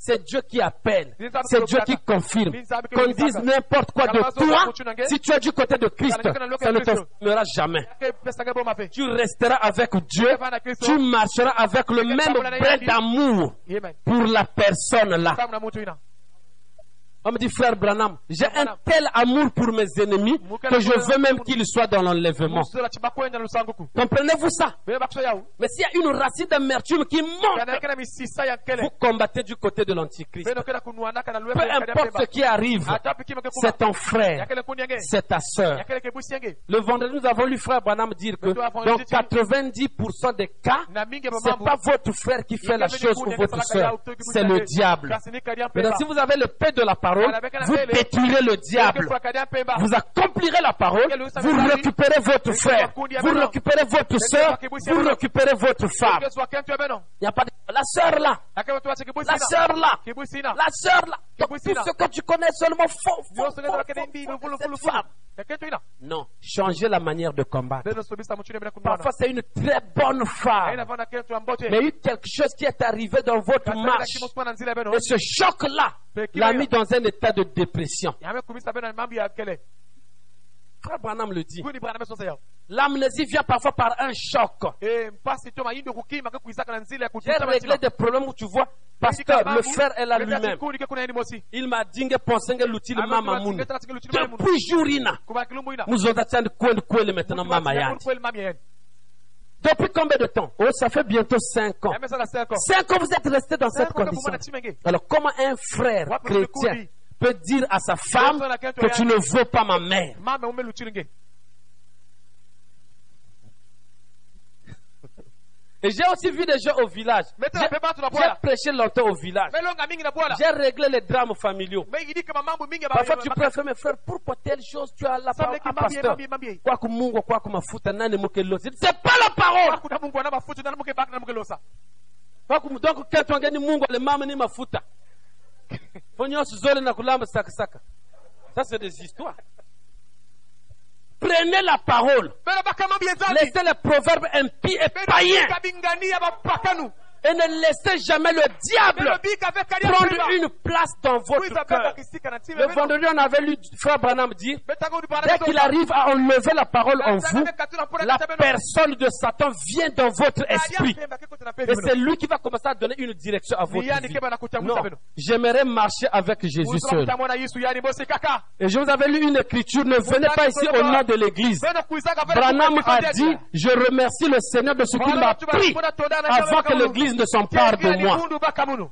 [SPEAKER 1] C'est Dieu qui appelle. C'est Dieu qui confirme. Qu'on dise n'importe quoi de toi, si tu es du côté de Christ, ça ne t'informera jamais. Tu resteras avec Dieu. Tu marcheras avec le même brin d'amour pour la personne là. On me dit, frère Branham, j'ai un tel amour pour mes ennemis que je veux même qu'ils soient dans l'enlèvement. Comprenez-vous ça? Mais s'il y a une racine d'amertume qui monte, vous combattez du côté de l'antichrist. Peu importe ce qui arrive, c'est ton frère, c'est ta soeur. Le vendredi, nous avons lu frère Branham dire que dans 90% des cas, c'est pas votre frère qui fait la chose ou votre soeur, c'est le diable. Maintenant,
[SPEAKER 2] pemba.
[SPEAKER 1] si vous avez le paix de la parole, vous détruirez le diable. Vous accomplirez la parole, vous récupérez votre frère, vous récupérez votre soeur, vous récupérez votre femme.
[SPEAKER 2] Yesu akentu ya beno.
[SPEAKER 1] Il n'y a pas de... La soeur là, la soeur là, la soeur là. Tout ce que tu connais seulement faux. Non, changez la manière de combattre. Parfois, c'est une très bonne femme, mais il y a eu quelque chose qui est arrivé dans votre marche. Et ce choc-là l'a mis dans un état de dépression. Frère Branham le dit. L'amnésie vient parfois par un choc. J'ai réglé des problèmes où tu vois, pasteur, le frère est là lui-même. Il m'a dit que pensez l'outil mama moune.
[SPEAKER 2] Depuis
[SPEAKER 1] jourina, nous avons de quoi maintenant mama yandi. Depuis combien de temps Oh, ça fait bientôt 5 ans.
[SPEAKER 2] Yame sala seko.
[SPEAKER 1] 5 ans, vous êtes resté dans cette condition. Alors, comment un frère chrétien peut dire à sa femme que tu ne veux pas ma mère Et j'ai aussi vu des gens au village. J'ai prêché longtemps au village. J'ai réglé les drames familiaux. Parfois tu préfères mes frères, pourquoi telle chose tu as la parole à pasteur mungu, mafuta, nani mukelosi. C'est pas la parole. Donc quand tu ngani mungu le mama ni mafuta. Fonyo zole na kulamba saka saka. Ça c'est des histoires. Prenez la parole. Laissez les proverbes impies et païens. Et ne laissez jamais le diable prendre une place dans votre cœur. Le vendredi, on avait lu Frère Branham dire, dès qu'il arrive à enlever la parole en vous, la personne de Satan vient dans votre esprit. Et c'est lui qui va commencer à donner une direction à votre vie. Non, j'aimerais marcher avec Jésus seul. Et je vous avais lu une écriture, ne venez pas ici au nom de l'église. Branham a dit, je remercie le Seigneur de ce qu'il m'a pris avant que l'église ne s'empare de moi.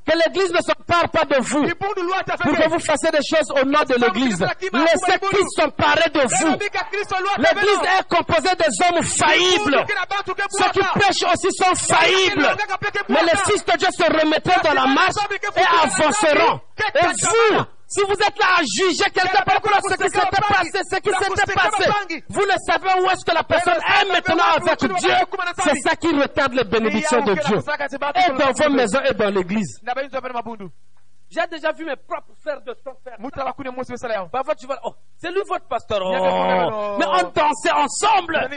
[SPEAKER 1] Que l'église ne s'empare pas de vous pour que vous fassiez des choses au nom de l'église. Laissez Christ s'emparer de vous. L'église est composée des hommes faillibles. Ceux qui prêchent aussi sont faillibles. Mais les fils de Dieu se remettront dans la marche et avanceront. Et vous, si vous êtes là à juger quelqu'un par rapport à ce qui s'était passé, ce qui s'était passé, vous ne savez où est-ce que la personne est maintenant avec Dieu. C'est ça qui retarde les bénédictions de Dieu. Et dans vos maisons et dans l'église. J'ai déjà vu mes propres frères de Parfois, tu vois, oh, c'est lui votre pasteur. Oh. Mais on dansait ensemble.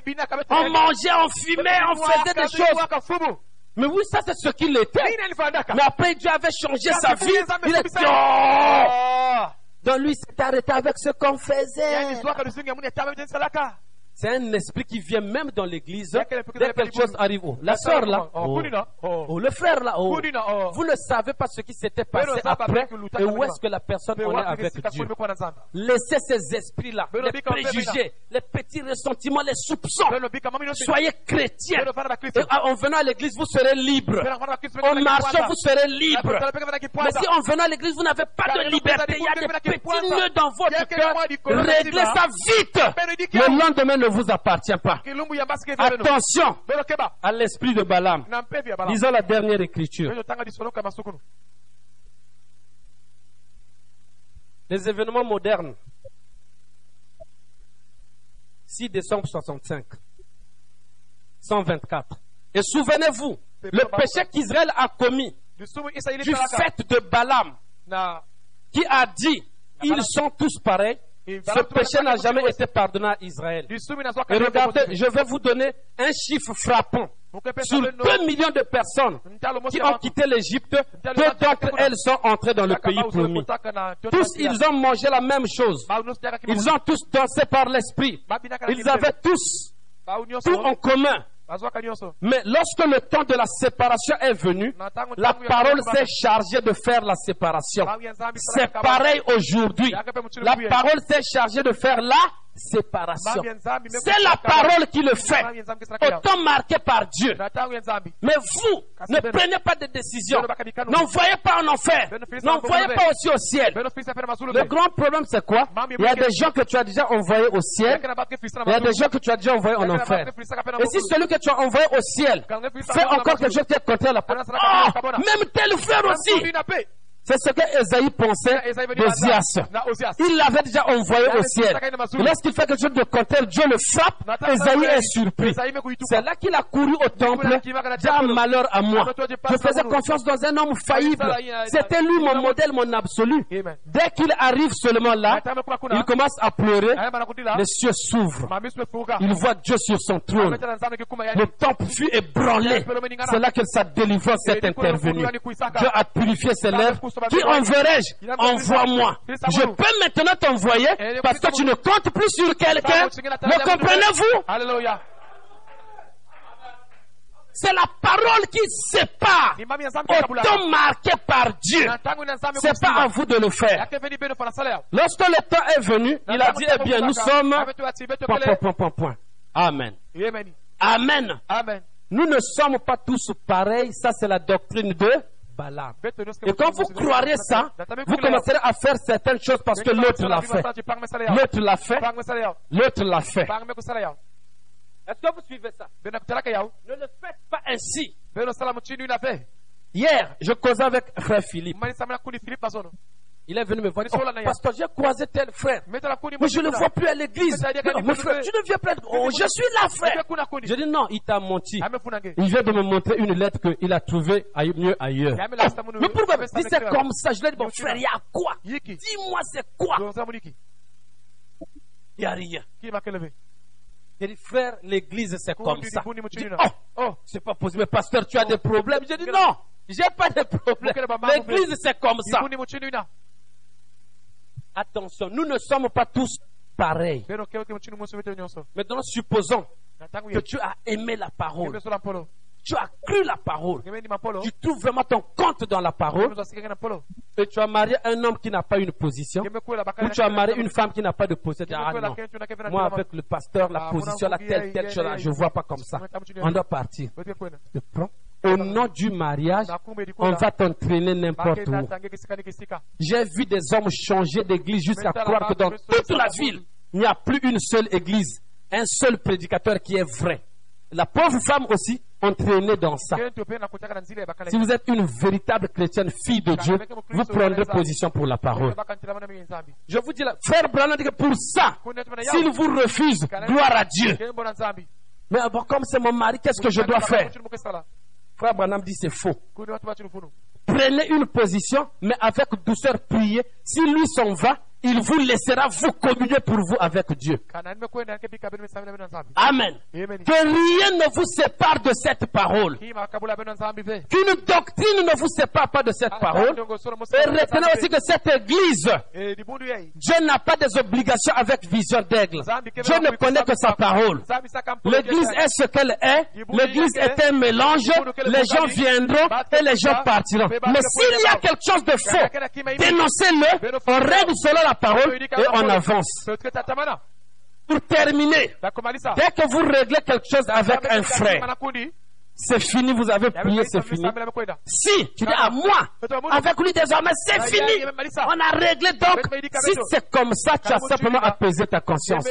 [SPEAKER 1] On mangeait, on fumait, on faisait des choses. Mais oui, ça, c'est ce qu'il était. Mais après, Dieu avait changé sa vie. Il est
[SPEAKER 2] bizarre.
[SPEAKER 1] oh! Dans lui, s'est arrêté avec ce qu'on faisait. C'est un esprit qui vient même dans l'église. Dès
[SPEAKER 2] appelle
[SPEAKER 1] quelque chose arrive. Oh, la sœur là.
[SPEAKER 2] Oh,
[SPEAKER 1] oh.
[SPEAKER 2] Oh.
[SPEAKER 1] Le frère là. Vous ne savez pas ce qui s'était passé après et où est-ce que la personne en est avec Dieu? Laissez ces esprits-là,
[SPEAKER 2] Beno
[SPEAKER 1] les préjugés, les petits ressentiments, les soupçons. Soyez chrétiens. Et en venant à l'église, vous serez libre. En marchant, vous serez libre. Mais si en venant à l'église, vous n'avez pas de liberté, il y a des petits nœuds dans votre cœur, réglez ça vite. Le lendemain ne vous appartient pas. Attention à l'esprit de Balaam. Lisons la dernière écriture. Les événements modernes. 6 décembre 65. 124. Et souvenez-vous, le péché qu'Israël a commis du fait de Balaam, qui a dit, ils sont tous pareils, ce péché n'a jamais été pardonné à Israël. Et regardez, je vais vous donner un chiffre frappant. Sur
[SPEAKER 2] beno
[SPEAKER 1] 2 millions de personnes qui ont quitté l'Égypte, peu d'entre elles sont entrées dans le pays
[SPEAKER 2] bauzo
[SPEAKER 1] promis.
[SPEAKER 2] tonda
[SPEAKER 1] Tous, ils ont mangé la même chose.
[SPEAKER 2] Kimu-
[SPEAKER 1] Ils ont tous dansé par l'Esprit.
[SPEAKER 2] Na
[SPEAKER 1] Ils avaient tous tout en commun. Mais lorsque le temps de la séparation est venu, la parole s'est chargée de faire la séparation. C'est pareil aujourd'hui. La parole s'est chargée de faire la séparation. C'est la parole qui le fait. Autant marqué par Dieu. Mais vous, ne prenez pas de décision. N'envoyez pas en enfer. N'envoyez pas aussi au ciel. Le grand problème, c'est quoi? Il y a des gens que tu as déjà envoyés au ciel. Il y a des gens que tu as déjà envoyés en enfer. Et si celui que tu as envoyé au ciel fait encore quelque chose qui est contraire à la parole, oh, même tel frère aussi. C'est ce que Esaïe pensait d'Ozias. Il l'avait déjà envoyé au ciel. Lorsqu'il fait quelque chose de contraire, Dieu le frappe. Esaïe est surpris. C'est là qu'il a couru au temple. J'ai un malheur à moi. Je faisais confiance dans un homme faillible. C'était lui mon modèle, mon absolu. Dès qu'il arrive seulement là, il commence à pleurer. Les cieux s'ouvrent. Il voit Dieu sur son trône. Le temple fut ébranlé. C'est là que sa délivrance est intervenue. Dieu a purifié ses lèvres. Qui enverrai-je Envoie-moi. Je peux maintenant t'envoyer parce que tu ne comptes plus sur quelqu'un. Me comprenez-vous? C'est la parole qui sépare. Autant marqué par Dieu. C'est pas à vous de le faire. Lorsque le temps est venu, il a dit, eh bien, nous sommes... Point, point, point, point, point. Amen.
[SPEAKER 2] Amen.
[SPEAKER 1] Amen.
[SPEAKER 2] Amen.
[SPEAKER 1] Nous ne sommes pas tous pareils. Ça, c'est la doctrine de Balaam. Et quand vous croirez ça, vous commencerez à faire certaines choses parce que l'autre l'a fait. L'autre l'a fait. L'autre l'a fait. Est-ce que vous suivez ça?
[SPEAKER 2] Yao
[SPEAKER 1] Ne le faites pas ainsi.
[SPEAKER 2] fe
[SPEAKER 1] Hier, je causais avec frère Philippe. Il est venu me voir. Oh, pasteur, j'ai croisé tel frère. Mais je ne le vois plus à l'église. Mais, Mon frère, tu ne viens plus. à- Oh, je suis là, frère. Je dis non, il t'a menti.
[SPEAKER 2] nge
[SPEAKER 1] Il vient de me montrer une lettre qu'il a trouvée mieux ailleurs.
[SPEAKER 2] Stamunu-
[SPEAKER 1] Mais pourquoi Si c'est comme ça, je lui ai dit, bon frère, il y a quoi? Dis-moi c'est quoi? Il n'y a rien. J'ai dit, frère, l'église c'est comme ça. dit, oh,
[SPEAKER 2] na oh
[SPEAKER 1] c'est pas possible. Mais pasteur, tu as des problèmes. J'ai dit, non, j'ai pas de problème. L'église c'est comme ça. Attention, nous ne sommes pas tous pareils. Maintenant, supposons que tu as aimé la parole. Tu as cru la parole. Tu trouves vraiment ton compte dans la parole. Et tu as marié un homme qui n'a pas une position. Ou tu as marié une femme qui n'a pas de position. Ah non. Moi, avec le pasteur, la position, la telle, telle chose, je
[SPEAKER 2] yeah.
[SPEAKER 1] vois pas comme ça. On doit partir. Je prends. Au nom du mariage, on va t'entraîner n'importe où. J'ai vu des hommes changer d'église jusqu'à croire que dans toute la ville, il n'y a plus une seule église, un seul prédicateur qui est vrai. La pauvre femme aussi, entraînée dans ça. Si vous êtes une véritable chrétienne, fille de Dieu, vous prendrez position pour la parole. Je vous dis là, frère Branham dit que pour ça, s'il vous refuse, gloire à Dieu. Mais bon, comme c'est mon mari, qu'est-ce que je dois faire? Frère Branham dit c'est faux. prenez une position, mais avec douceur, priez. Si lui s'en va, il vous laissera vous communier pour vous avec Dieu. Amen. Que rien ne vous sépare de cette parole. Qu'une doctrine ne vous sépare pas de cette parole. Et retenez aussi que cette église,
[SPEAKER 2] eh
[SPEAKER 1] Dieu n'a pas des obligations avec vision d'aigle. Dieu ne connaît que sa parole. L'église est ce qu'elle est. L'église est un mélange. Les gens viendront et les gens partiront. Mais s'il y a quelque chose de faux, dénoncez-le. On règle selon la parole et on avance. Pour terminer,
[SPEAKER 2] takumaliza
[SPEAKER 1] dès que vous réglez quelque chose avec un frère, c'est fini, vous avez prié, c'est fini. Si, tu dis à moi, avec lui désormais, c'est fini. On a réglé donc. Si c'est comme ça, tu as simplement apaisé ta conscience.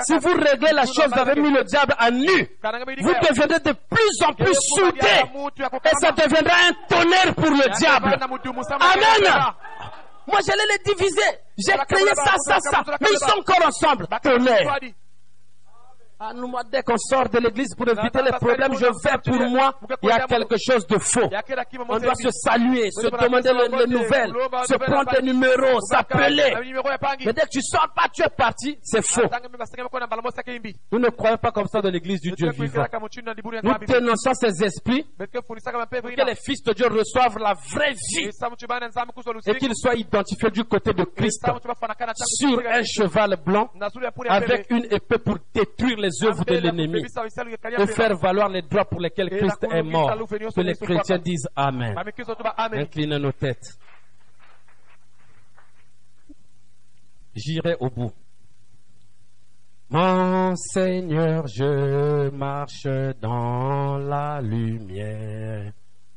[SPEAKER 1] Si vous réglez la chose, vous avez mis le diable à nu. Vous deviendrez de plus en plus soudés. Et ça deviendra un tonnerre pour le diable. Amen. Moi, j'allais les diviser. J'ai créé ça, ça, ça. Mais ils sont encore ensemble. Tonnerre. Ah, moi, dès qu'on sort de l'église pour éviter les problèmes, je vais pour moi, il y a quelque chose de faux. On doit se saluer, se demander les, les nouvelles, se prendre des numéros, s'appeler. Mais dès que tu sors pas, tu es parti, c'est faux. Nous ne croyons pas comme ça dans l'église du Dieu vivant. Nous dénonçons ces esprits que les fils de Dieu reçoivent la vraie vie et qu'ils soient identifiés du côté de Christ sur un cheval blanc avec une épée pour détruire les œuvres de l'ennemi et faire valoir les droits pour lesquels Christ est mort. Que les chrétiens disent Amen. Inclinez nos têtes. J'irai au bout. Mon Seigneur, je marche dans la lumière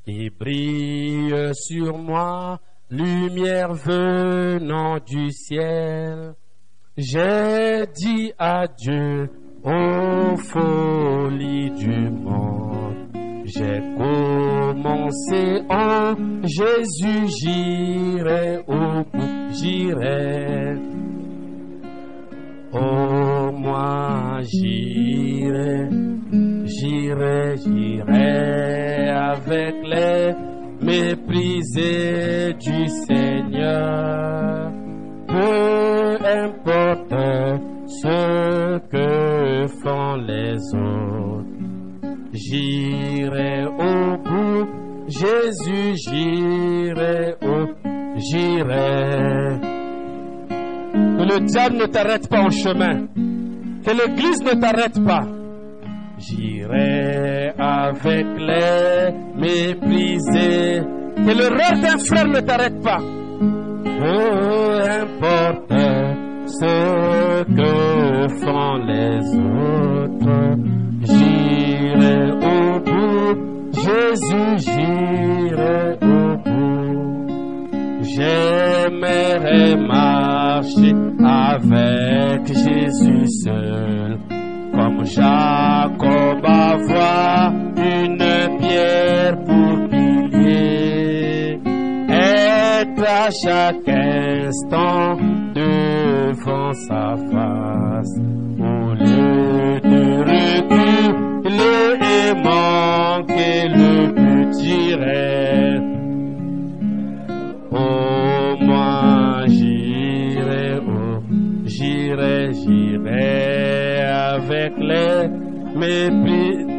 [SPEAKER 1] qui brille sur moi, lumière venant du ciel. J'ai dit adieu aux folies du monde. J'ai commencé en Jésus, j'irai au j'irai. Oh, moi j'irai, j'irai, j'irai avec les méprisés du Seigneur. Peu importe ce que font les autres, j'irai au bout, Jésus, j'irai au, j'irai. Que le diable ne t'arrête pas en chemin. Que l'église ne t'arrête pas. J'irai avec les méprisés. Que le rêve d'un frère ne t'arrête pas. Peu importe ce que font les autres. J'irai au bout. Jésus, j'irai au bout. J'aimerais marcher avec Jésus seul, comme Jacob avoir une pierre pour à chaque instant devant sa face, au lieu de reculer et manquer le petit rêve. Oh, moi j'irai, oh, j'irai, j'irai avec les mépris.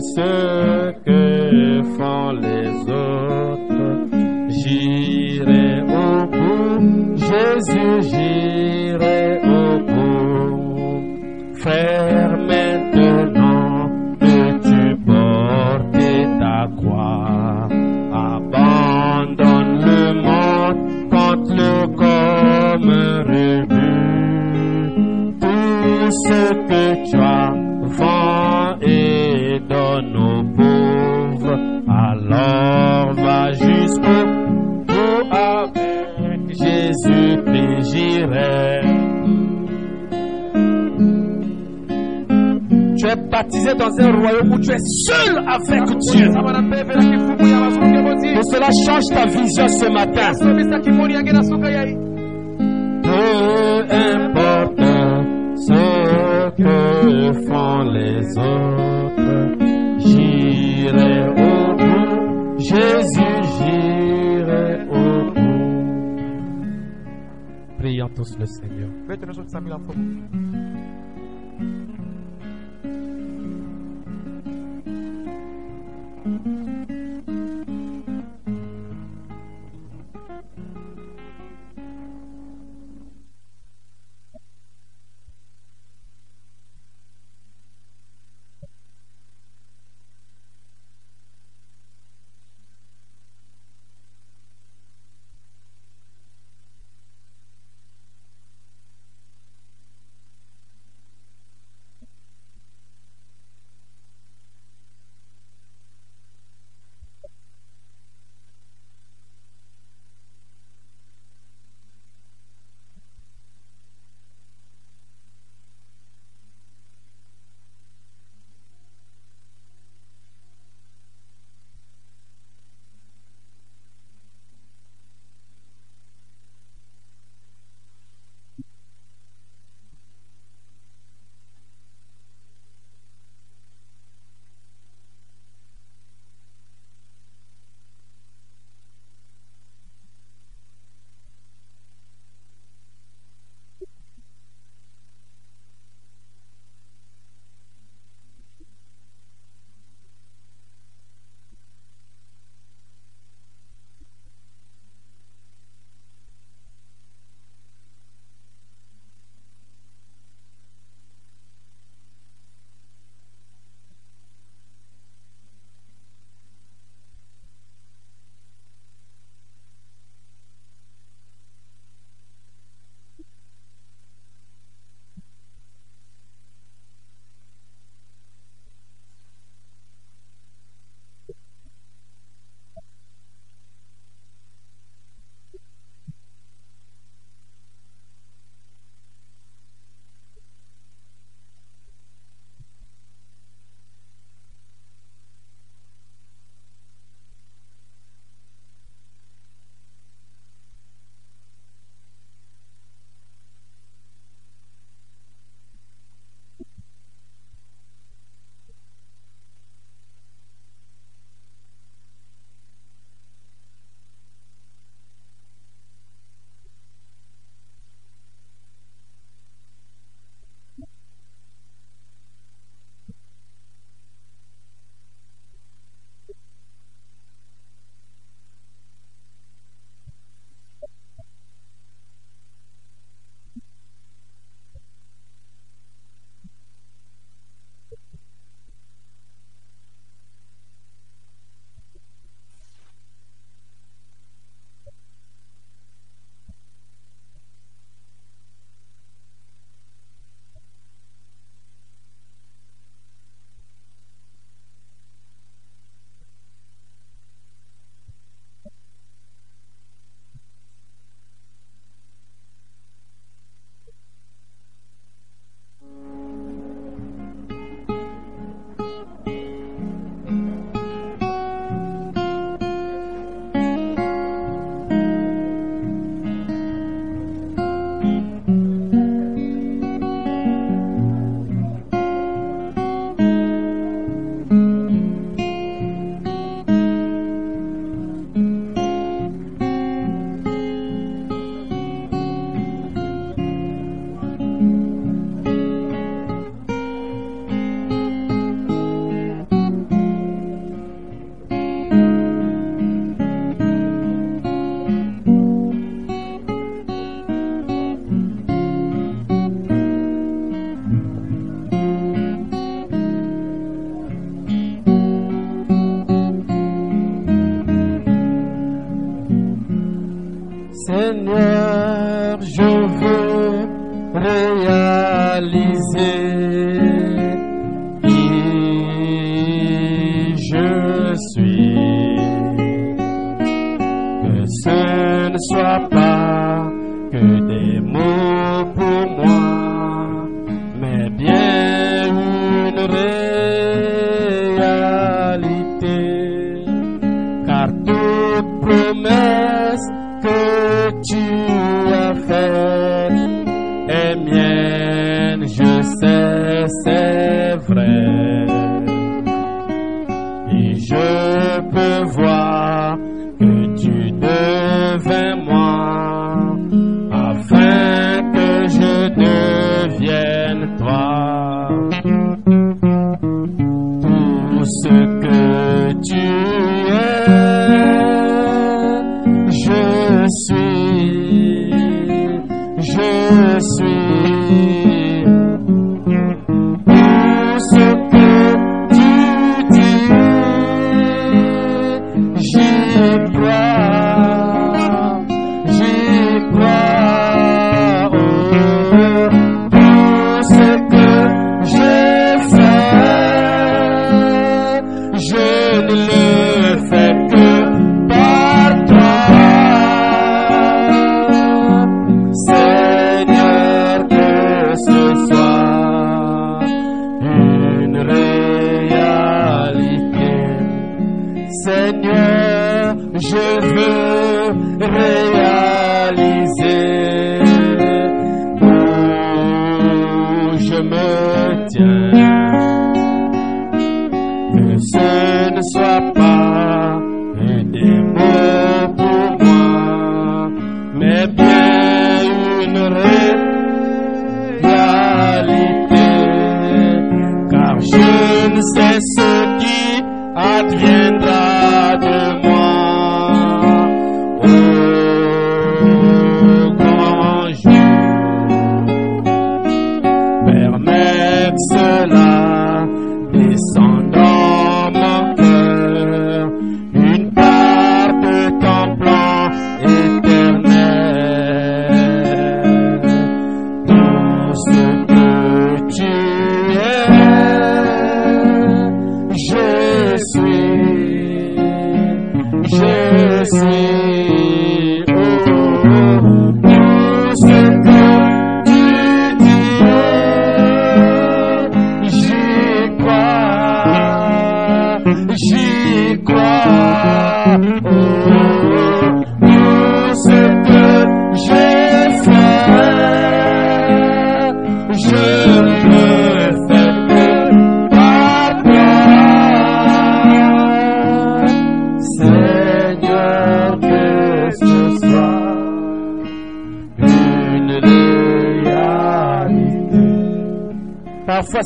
[SPEAKER 1] Ce que font les autres, j'irai au bout. Jésus, j'irai au bout. Frère, maintenant peux-tu porter ta croix? Abandonne le monde, contre-le comme rebut. Tout ce que tu as, baptisé dans un royaume où tu es seul avec Dieu. Que cela change ta vision ce matin. Peu importe ce que font les autres. J'irai au bout, Jésus, j'irai au bout. Prions tous le Seigneur,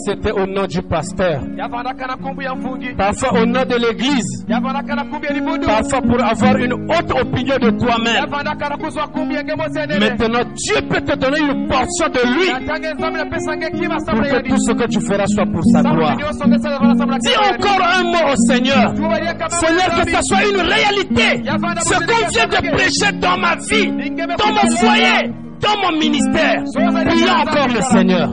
[SPEAKER 1] c'était au nom du pasteur. Parfois au nom de l'église. Parfois pour avoir une haute opinion de toi-même. Maintenant, Dieu peut te donner une portion de lui. Pour que tout ce que tu feras soit pour sa gloire. Dis encore un mot au Seigneur. Seigneur, que ça soit une réalité. Ce qu'on vient de prêcher dans ma vie, dans mon foyer, dans mon ministère. Prions encore le Seigneur.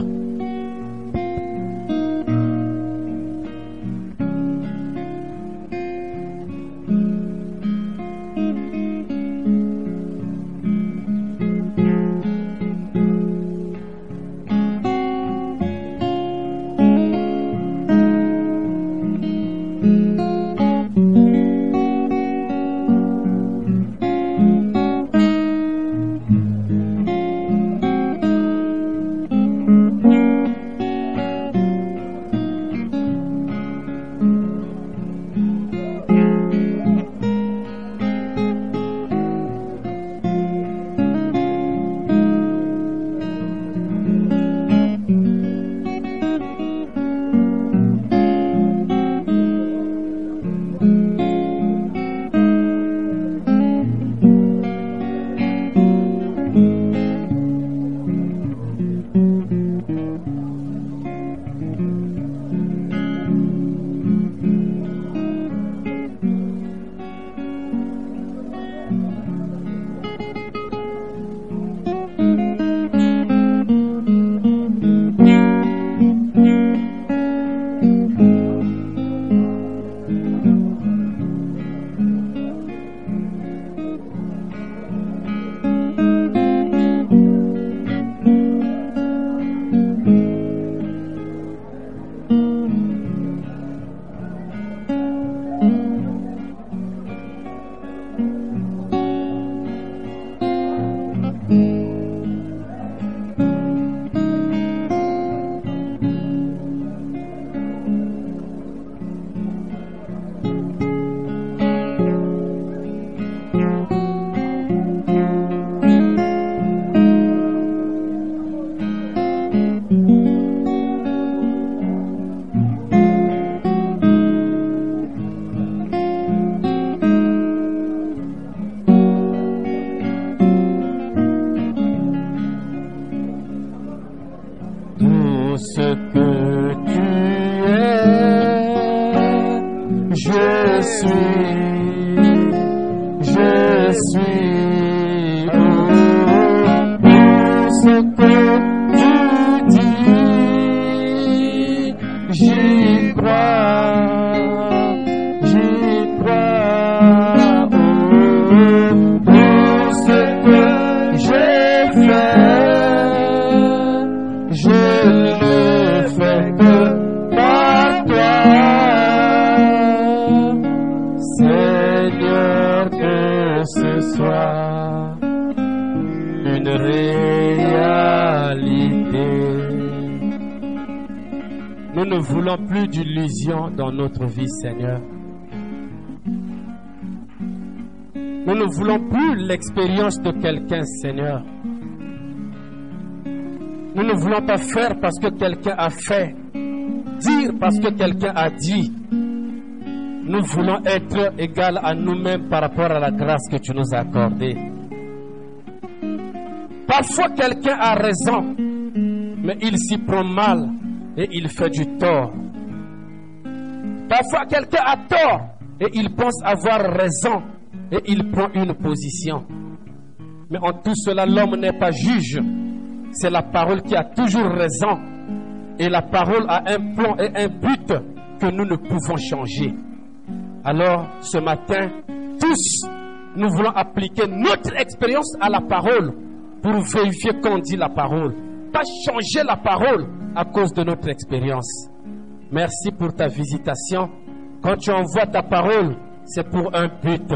[SPEAKER 1] Seigneur. Nous ne voulons plus l'expérience de quelqu'un, Seigneur. Nous ne voulons pas faire parce que quelqu'un a fait, dire parce que quelqu'un a dit. Nous voulons être égal à nous-mêmes par rapport à la grâce que tu nous as accordée. Parfois quelqu'un a raison, mais il s'y prend mal et il fait du tort. Parfois quelqu'un a tort et il pense avoir raison et il prend une position. Mais en tout cela, l'homme n'est pas juge. C'est la parole qui a toujours raison. Et la parole a un plan et un but que nous ne pouvons changer. Alors, ce matin, tous, nous voulons appliquer notre expérience à la parole pour vérifier qu'on dit la parole. Pas changer la parole à cause de notre expérience. Merci pour ta visitation. Quand tu envoies ta parole, c'est pour un but.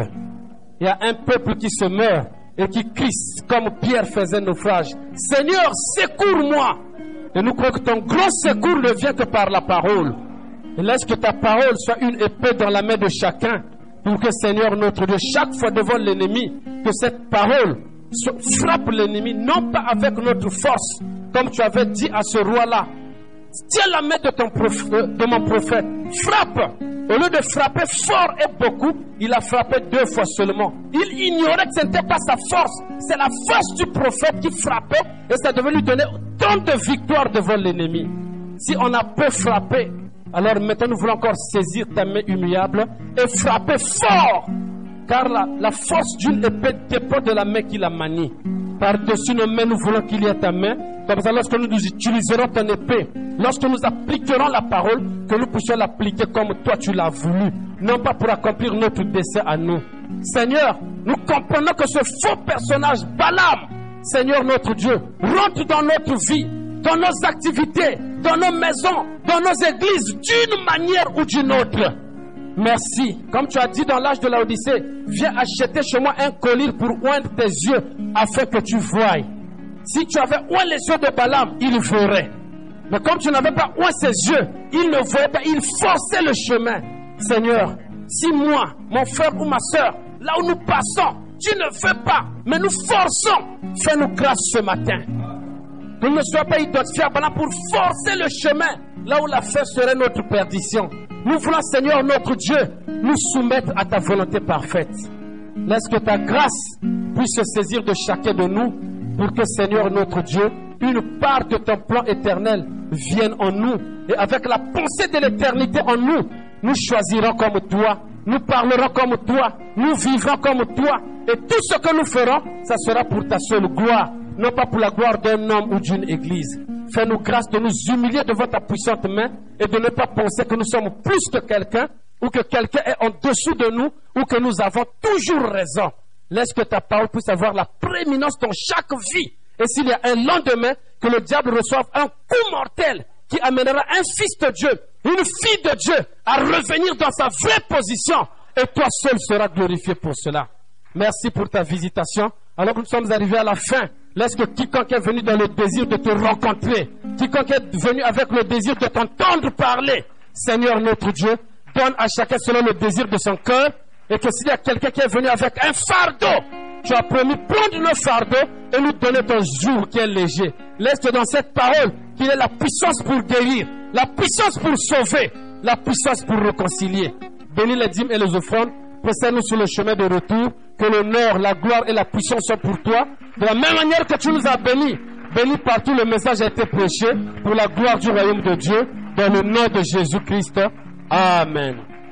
[SPEAKER 1] Il y a un peuple qui se meurt et qui crie comme Pierre faisait naufrage. Seigneur, secours-moi. Et nous croyons que ton grand secours ne vient que par la parole. Et laisse que ta parole soit une épée dans la main de chacun pour que Seigneur notre Dieu, chaque fois devant l'ennemi, que cette parole frappe l'ennemi, non pas avec notre force, comme tu avais dit à ce roi-là. Tiens la main de, ton de mon prophète, frappe. Au lieu de frapper fort et beaucoup, il a frappé deux fois seulement. Il ignorait que ce n'était pas sa force, c'est la force du prophète qui frappait et ça devait lui donner tant de victoires devant l'ennemi. Si on a peu frappé, alors maintenant nous voulons encore saisir ta main humiliable et frapper fort. Car la, la force d'une épée dépend de la main qui la manie. Par-dessus nos mains, nous voulons qu'il y ait ta main. Comme ça, lorsque nous utiliserons ton épée, lorsque nous appliquerons la parole, que nous puissions l'appliquer comme toi tu l'as voulu. Non pas pour accomplir notre dessein à nous. Seigneur, nous comprenons que ce faux personnage, Balaam, Seigneur notre Dieu, rentre dans notre vie, dans nos activités, dans nos maisons, dans nos églises, d'une manière ou d'une autre. Merci. Comme tu as dit dans l'âge de la Odyssée, viens acheter chez moi un collier pour oindre tes yeux afin que tu voies. Si tu avais oint les yeux de Balaam, il verrait. Mais comme tu n'avais pas oint ses yeux, il ne voyait pas, il forçait le chemin. Seigneur, si moi, mon frère ou ma soeur, là où nous passons, tu ne veux pas, mais nous forçons, fais-nous grâce ce matin. Que ne sois pas identifié à Balaam pour forcer le chemin là où la fête serait notre perdition. Nous voulons, Seigneur notre Dieu, nous soumettre à ta volonté parfaite. Laisse que ta grâce puisse se saisir de chacun de nous pour que, Seigneur notre Dieu, une part de ton plan éternel vienne en nous. Et avec la pensée de l'éternité en nous, nous choisirons comme toi, nous parlerons comme toi, nous vivrons comme toi. Et tout ce que nous ferons, ça sera pour ta seule gloire, non pas pour la gloire d'un homme ou d'une église. Fais-nous grâce de nous humilier devant ta puissante main et de ne pas penser que nous sommes plus que quelqu'un ou que quelqu'un est en dessous de nous ou que nous avons toujours raison. Laisse que ta parole puisse avoir la prééminence dans chaque vie. Et s'il y a un lendemain, que le diable reçoive un coup mortel qui amènera un fils de Dieu, une fille de Dieu à revenir dans sa vraie position. Et toi seul seras glorifié pour cela. Merci pour ta visitation. Alors que nous sommes arrivés à la fin, laisse que quiconque est venu dans le désir de te rencontrer, quiconque est venu avec le désir de t'entendre parler, Seigneur notre Dieu, donne à chacun selon le désir de son cœur, et que s'il y a quelqu'un qui est venu avec un fardeau, tu as promis prendre le fardeau et nous donner ton jour qui est léger. Laisse dans cette parole qu'il ait la puissance pour guérir, la puissance pour sauver, la puissance pour réconcilier. Bénis les dîmes et les offrandes précède-nous sur le chemin de retour, que l'honneur, la gloire et la puissance soient pour toi. De la même manière que tu nous as bénis, bénis partout le message a été prêché pour la gloire du royaume de Dieu, dans le nom de Jésus-Christ. Amen.